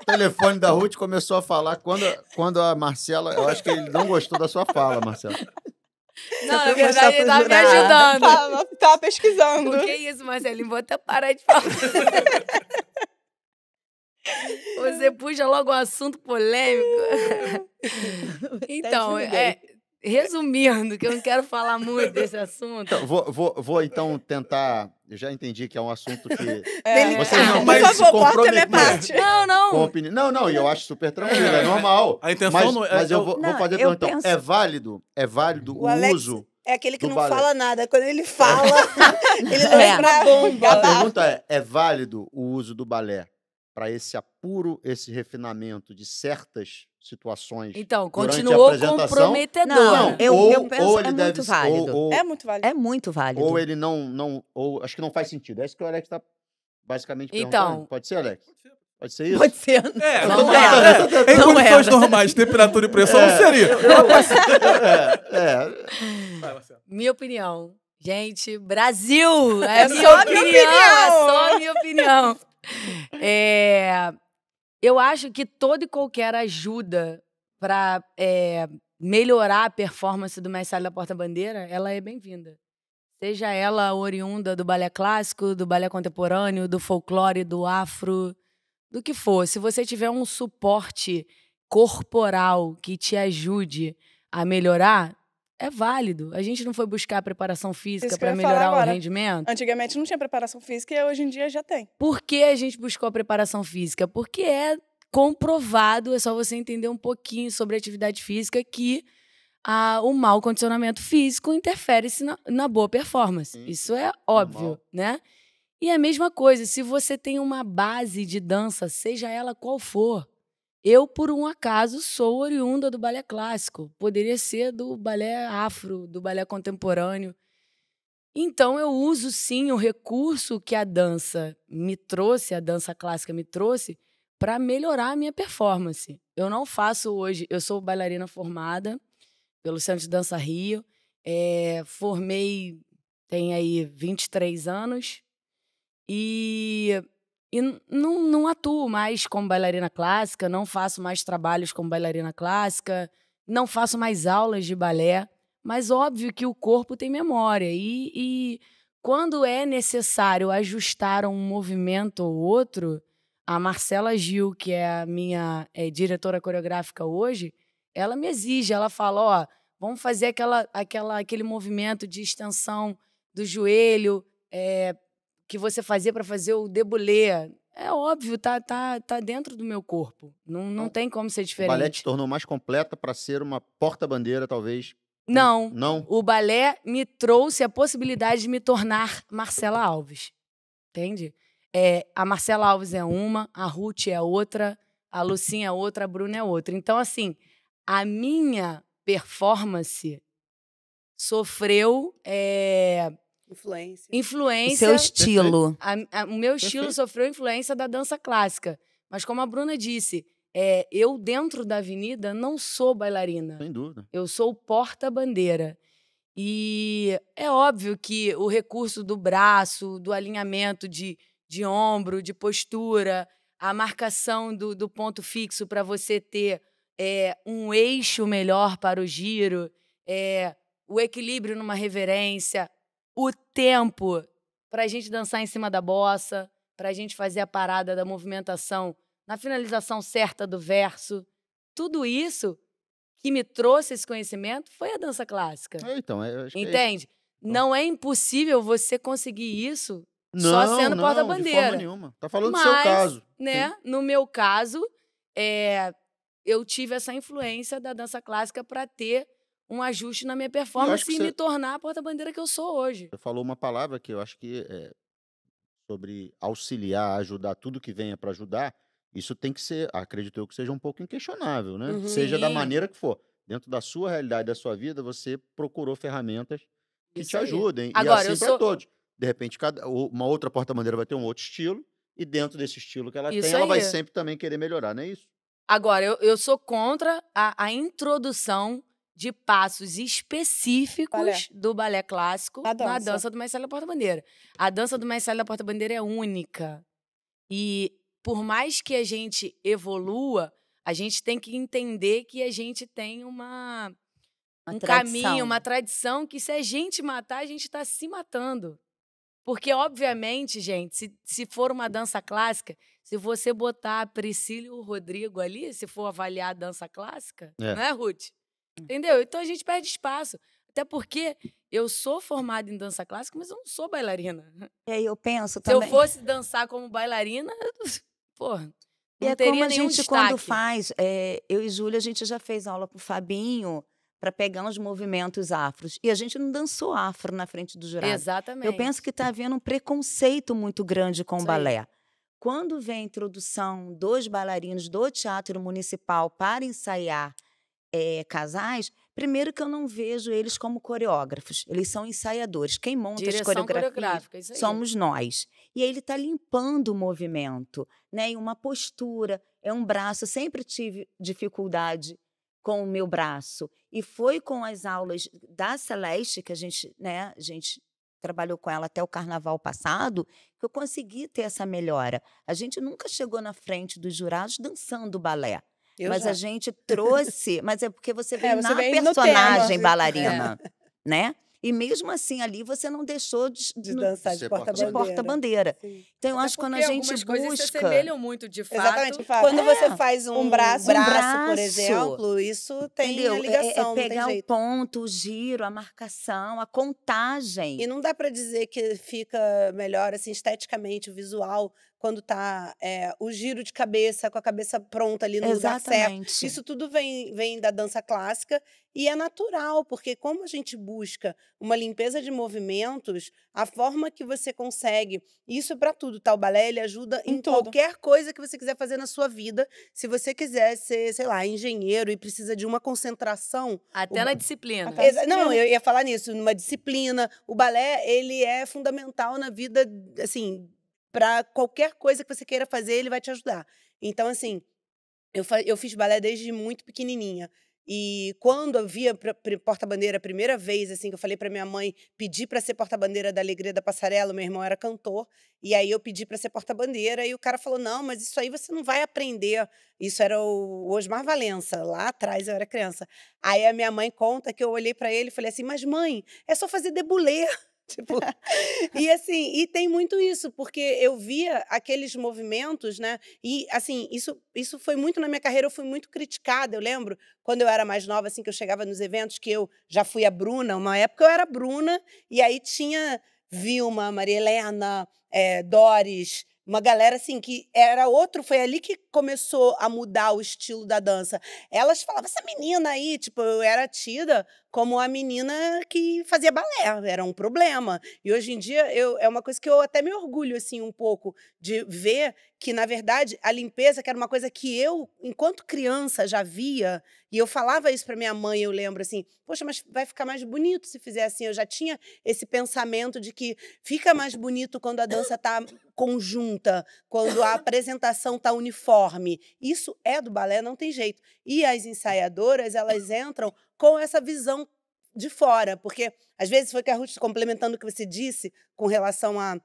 O telefone da Ruth começou a falar quando, quando a Marcela. Eu acho que ele não gostou da sua fala, Marcela. Não, na foi verdade, ele tava pro me ajudando. Tava, tava pesquisando. O que é isso, Marcelinho? Vou até parar de falar. Você puxa logo um assunto polêmico. Então, é, resumindo, que eu não quero falar muito desse assunto. Então, vou, vou, vou então tentar. Eu já entendi que é um assunto que. É. Vocês não Por podem se favor, corta a minha comprometer. parte. Não, não. Com opini- Não, não, e eu acho super tranquilo, é normal. A intenção Mas, não é. mas eu vou, vou Não, fazer a eu. Então, penso- é válido? É válido o, O Alex- uso? É aquele que não balé. fala nada. Quando ele fala, ele não É. é uma A bomba. pergunta é: é válido o uso do balé para esse apuro, esse refinamento de certas situações? Então, Durante a continuou apresentação? comprometedor. Não, eu- ou, eu penso ou é ele muito deve válido. Ou, ou, É muito válido. É muito válido. ou ele não, não. Ou acho que não faz sentido. É isso que o Alex está basicamente Então. perguntando. Pode ser, Alex? Pode ser isso? Pode ser. É, Não não era. Em Não condições era. normais, temperatura e pressão, É. seria. é, é. Vai. Minha opinião. Gente, Brasil! É, É minha só a opinião, minha opinião. É só a minha opinião. É, eu acho que toda e qualquer ajuda para melhorar a performance do mestre da porta-bandeira, ela é bem-vinda. Seja ela oriunda do balé clássico, do balé contemporâneo, do folclore, do afro, do que for. Se você tiver um suporte corporal que te ajude a melhorar, é válido. A gente não foi buscar preparação física para melhorar o rendimento. Antigamente não tinha preparação física e hoje em dia já tem. Por que a gente buscou a preparação física? Porque é comprovado, é só você entender um pouquinho sobre atividade física, que a- o mau condicionamento físico interfere-se na, na boa performance. Sim, Isso é óbvio, normal. né? E a mesma coisa, se você tem uma base de dança, seja ela qual for, eu, por um acaso, sou oriunda do balé clássico. Poderia ser do balé afro, do balé contemporâneo. Então, eu uso sim o recurso que a dança me trouxe, a dança clássica me trouxe, para melhorar a minha performance. Eu não faço hoje, eu sou bailarina formada pelo Centro de Dança Rio, eh, formei, tem aí 23 anos, e, e não, não atuo mais como bailarina clássica, não faço mais trabalhos como bailarina clássica, não faço mais aulas de balé, mas óbvio que o corpo tem memória. E, e quando é necessário ajustar um movimento ou outro, a Marcela Gil, que é a minha eh, diretora coreográfica hoje, ela me exige, ela fala, ó, vamos fazer aquela, aquela, aquele movimento de extensão do joelho eh, que você fazia para fazer o debulé. É óbvio, tá, tá, tá dentro do meu corpo. Não, não Então, tem como ser O balé te diferente. tornou mais completa para ser uma porta-bandeira, talvez. Não, Não? o balé me trouxe a possibilidade de me tornar Marcela Alves. Entende? É, a Marcela Alves é uma, a Ruth é outra, a Lucinha é outra, a Bruna é outra. Então, assim, a minha performance sofreu é, Influência. O influência. seu estilo. A- a- o meu estilo Perfeito. sofreu influência da dança clássica. Mas, como a Bruna disse, é, eu, dentro da avenida, não sou bailarina. Sem dúvida. Eu sou o porta-bandeira. E é óbvio que o recurso do braço, do alinhamento de, de ombro, de postura, a marcação do, do ponto fixo para você ter é, um eixo melhor para o giro, é, o equilíbrio numa reverência, o tempo para a gente dançar em cima da bossa, para a gente fazer a parada da movimentação na finalização certa do verso. Tudo isso que me trouxe esse conhecimento foi a dança clássica. É, então, é, eu acho que é. Entende? Não é impossível você conseguir isso, Não, só sendo não, porta-bandeira. De forma nenhuma. Tá falando do seu Mas, caso. né? No meu caso, é, eu tive essa influência da dança clássica para ter um ajuste na minha performance e você- me tornar a porta-bandeira que eu sou hoje. Você falou uma palavra que eu acho que é sobre auxiliar, ajudar, tudo que venha para ajudar. Isso tem que ser, acredito eu, que seja um pouco inquestionável, né? Uhum. Seja da maneira que for. Dentro da sua realidade, da sua vida, você procurou ferramentas que Isso te aí. ajudem. Agora, e assim para sou- todos. De repente, cada, uma outra porta-bandeira vai ter um outro estilo, e dentro desse estilo que ela Isso tem, ela vai aí. sempre também querer melhorar, não é isso? Agora, eu, eu sou contra a, a introdução de passos específicos Balé. do balé clássico Na na dança. dança do Mestre da Porta-Bandeira. A dança do Mestre da Porta-Bandeira é única. E por mais que a gente evolua, a gente tem que entender que a gente tem uma, Uma um tradição. caminho, uma tradição que se a gente matar, a gente está se matando. Porque, obviamente, gente, se, se for uma dança clássica, se você botar a Priscila e o Rodrigo ali, se for avaliar a dança clássica, É. não é, Ruth? Entendeu? Então a gente perde espaço. Até porque eu sou formada em dança clássica, mas eu não sou bailarina. E aí eu penso Se eu também. fosse dançar como bailarina, porra, E não é teria como a gente destaque. quando faz, é, eu e Júlia, a gente já fez aula com o Fabinho para pegar uns movimentos afros. E a gente não dançou afro na frente do jurado. Exatamente. Eu penso que está havendo um preconceito muito grande com o Isso aí. balé. Quando vem a introdução dos bailarinos do Teatro Municipal para ensaiar eh, casais, primeiro que eu não vejo eles como coreógrafos, eles são ensaiadores. Quem monta as Direção coreografias isso aí. somos nós. E aí ele está limpando o movimento, né? E uma postura, é um braço. Eu sempre tive dificuldade com o meu braço. E foi com as aulas da Celeste, que a gente, né, a gente trabalhou com ela até o carnaval passado, que eu consegui ter essa melhora. A gente nunca chegou na frente dos jurados dançando balé. Eu mas já. a gente trouxe, mas é porque você veio você na veio no tema. personagem É. bailarina, né? E mesmo assim ali você não deixou de, De dançar de de porta-bandeira. Sim. Então eu Até acho que quando a gente algumas coisas se busca assemelham muito, de fato. Exatamente. fato. Quando É, você faz um, um braço. Um braço. por exemplo, isso tem entendeu? a É- ligação, é, não tem pegar o jeito. ponto, o giro, a marcação, a contagem. E não dá pra dizer que fica melhor, assim, esteticamente, o visual, quando tá é, o giro de cabeça, com a cabeça pronta ali no lugar certo. Exatamente. Isso tudo vem, vem da dança clássica e é natural, porque como a gente busca uma limpeza de movimentos, a forma que você consegue, isso é para tudo, tá? O balé ele ajuda em, Em qualquer coisa que você quiser fazer na sua vida. Se você quiser ser, sei lá, engenheiro e precisa de uma concentração, Até O na disciplina. Até- Exa- Não, eu ia falar nisso, numa disciplina. O balé, ele é fundamental na vida, assim, para qualquer coisa que você queira fazer, ele vai te ajudar. Então, assim, eu, eu fiz balé desde muito pequenininha. E quando eu via porta-bandeira a primeira vez, assim, que eu falei para minha mãe pedir para ser porta-bandeira da Alegria da Passarela, meu irmão era cantor, e aí eu pedi para ser porta-bandeira, e o cara falou: "Não, mas isso aí você não vai aprender". Isso era o Osmar Valença, lá atrás eu era criança. Aí a minha mãe conta que eu olhei para ele e falei assim: "Mas mãe, é só fazer debulé". Tipo, e assim, e tem muito isso, porque eu via aqueles movimentos, né? E assim, isso, isso foi muito na minha carreira, eu fui muito criticada. Eu lembro quando eu era mais nova, assim, que eu chegava nos eventos, que eu já fui a Bruna, uma época eu era Bruna, e aí tinha Vilma, Maria Helena, eh, Doris, uma galera assim que era outro, foi ali que começou a mudar o estilo da dança. Elas falavam, essa menina aí, tipo, eu era tida como a menina que fazia balé, era um problema. E hoje em dia eu, é uma coisa que eu até me orgulho assim um pouco de ver que na verdade a limpeza, que era uma coisa que eu, enquanto criança, já via, e eu falava isso para minha mãe, eu lembro assim, poxa, mas vai ficar mais bonito se fizer assim. Eu já tinha esse pensamento de que fica mais bonito quando a dança tá conjunta, quando a apresentação tá uniforme. Isso é do balé, não tem jeito. E as ensaiadoras, elas entram com essa visão de fora, porque às vezes foi que a Ruth, complementando o que você disse com relação a,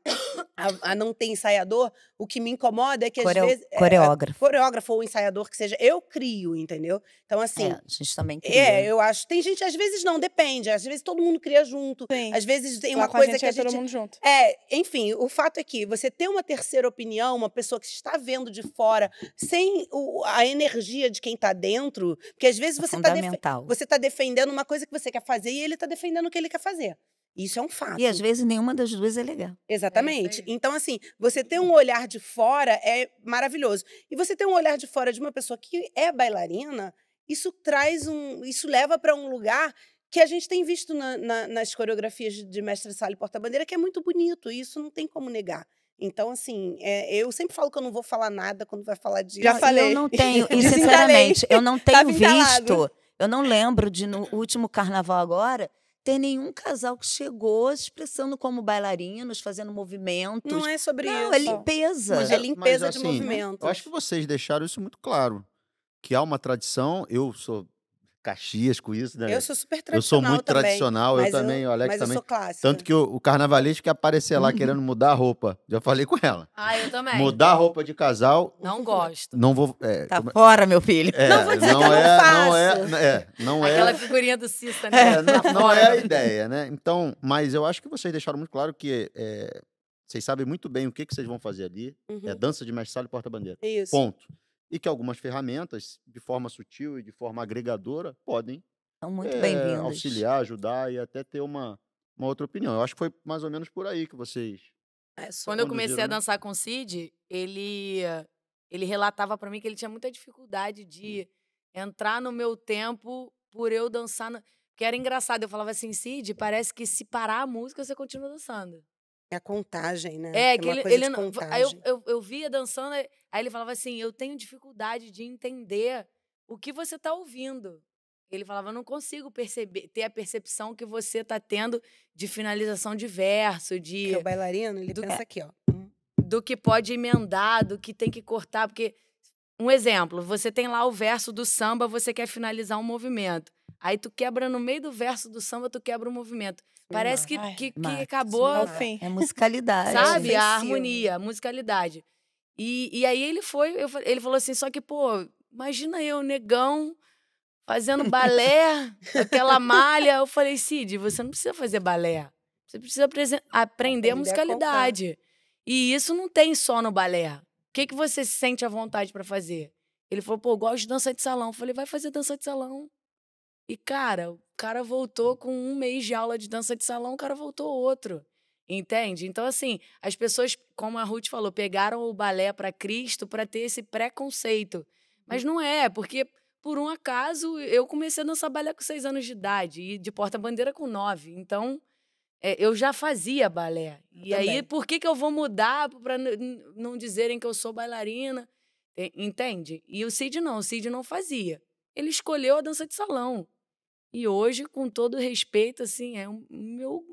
a, a não ter ensaiador, o que me incomoda é que às Coreo- vezes. é, coreógrafo. coreógrafo ou ensaiador que seja, eu crio, entendeu? Então, assim. É, a gente também É, queria. eu acho. Tem gente, às vezes não, depende. Às vezes todo mundo cria junto. Sim. Às vezes tem Lá uma com a coisa gente que a é todo gente. mundo junto. É, enfim, o fato é que você ter uma terceira opinião, uma pessoa que está vendo de fora, sem o- a energia de quem está dentro, porque às vezes É você está fundamental. você tá defendendo uma coisa que você quer fazer e ele está defendendo o que ele quer fazer. Isso é um fato. E às vezes nenhuma das duas é legal. Exatamente. aí. então, assim, você ter um olhar de fora é maravilhoso. E você ter um olhar de fora de uma pessoa que é bailarina, isso traz um. Isso leva para um lugar que a gente tem visto na- na- nas coreografias de- de Mestre Sala e Porta-Bandeira, que é muito bonito, e isso não tem como negar. Então, assim, é, eu sempre falo que eu não vou falar nada quando vai falar disso. Já Não, falei. Eu não tenho, e sinceramente, eu não tenho Tava entalado. visto, eu não lembro de no último carnaval agora ter nenhum casal que chegou expressando como bailarinos, fazendo movimentos. Não é sobre Não, é isso. limpeza. Mas é limpeza de assim, movimentos. Eu acho que vocês deixaram isso muito claro. Que há uma tradição, eu sou Caxias com isso, né? Eu sou super Eu tradicional sou muito também, tradicional, eu também, o Alex mas também. eu sou clássica. Tanto que o, o carnavalesco quer aparecer lá querendo mudar a roupa. Já falei com ela. Ah, eu também. Mudar a roupa de casal, Não gosto. não vou. É, Tá como- fora, meu filho. é, Não vou dizer que eu não é, não faço. é, é, não é, Aquela figurinha do Cista, né? é, não, não é a ideia, né? Então, mas eu acho que vocês deixaram muito claro que é, vocês sabem muito bem o que, que vocês vão fazer ali. Uhum. É dança de mestre sala e porta-bandeira. Isso. Ponto. E que algumas ferramentas, de forma sutil e de forma agregadora, podem São muito é, auxiliar, ajudar e até ter uma, uma outra opinião. Eu acho que foi mais ou menos por aí que vocês. É, Quando eu comecei a né? dançar com o Cid, ele, ele relatava pra mim que ele tinha muita dificuldade de entrar no meu tempo por eu dançar. No... Que era engraçado. Eu falava assim, Cid, parece que se parar a música, você continua dançando. É a contagem, né? É, Tem que ele, ele de não. contagem. Aí eu, eu, eu via dançando, aí ele falava assim: eu tenho dificuldade de entender o que você tá ouvindo. Ele falava, eu não consigo perceber, ter a percepção que você tá tendo de finalização de verso, de Porque o bailarino, ele do- pensa aqui, ó. do que pode emendar, do que tem que cortar, porque um exemplo, você tem lá o verso do samba, você quer finalizar um movimento. Aí tu quebra no meio do verso do samba, tu quebra o movimento. Parece que, que, que acabou, Ao Sim. fim. É musicalidade. sabe? A harmonia, a musicalidade. E, e aí ele foi, eu ele falou assim, só que, pô, imagina eu, negão, fazendo balé, aquela malha. Eu falei, Cid, você não precisa fazer balé. Você precisa aprender Aprender a a musicalidade. E isso não tem só no balé. O que, que você se sente à vontade pra fazer? Ele falou, pô, eu gosto de dança de salão. Eu falei, vai fazer dança de salão. E, cara, o cara voltou com um mês de aula de dança de salão, o cara voltou outro. Entende? Então, assim, as pessoas, como a Ruth falou, pegaram o balé para Cristo para ter esse preconceito. Mas não é, porque, por um acaso, eu comecei a dançar balé com seis anos de idade e de porta-bandeira com nove. Então, é, eu já fazia balé. E aí, também. por que, que eu vou mudar para não dizerem que eu sou bailarina? E- Entende? E o Cid não, o Cid não fazia. Ele escolheu a dança de salão. E hoje, com todo respeito, assim, é o meu,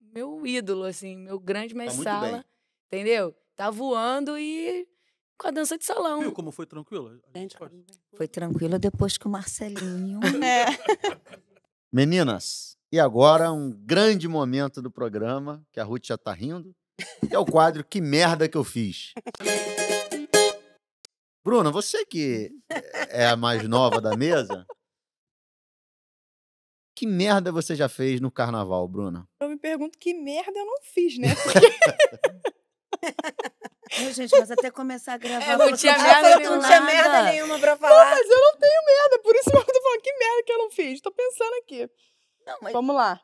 meu ídolo, assim, meu grande mestre bem. sala. Entendeu? Tá voando e com a dança de salão. Viu como foi tranquilo? A Gente, pode- Foi tranquilo depois que o Marcelinho. É. Meninas, e agora um grande momento do programa, que a Ruth já tá rindo, que é o quadro Que Merda Que Eu Fiz. Bruna, você que é a mais nova da mesa, que merda você já fez no carnaval, Bruna? Eu me pergunto que merda eu não fiz, né? Ô, gente, mas até começar a gravar. É, falou não que tinha não merda não tinha nada. merda nenhuma pra falar. Mas eu não tenho merda, por isso eu tô falando que merda que eu não fiz. Tô pensando aqui. Não, mas Vamos lá.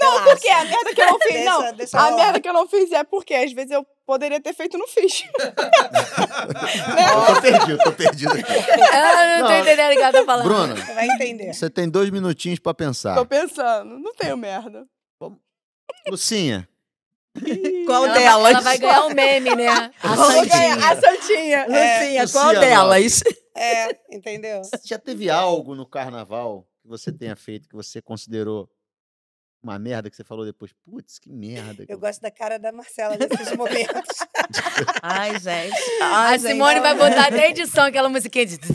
Não, Não, porque a merda que eu não fiz. Deixa- não, deixa a merda que eu não fiz é porque às vezes eu poderia ter feito não fiz. Eu tô perdido, tô perdido aqui. Ah, não tô entendendo o que ela tá falando. Bruna, Você vai entender. você tem dois minutinhos pra pensar. Tô pensando. Não tenho merda. Lucinha, qual ela, delas? ela vai ganhar o meme, né? A Vou Vou ganhar Santinha. a Santinha. Lucinha, qual Luciana. delas? É, entendeu? já teve algo no carnaval que você tenha feito que você considerou uma merda que você falou depois? Putz, que merda. que Eu gosto da cara da Marcela nesses momentos. Ai, gente. A Simone vai botar até a edição, aquela musiquinha de.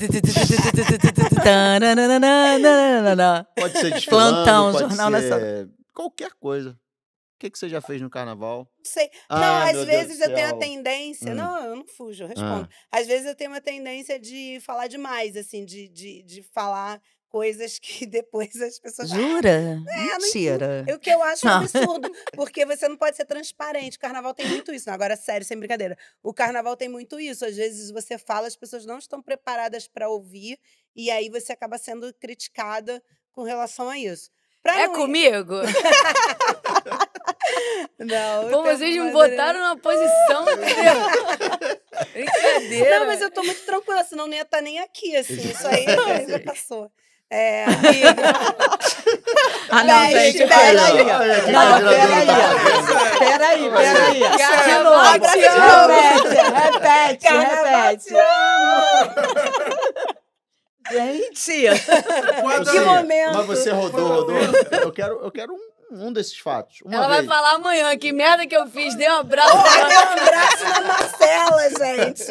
Pode ser desfilando, Plantão, pode Jornal ser Nacional. qualquer coisa. O que, que você já fez no carnaval? Não sei. Ah, não, às vezes eu tenho a tendência. Hum. Não, eu não fujo, eu respondo. Às vezes eu tenho uma tendência de falar demais, assim, de, de, de falar coisas que depois as pessoas. Jura? É, não Mentira. O que eu acho um Não. absurdo, porque você não pode ser transparente. O carnaval tem muito isso. Não, agora, sério, sem brincadeira. O carnaval tem muito isso. Às vezes você fala, as pessoas não estão preparadas para ouvir, e aí você acaba sendo criticada com relação a isso. Pra É não comigo? Não, Pô, vocês me botaram numa posição, entendeu? Brincadeira. Não, mas eu tô muito tranquila, senão não ia estar nem aqui, assim. Isso aí já passou. É, Ah, não, gente, peraí. Não, peraí. Peraí, peraí. De novo. Repete, repete, repete. Gente, Que momento. Mas você rodou, rodou. Eu quero, eu quero um, um desses fatos. Uma Ela vai vez. falar amanhã que merda que eu fiz, dei um abraço. Dei um abraço na Marcela, gente.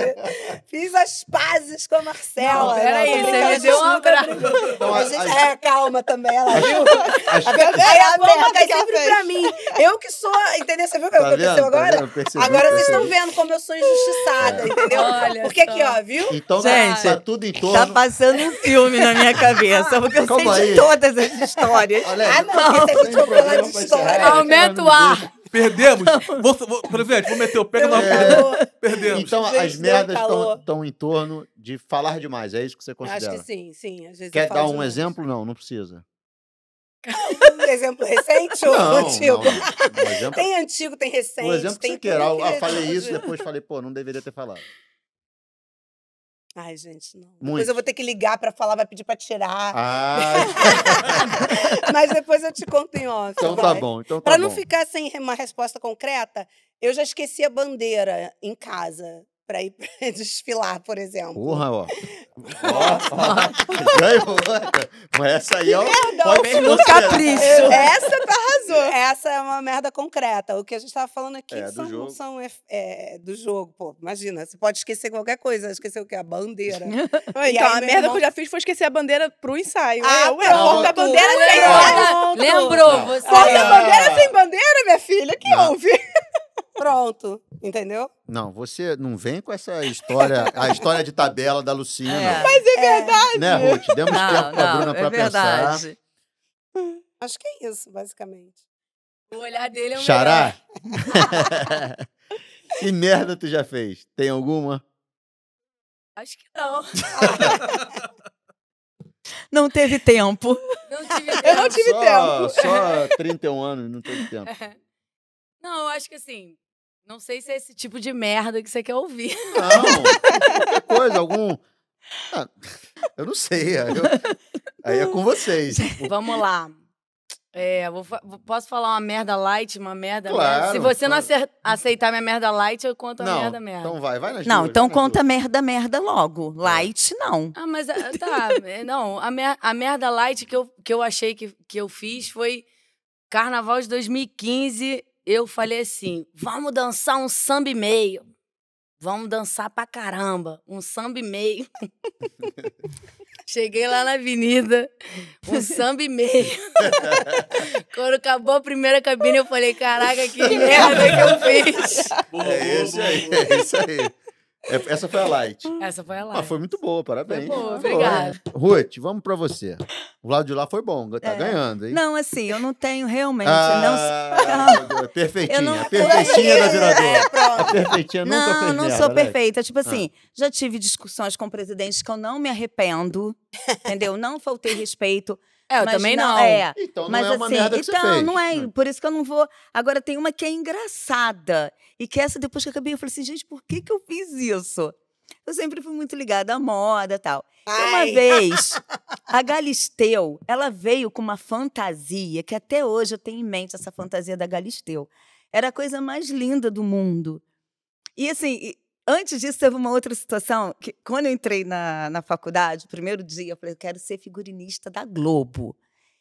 Fiz as pazes com a Marcela. Não, peraí, você me deu um abraço. Então, A a- gente- a- é, calma também, ela viu? As- Aí a merda bomba cai ela sempre fez. pra mim. Eu que sou, entendeu? Você viu o que Tá aconteceu vendo? Tá agora? Percebi, Agora vocês estão vendo como eu sou injustiçada, entendeu? Olha Porque aqui, só. ó, viu? Então, Gente, tá tudo em Tá torno. passando um filme na minha cabeça, porque eu Calma sei aí. de todas as histórias. Olha Ah, não, porque se de história. Aumenta o ar. Perdemos. Vou, vou, presidente, vou meter o pega na É. Calor. Perdemos. Então, Gente, as merdas estão em torno de falar demais. É isso que você Acho considera? que sim, sim. Às vezes Quer eu dar um demais. exemplo? Não, não precisa. Um exemplo recente ou Não, antigo? não. Um exemplo, Tem antigo, tem recente. um exemplo que tem você queira. Ah, que- falei isso, depois falei, pô, não deveria ter falado. Ai, gente, não. Muito. Depois eu vou ter que ligar pra falar, vai pedir pra tirar. Ah, Mas depois eu te conto em off. então tá vai. bom. Então tá Pra não ficar sem uma resposta concreta, eu já esqueci a bandeira em casa pra ir pra desfilar, por exemplo. Porra, ó. Ó. Ganhou. Mas essa aí, ó. Se No capricho. Essa tá arrasou. Essa é uma merda concreta. O que a gente tava falando aqui É, do são, jogo. são é, é, do jogo. Pô, imagina, você pode esquecer qualquer coisa. Esquecer o quê? A bandeira. Então, aí, a merda irmão- que eu já fiz foi esquecer a bandeira pro ensaio. Ah, eu, porta a bandeira sem pronto. Lembrou, você. Porta a bandeira sem bandeira, minha filha. Que houve? Pronto. Entendeu? Não, você não vem com essa história, a história de tabela da Lucina. É. Mas é verdade. Né, Ruth? Demos Não, tempo pra Bruna não, pra é pensar. verdade. Acho que é isso, basicamente. O olhar dele é o Xará? que merda tu já fez? Tem alguma? Acho que não. Não teve tempo. Não tive Eu não tempo. tive só, tempo. Só 31 anos, não teve tempo. Não, eu acho que assim, não sei se é esse tipo de merda que você quer ouvir. Não, qualquer coisa, algum... Ah, eu não sei, aí, eu- aí é com vocês. Vamos lá. É, vou posso falar uma merda light, uma merda Claro, merda? Se você não claro. acer- aceitar minha merda light, eu conto a Não, merda merda. então vai, vai nas Não, duas, então nas conta duas. merda, merda logo. Light, não. Ah, mas ah, tá. é, Não, a, mer- a merda light que eu, que eu achei que, que eu fiz foi Carnaval de 2015. Eu falei assim: vamos dançar um samba e meio. Vamos dançar pra caramba. Um samba e meio. Cheguei lá na avenida, um samba e meio. Quando acabou a primeira cabine, eu falei: caraca, que merda que eu fiz. É esse aí, é isso aí. É- essa foi a light. Essa foi a Ah, live. foi muito boa, parabéns. Foi boa, obrigada. Ruth, vamos pra você. O lado de lá foi bom, tá É. ganhando, hein? Não, assim, eu não tenho realmente. Ah, Deus, perfeitinha, Eu não- perfeitinha da viradora. É, A pronto. perfeitinha nunca Não, fez não merda, sou né? perfeita. Tipo assim, já tive discussões com presidentes que eu não me arrependo, entendeu? Não faltei respeito. É, eu mas também não. É, Então não mas é uma assim, merda que então, você fez. não é, Hum. por isso que eu não vou. Agora tem uma que é engraçada. E que essa, depois que eu acabei, eu falei assim, gente, por que, que eu fiz isso? Eu sempre fui muito ligada à moda e tal. E Uma Ai. vez, a Galisteu, ela veio com uma fantasia, que até hoje eu tenho em mente essa fantasia da Galisteu. Era a coisa mais linda do mundo. E assim, antes disso, teve uma outra situação, que quando eu entrei na, na faculdade, o primeiro dia, eu falei, eu quero ser figurinista da Globo.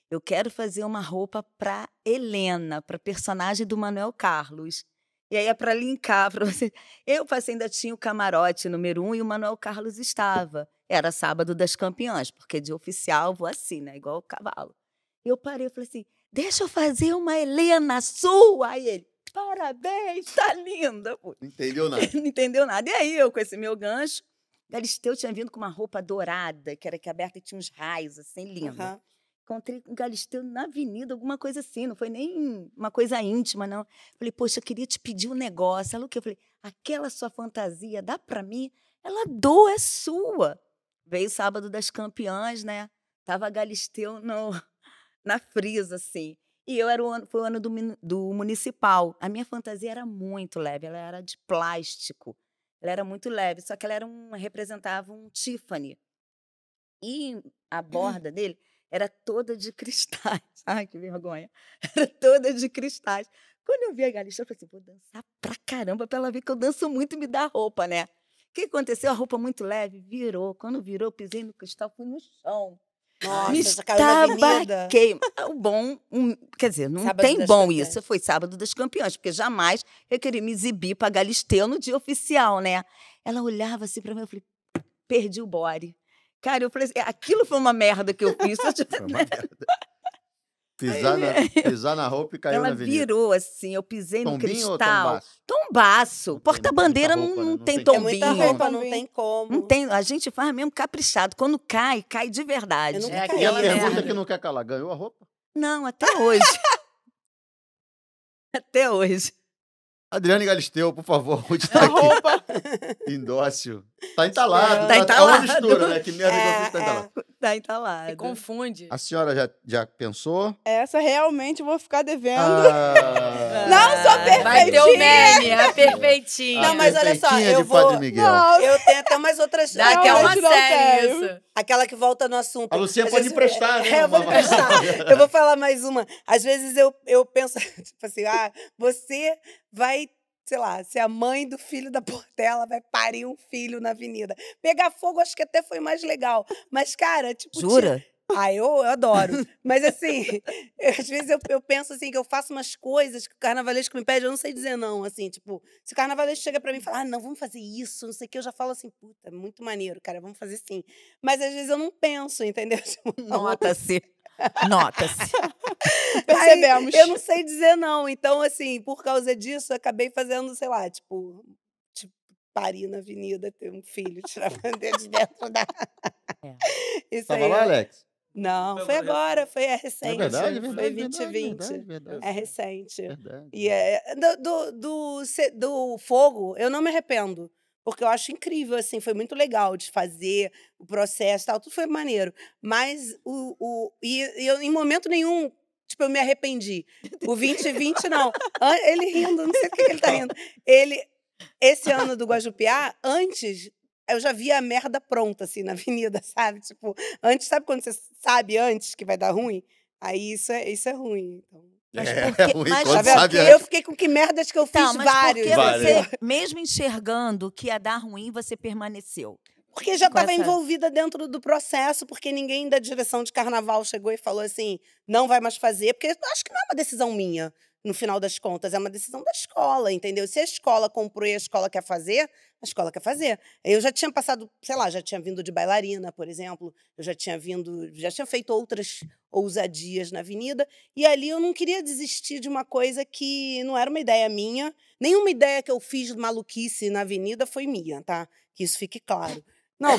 Eu quero fazer uma roupa para Helena, para personagem do Manuel Carlos. E aí é para linkar para você. Eu passei, ainda tinha o camarote número um e o Manuel Carlos estava. Era sábado das campeãs, porque de oficial vou assim, né? Igual o cavalo. Eu parei e falei assim: deixa eu fazer uma Helena sua. Aí ele, parabéns, tá linda. Pô. Não entendeu nada. Não entendeu nada. E aí, eu com esse meu gancho, Galisteu tinha vindo com uma roupa dourada, que era que aberta e tinha uns raios, assim, lindo. Aham. Encontrei com o Galisteu na avenida, alguma coisa assim, não foi nem uma coisa íntima, não. Falei, poxa, eu queria te pedir um negócio. Ela o quê? Eu falei, aquela sua fantasia dá pra mim? Ela doa, é sua. Veio sábado das campeãs, né? Tava Galisteu no, na frisa, assim. E eu era o ano, foi o ano do, do municipal. A minha fantasia era muito leve, ela era de plástico. Ela era muito leve, só que ela era um, representava um Tiffany. E a borda dele era toda de cristais. Ai, que vergonha. Era toda de cristais. Quando eu vi a Galista, eu falei assim, vou dançar pra caramba pra ela ver que eu danço muito e me dá roupa, né? O que aconteceu? A roupa muito leve, virou. Quando virou, pisei no cristal, fui no chão. Nossa, me já caiu na avenida. estabaquei. O bom, um, quer dizer, não Sábado tem bom campeãs. isso. Foi sábado das campeãs, porque jamais eu queria me exibir pra Galisteu no dia oficial, né? Ela olhava assim pra mim, eu falei, perdi o body. Cara, eu falei assim, aquilo foi uma merda que eu fiz. Foi uma merda. Pisar na, pisar na roupa e caiu Ela na avenida. virou assim, eu pisei no Tombinho ou cristal. tombaço? Não tem Porta-bandeira muita não, né? não Não tem tem- É tombinho. muita Tombinho. roupa, não tem como. Não tem, a gente faz mesmo caprichado. Quando cai, cai de verdade. É caí. E a aquela pergunta merda. que não quer calar, ganhou a roupa? Não, até hoje. até hoje. Adriane Galisteu, por favor, onde está A aqui? roupa. Indócio. Tá entalado. Tá É uma entalado. mistura, né? Que merda que eu fiz, tá É, entalado. Tá entalado. Se confunde. A senhora já, já pensou? Essa realmente eu vou ficar devendo. Ah, Não sou perfeitinha. Vai ter o meme, a perfeitinha. Não, mas olha só, eu de Padre vou- Miguel. Não, Eu tenho até umas outras. Dá até Não, uma série isso. Aquela que volta no assunto. A Lucinha pode vezes- emprestar, né? É, eu vou Uma- emprestar. Eu vou falar mais uma. Às vezes eu, eu penso, tipo assim, ah, você vai, sei lá, ser a mãe do filho da Portela, vai parir um filho na avenida. Pegar fogo, acho que até foi mais legal. Mas, cara, tipo. Jura? Ah, eu, eu adoro. Mas assim, eu- às vezes eu, eu penso assim, que eu faço umas coisas que o carnavalesco me pede, eu não sei dizer não, assim, tipo, se o carnavalesco chega pra mim e fala, ah, não, vamos fazer isso, não sei o que, eu já falo assim, puta, muito maneiro, cara, vamos fazer sim. Mas às vezes eu não penso, entendeu? Tipo, Nota-se. Nota-se. Aí, Percebemos. eu não sei dizer não. Então, assim, por causa disso, eu acabei fazendo, sei lá, tipo, tipo parir na avenida, ter um filho, tirar a bandeira de dentro da. É. Isso Tava aí. lá, eu- Alex? Não, Foi foi agora foi é É recente. verdade, é foi verdade. 2020. Verdade, verdade, É recente. verdade. E é, do, do, do, do fogo, eu não me arrependo. Porque eu acho incrível, assim, foi muito legal de fazer o processo e tal, tudo foi maneiro. Mas o. o e, e eu, em momento nenhum, tipo, eu me arrependi. O 2020, não. Ele rindo, não sei que que ele tá rindo. Ele, esse ano do Guajupiá, antes, eu já via a merda pronta, assim, na avenida, sabe? Tipo, antes, sabe quando você sabe antes que vai dar ruim? Aí isso é, isso é ruim. Então. Mas É, por que- ruim mas Tá sabe eu fiquei com que merdas que eu Então, fiz mas vários. porque Vários. você, mesmo enxergando que ia dar ruim, você permaneceu. Porque já estava essa- envolvida dentro do processo, porque ninguém da direção de carnaval chegou e falou assim: não vai mais fazer, porque acho que não é uma decisão minha, no final das contas, é uma decisão da escola, entendeu? Se a escola comprou e a escola quer fazer, a escola quer fazer. Eu já tinha passado, sei lá, já tinha vindo de bailarina, por exemplo, eu já tinha vindo, já tinha feito outras ousadias na avenida, e ali eu não queria desistir de uma coisa que não era uma ideia minha, nenhuma ideia que eu fiz maluquice na avenida foi minha, tá? Que isso fique claro. Não,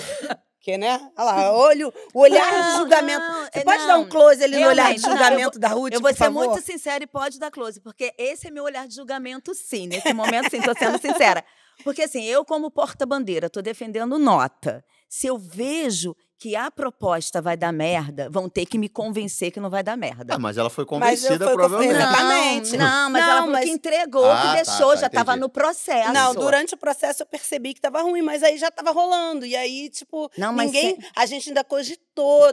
porque, né? Olha lá, olho, o olhar de Não, julgamento. não, Você é, pode dar um não. close ali no olhar de não, eu julgamento da Ruth, Eu vou ser favor? muito sincera e pode dar close, porque esse é meu olhar de julgamento, sim. Nesse momento, sim, tô sendo sincera. Porque, assim, eu, como porta-bandeira, tô defendendo nota. Se eu vejo que a proposta vai dar merda, vão ter que me convencer que não vai dar merda. Ah, mas ela foi convencida, provavelmente. Exatamente. Não, não, mas Não, ela falou mas- que entregou, Ah, que tá, deixou, tá, já estava no processo. Não, durante o processo eu percebi que estava ruim, mas aí já estava rolando. E aí, tipo, Não, mas ninguém. A gente ainda cogitou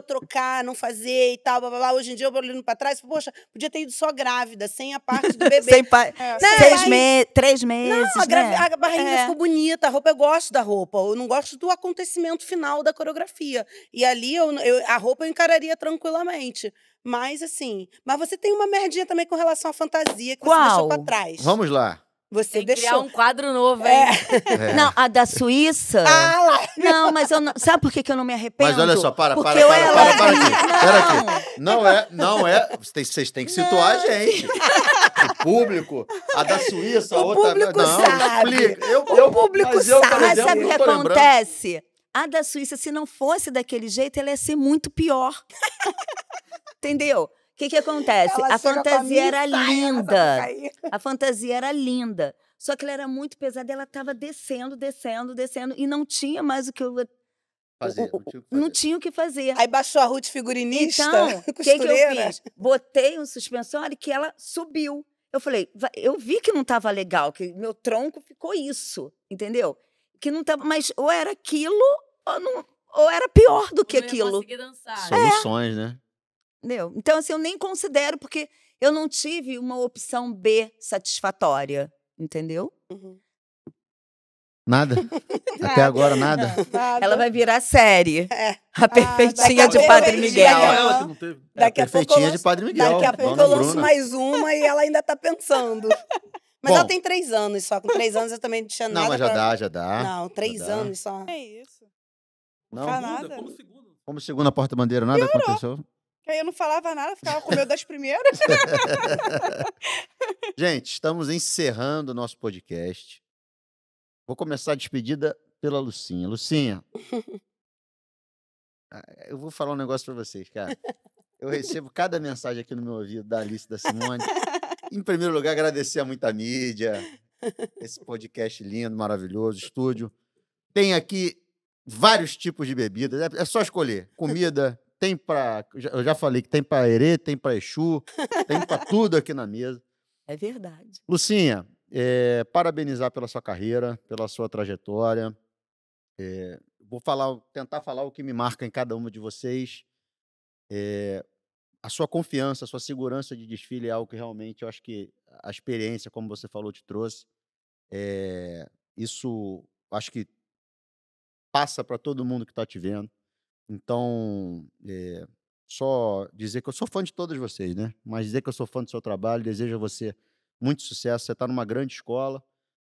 trocar, não fazer e tal, blá, blá, blá. Hoje em dia eu olhando pra trás, poxa, podia ter ido só grávida, sem a parte do bebê. Sem pa... É, Né? Seis me... Três meses, Não, a, gravi- né? a barriga É. ficou bonita, a roupa, eu gosto da roupa. Eu não gosto do acontecimento final da coreografia. E ali, eu, eu- a roupa eu encararia tranquilamente. Mas, assim... Mas você tem uma merdinha também com relação à fantasia que você deixou pra Qual? trás. Vamos lá. Você Tem que criar deixou. um quadro novo, hein? É. Não, a da Suíça... Ah, lá! Não, mas eu não... Sabe por que, que eu não me arrependo? Mas olha só, para, Porque para, para, para, para aqui. Espera aqui. Não é, não é. Vocês têm- que situar a gente. O público, a da Suíça, a O outra. público não, sabe. explica. Eu, O eu, público mas eu, sabe. Mas exemplo, sabe o não que tô lembrando. acontece? A da Suíça, se não fosse daquele jeito, ela ia ser muito pior. Entendeu? O que, que acontece? Ela a fantasia era linda. A fantasia era linda. Só que ela era muito pesada, ela estava descendo, descendo, descendo, e não tinha mais o que eu. Fazer, não tinha o que Não fazer. tinha o que fazer. Aí baixou a Ruth figurinista, Então, o que, que eu fiz? Botei um suspensório que ela subiu. Eu falei, eu vi que não estava legal, que meu tronco ficou isso, entendeu? Que não tava, mas ou era aquilo ou, não, ou era pior do que Não ia aquilo, conseguir dançar. Soluções, né? Entendeu? Então assim, eu nem considero porque eu não tive uma opção B satisfatória, entendeu? Uhum. Nada. Até agora, nada. Nada. Ela vai virar série. É. A perfeitinha daqui de a Padre Miguel. daqui a- ela não teve. É a Daqui a pouco eu perfeitinha lanço- de Padre Miguel. Daqui a pouco Dona eu lanço mais uma e ela ainda tá pensando. Mas Bom. ela tem três anos só. Com três anos eu também não tinha nada Não, mas já pra- dá, já dá. Não, três dá. anos só. É isso. Não? Segunda, nada. como segunda. Como segunda porta-bandeira, nada aconteceu? Aí eu não falava nada, ficava com o meu das primeiras. Gente, estamos encerrando o nosso podcast. Vou começar a despedida pela Lucinha. Lucinha, ah, eu vou falar um negócio para vocês, cara. Eu recebo cada mensagem aqui no meu ouvido da Alice da Simone. Em primeiro lugar, agradecer a muita mídia, esse podcast lindo, maravilhoso, estúdio. Tem aqui vários tipos de bebidas, é, é só escolher. Comida, tem para, eu já falei que tem para herê, tem para exu, tem para tudo aqui na mesa. É verdade. Lucinha, eh, parabenizar pela sua carreira, pela sua trajetória. Eh, vou falar, tentar falar o que me marca em cada uma de vocês. Eh, a sua confiança, a sua segurança de desfile é algo que realmente eu acho que a experiência, como você falou, te trouxe. Eh, isso acho que passa para todo mundo que está te vendo. Então, eh, só dizer que eu sou fã de todas vocês, né? Mas dizer que eu sou fã do seu trabalho, desejo a você muito sucesso. Você está numa grande escola,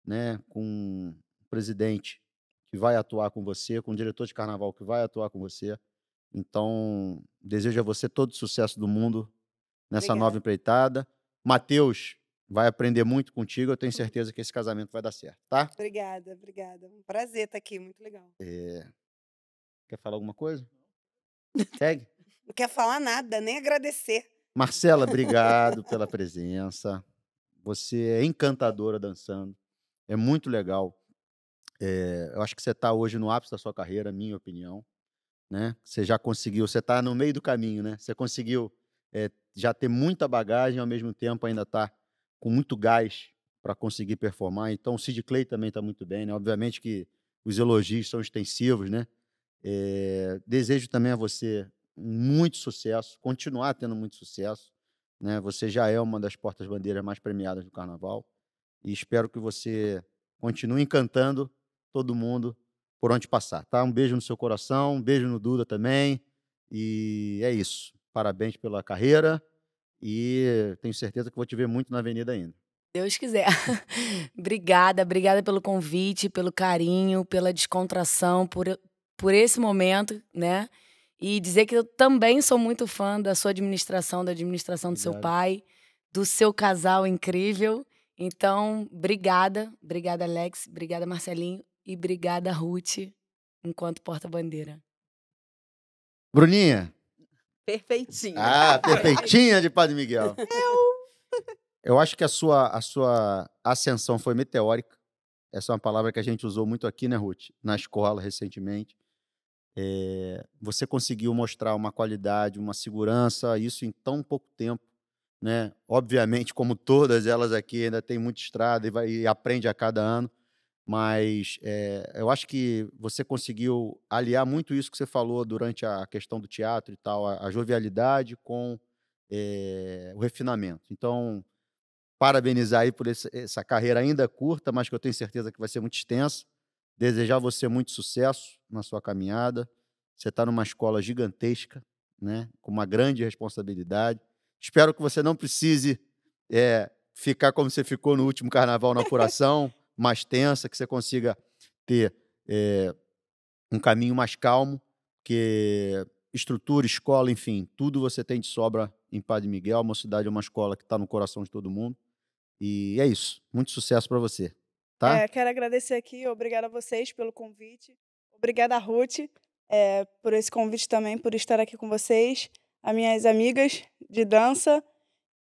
né? Com um presidente que vai atuar com você, com um diretor de carnaval que vai atuar com você. Então, desejo a você todo o sucesso do mundo nessa nova Obrigada. empreitada. Matheus vai aprender muito contigo. Eu tenho certeza que esse casamento vai dar certo, tá? Obrigada, obrigada. Um prazer estar aqui, muito legal. Eh, quer falar alguma coisa? Segue. Não quer falar nada, nem agradecer. Marcela, obrigado pela presença. Você é encantadora dançando. É muito legal. Eh, eu acho que você está hoje no ápice da sua carreira, minha opinião. Né? Você já conseguiu, você está no meio do caminho, né? Você conseguiu eh, já ter muita bagagem, ao mesmo tempo ainda está com muito gás para conseguir performar. Então o Sid Clay também está muito bem, né? Obviamente que os elogios são extensivos, né? Eh, desejo também a você muito sucesso, continuar tendo muito sucesso. Né? Você já é uma das portas-bandeiras mais premiadas do Carnaval. E espero que você continue encantando todo mundo por onde passar. Tá? Um beijo no seu coração, um beijo no Duda também. E é isso. Parabéns pela carreira. E tenho certeza que vou te ver muito na Avenida ainda. Deus quiser. obrigada, obrigada pelo convite, pelo carinho, pela descontração, por, por esse momento, né? E dizer que eu também sou muito fã da sua administração, da administração do seu Obrigado. pai, do seu casal incrível. Então, obrigada. Obrigada, Alex. Obrigada, Marcelinho. E obrigada, Ruth, enquanto porta-bandeira. Bruninha. Perfeitinho. Ah, perfeitinha de Padre Miguel. Eu acho que a sua, a sua ascensão foi meteórica. Essa é uma palavra que a gente usou muito aqui, né, Ruth? Na escola, recentemente. Eh, você conseguiu mostrar uma qualidade, uma segurança, isso em tão pouco tempo. Né? Obviamente, como todas elas aqui, ainda tem muita estrada e, vai, e aprende a cada ano. Mas eh, eu acho que você conseguiu aliar muito isso que você falou durante a questão do teatro e tal, a, a jovialidade com eh, o refinamento. Então, parabenizar aí por esse- essa carreira ainda curta, mas que eu tenho certeza que vai ser muito extensa. Desejar você muito sucesso na sua caminhada. Você está numa escola gigantesca, né? com uma grande responsabilidade. Espero que você não precise eh, ficar como você ficou no último carnaval na apuração, mais tensa, que você consiga ter eh, um caminho mais calmo, que estrutura, escola, enfim, tudo você tem de sobra em Padre Miguel. Uma cidade, uma escola que está no coração de todo mundo. E é isso. Muito sucesso para você. Tá? É, quero agradecer aqui, obrigada a vocês pelo convite. Obrigada a Ruth é, por esse convite também, por estar aqui com vocês, as minhas amigas de dança.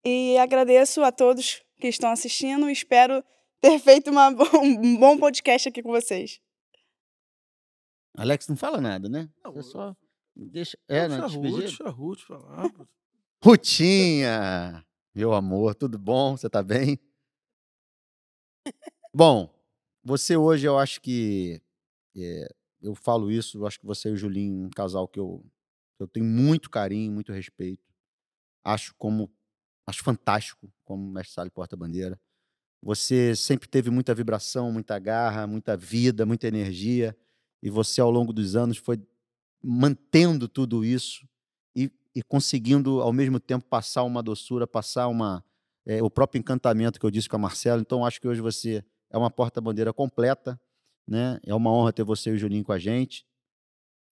E agradeço a todos que estão assistindo. Espero ter feito uma um bom podcast aqui com vocês. Alex não fala nada, né? Não, eu- só deixa. É, Deixa na a Ruth, deixa a Ruth falar. Rutinha! Meu amor, tudo bom? Você tá bem? Bom, você hoje eu acho que. eh, eu falo isso, eu acho que você e o Julinho, um casal que eu, eu tenho muito carinho, muito respeito. Acho como. Acho fantástico como mestre Sala e porta-bandeira. Você sempre teve muita vibração, muita garra, muita vida, muita energia. E você, ao longo dos anos, foi mantendo tudo isso e, e conseguindo, ao mesmo tempo, passar uma doçura, passar uma, eh, o próprio encantamento que eu disse com a Marcela. Então, acho que hoje você é uma porta-bandeira completa. Né? É uma honra ter você e o Julinho com a gente.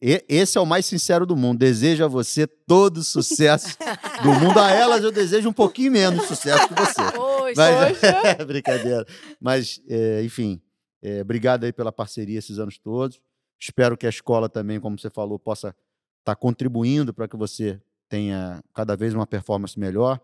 e- esse é o mais sincero do mundo. Desejo a você todo o sucesso do mundo. A elas eu desejo um pouquinho menos sucesso que você. Poxa, Mas, brincadeira. Mas, é, enfim, é, obrigado aí pela parceria esses anos todos. Espero que a escola também, como você falou, possa estar contribuindo para que você tenha cada vez uma performance melhor.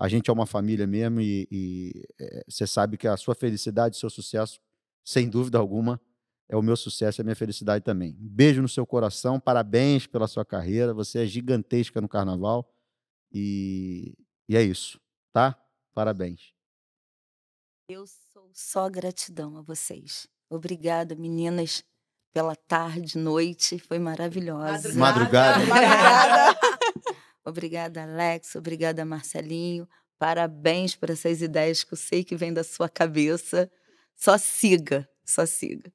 A gente é uma família mesmo e, e, é, você sabe que a sua felicidade, seu sucesso, sem dúvida alguma, é o meu sucesso e a minha felicidade também. Um beijo no seu coração, parabéns pela sua carreira. Você é gigantesca no carnaval e, e é isso, tá? Parabéns. Eu sou só gratidão a vocês. Obrigada, meninas, pela tarde, noite. Foi maravilhosa. Madrugada. Madrugada. Obrigada, Alex. Obrigada, Marcelinho. Parabéns por essas ideias que eu sei que vêm da sua cabeça. Só siga, só siga.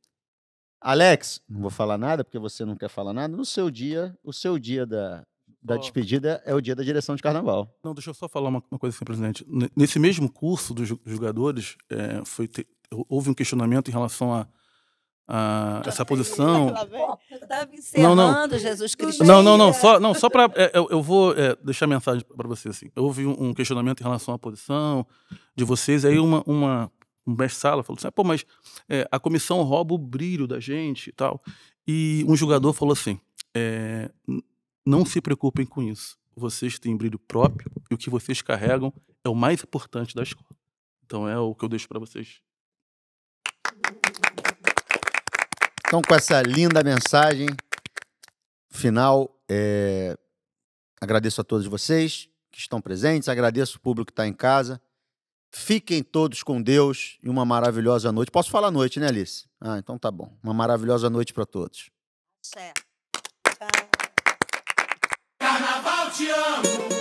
Alex, não vou falar nada porque você não quer falar nada. No seu dia, o seu dia da, da despedida é o dia da direção de carnaval. Não, deixa eu só falar uma, uma coisa assim, presidente. Nesse mesmo curso dos jogadores, é, foi te- houve um questionamento em relação a, a essa posição. Estava Não, não. encerrando, Jesus Cristo. Não, não, não. Só, não, só para. eu, eu vou é, deixar a mensagem para você. Assim. Houve um, um questionamento em relação à posição de vocês. Aí uma, uma, um mestre-sala falou assim: "Ah, pô, mas é, a comissão rouba o brilho da gente e tal. E um jogador falou assim: é, "N- não se preocupem com isso. Vocês têm brilho próprio e o que vocês carregam é o mais importante da escola. Então é o que eu deixo para vocês. Então, com essa linda mensagem final, é, agradeço a todos vocês que estão presentes, agradeço o público que está em casa. Fiquem todos com Deus e uma maravilhosa noite. Posso falar noite, né, Alice? Ah, então tá bom. Uma maravilhosa noite para todos. Tchau. Carnaval te amo,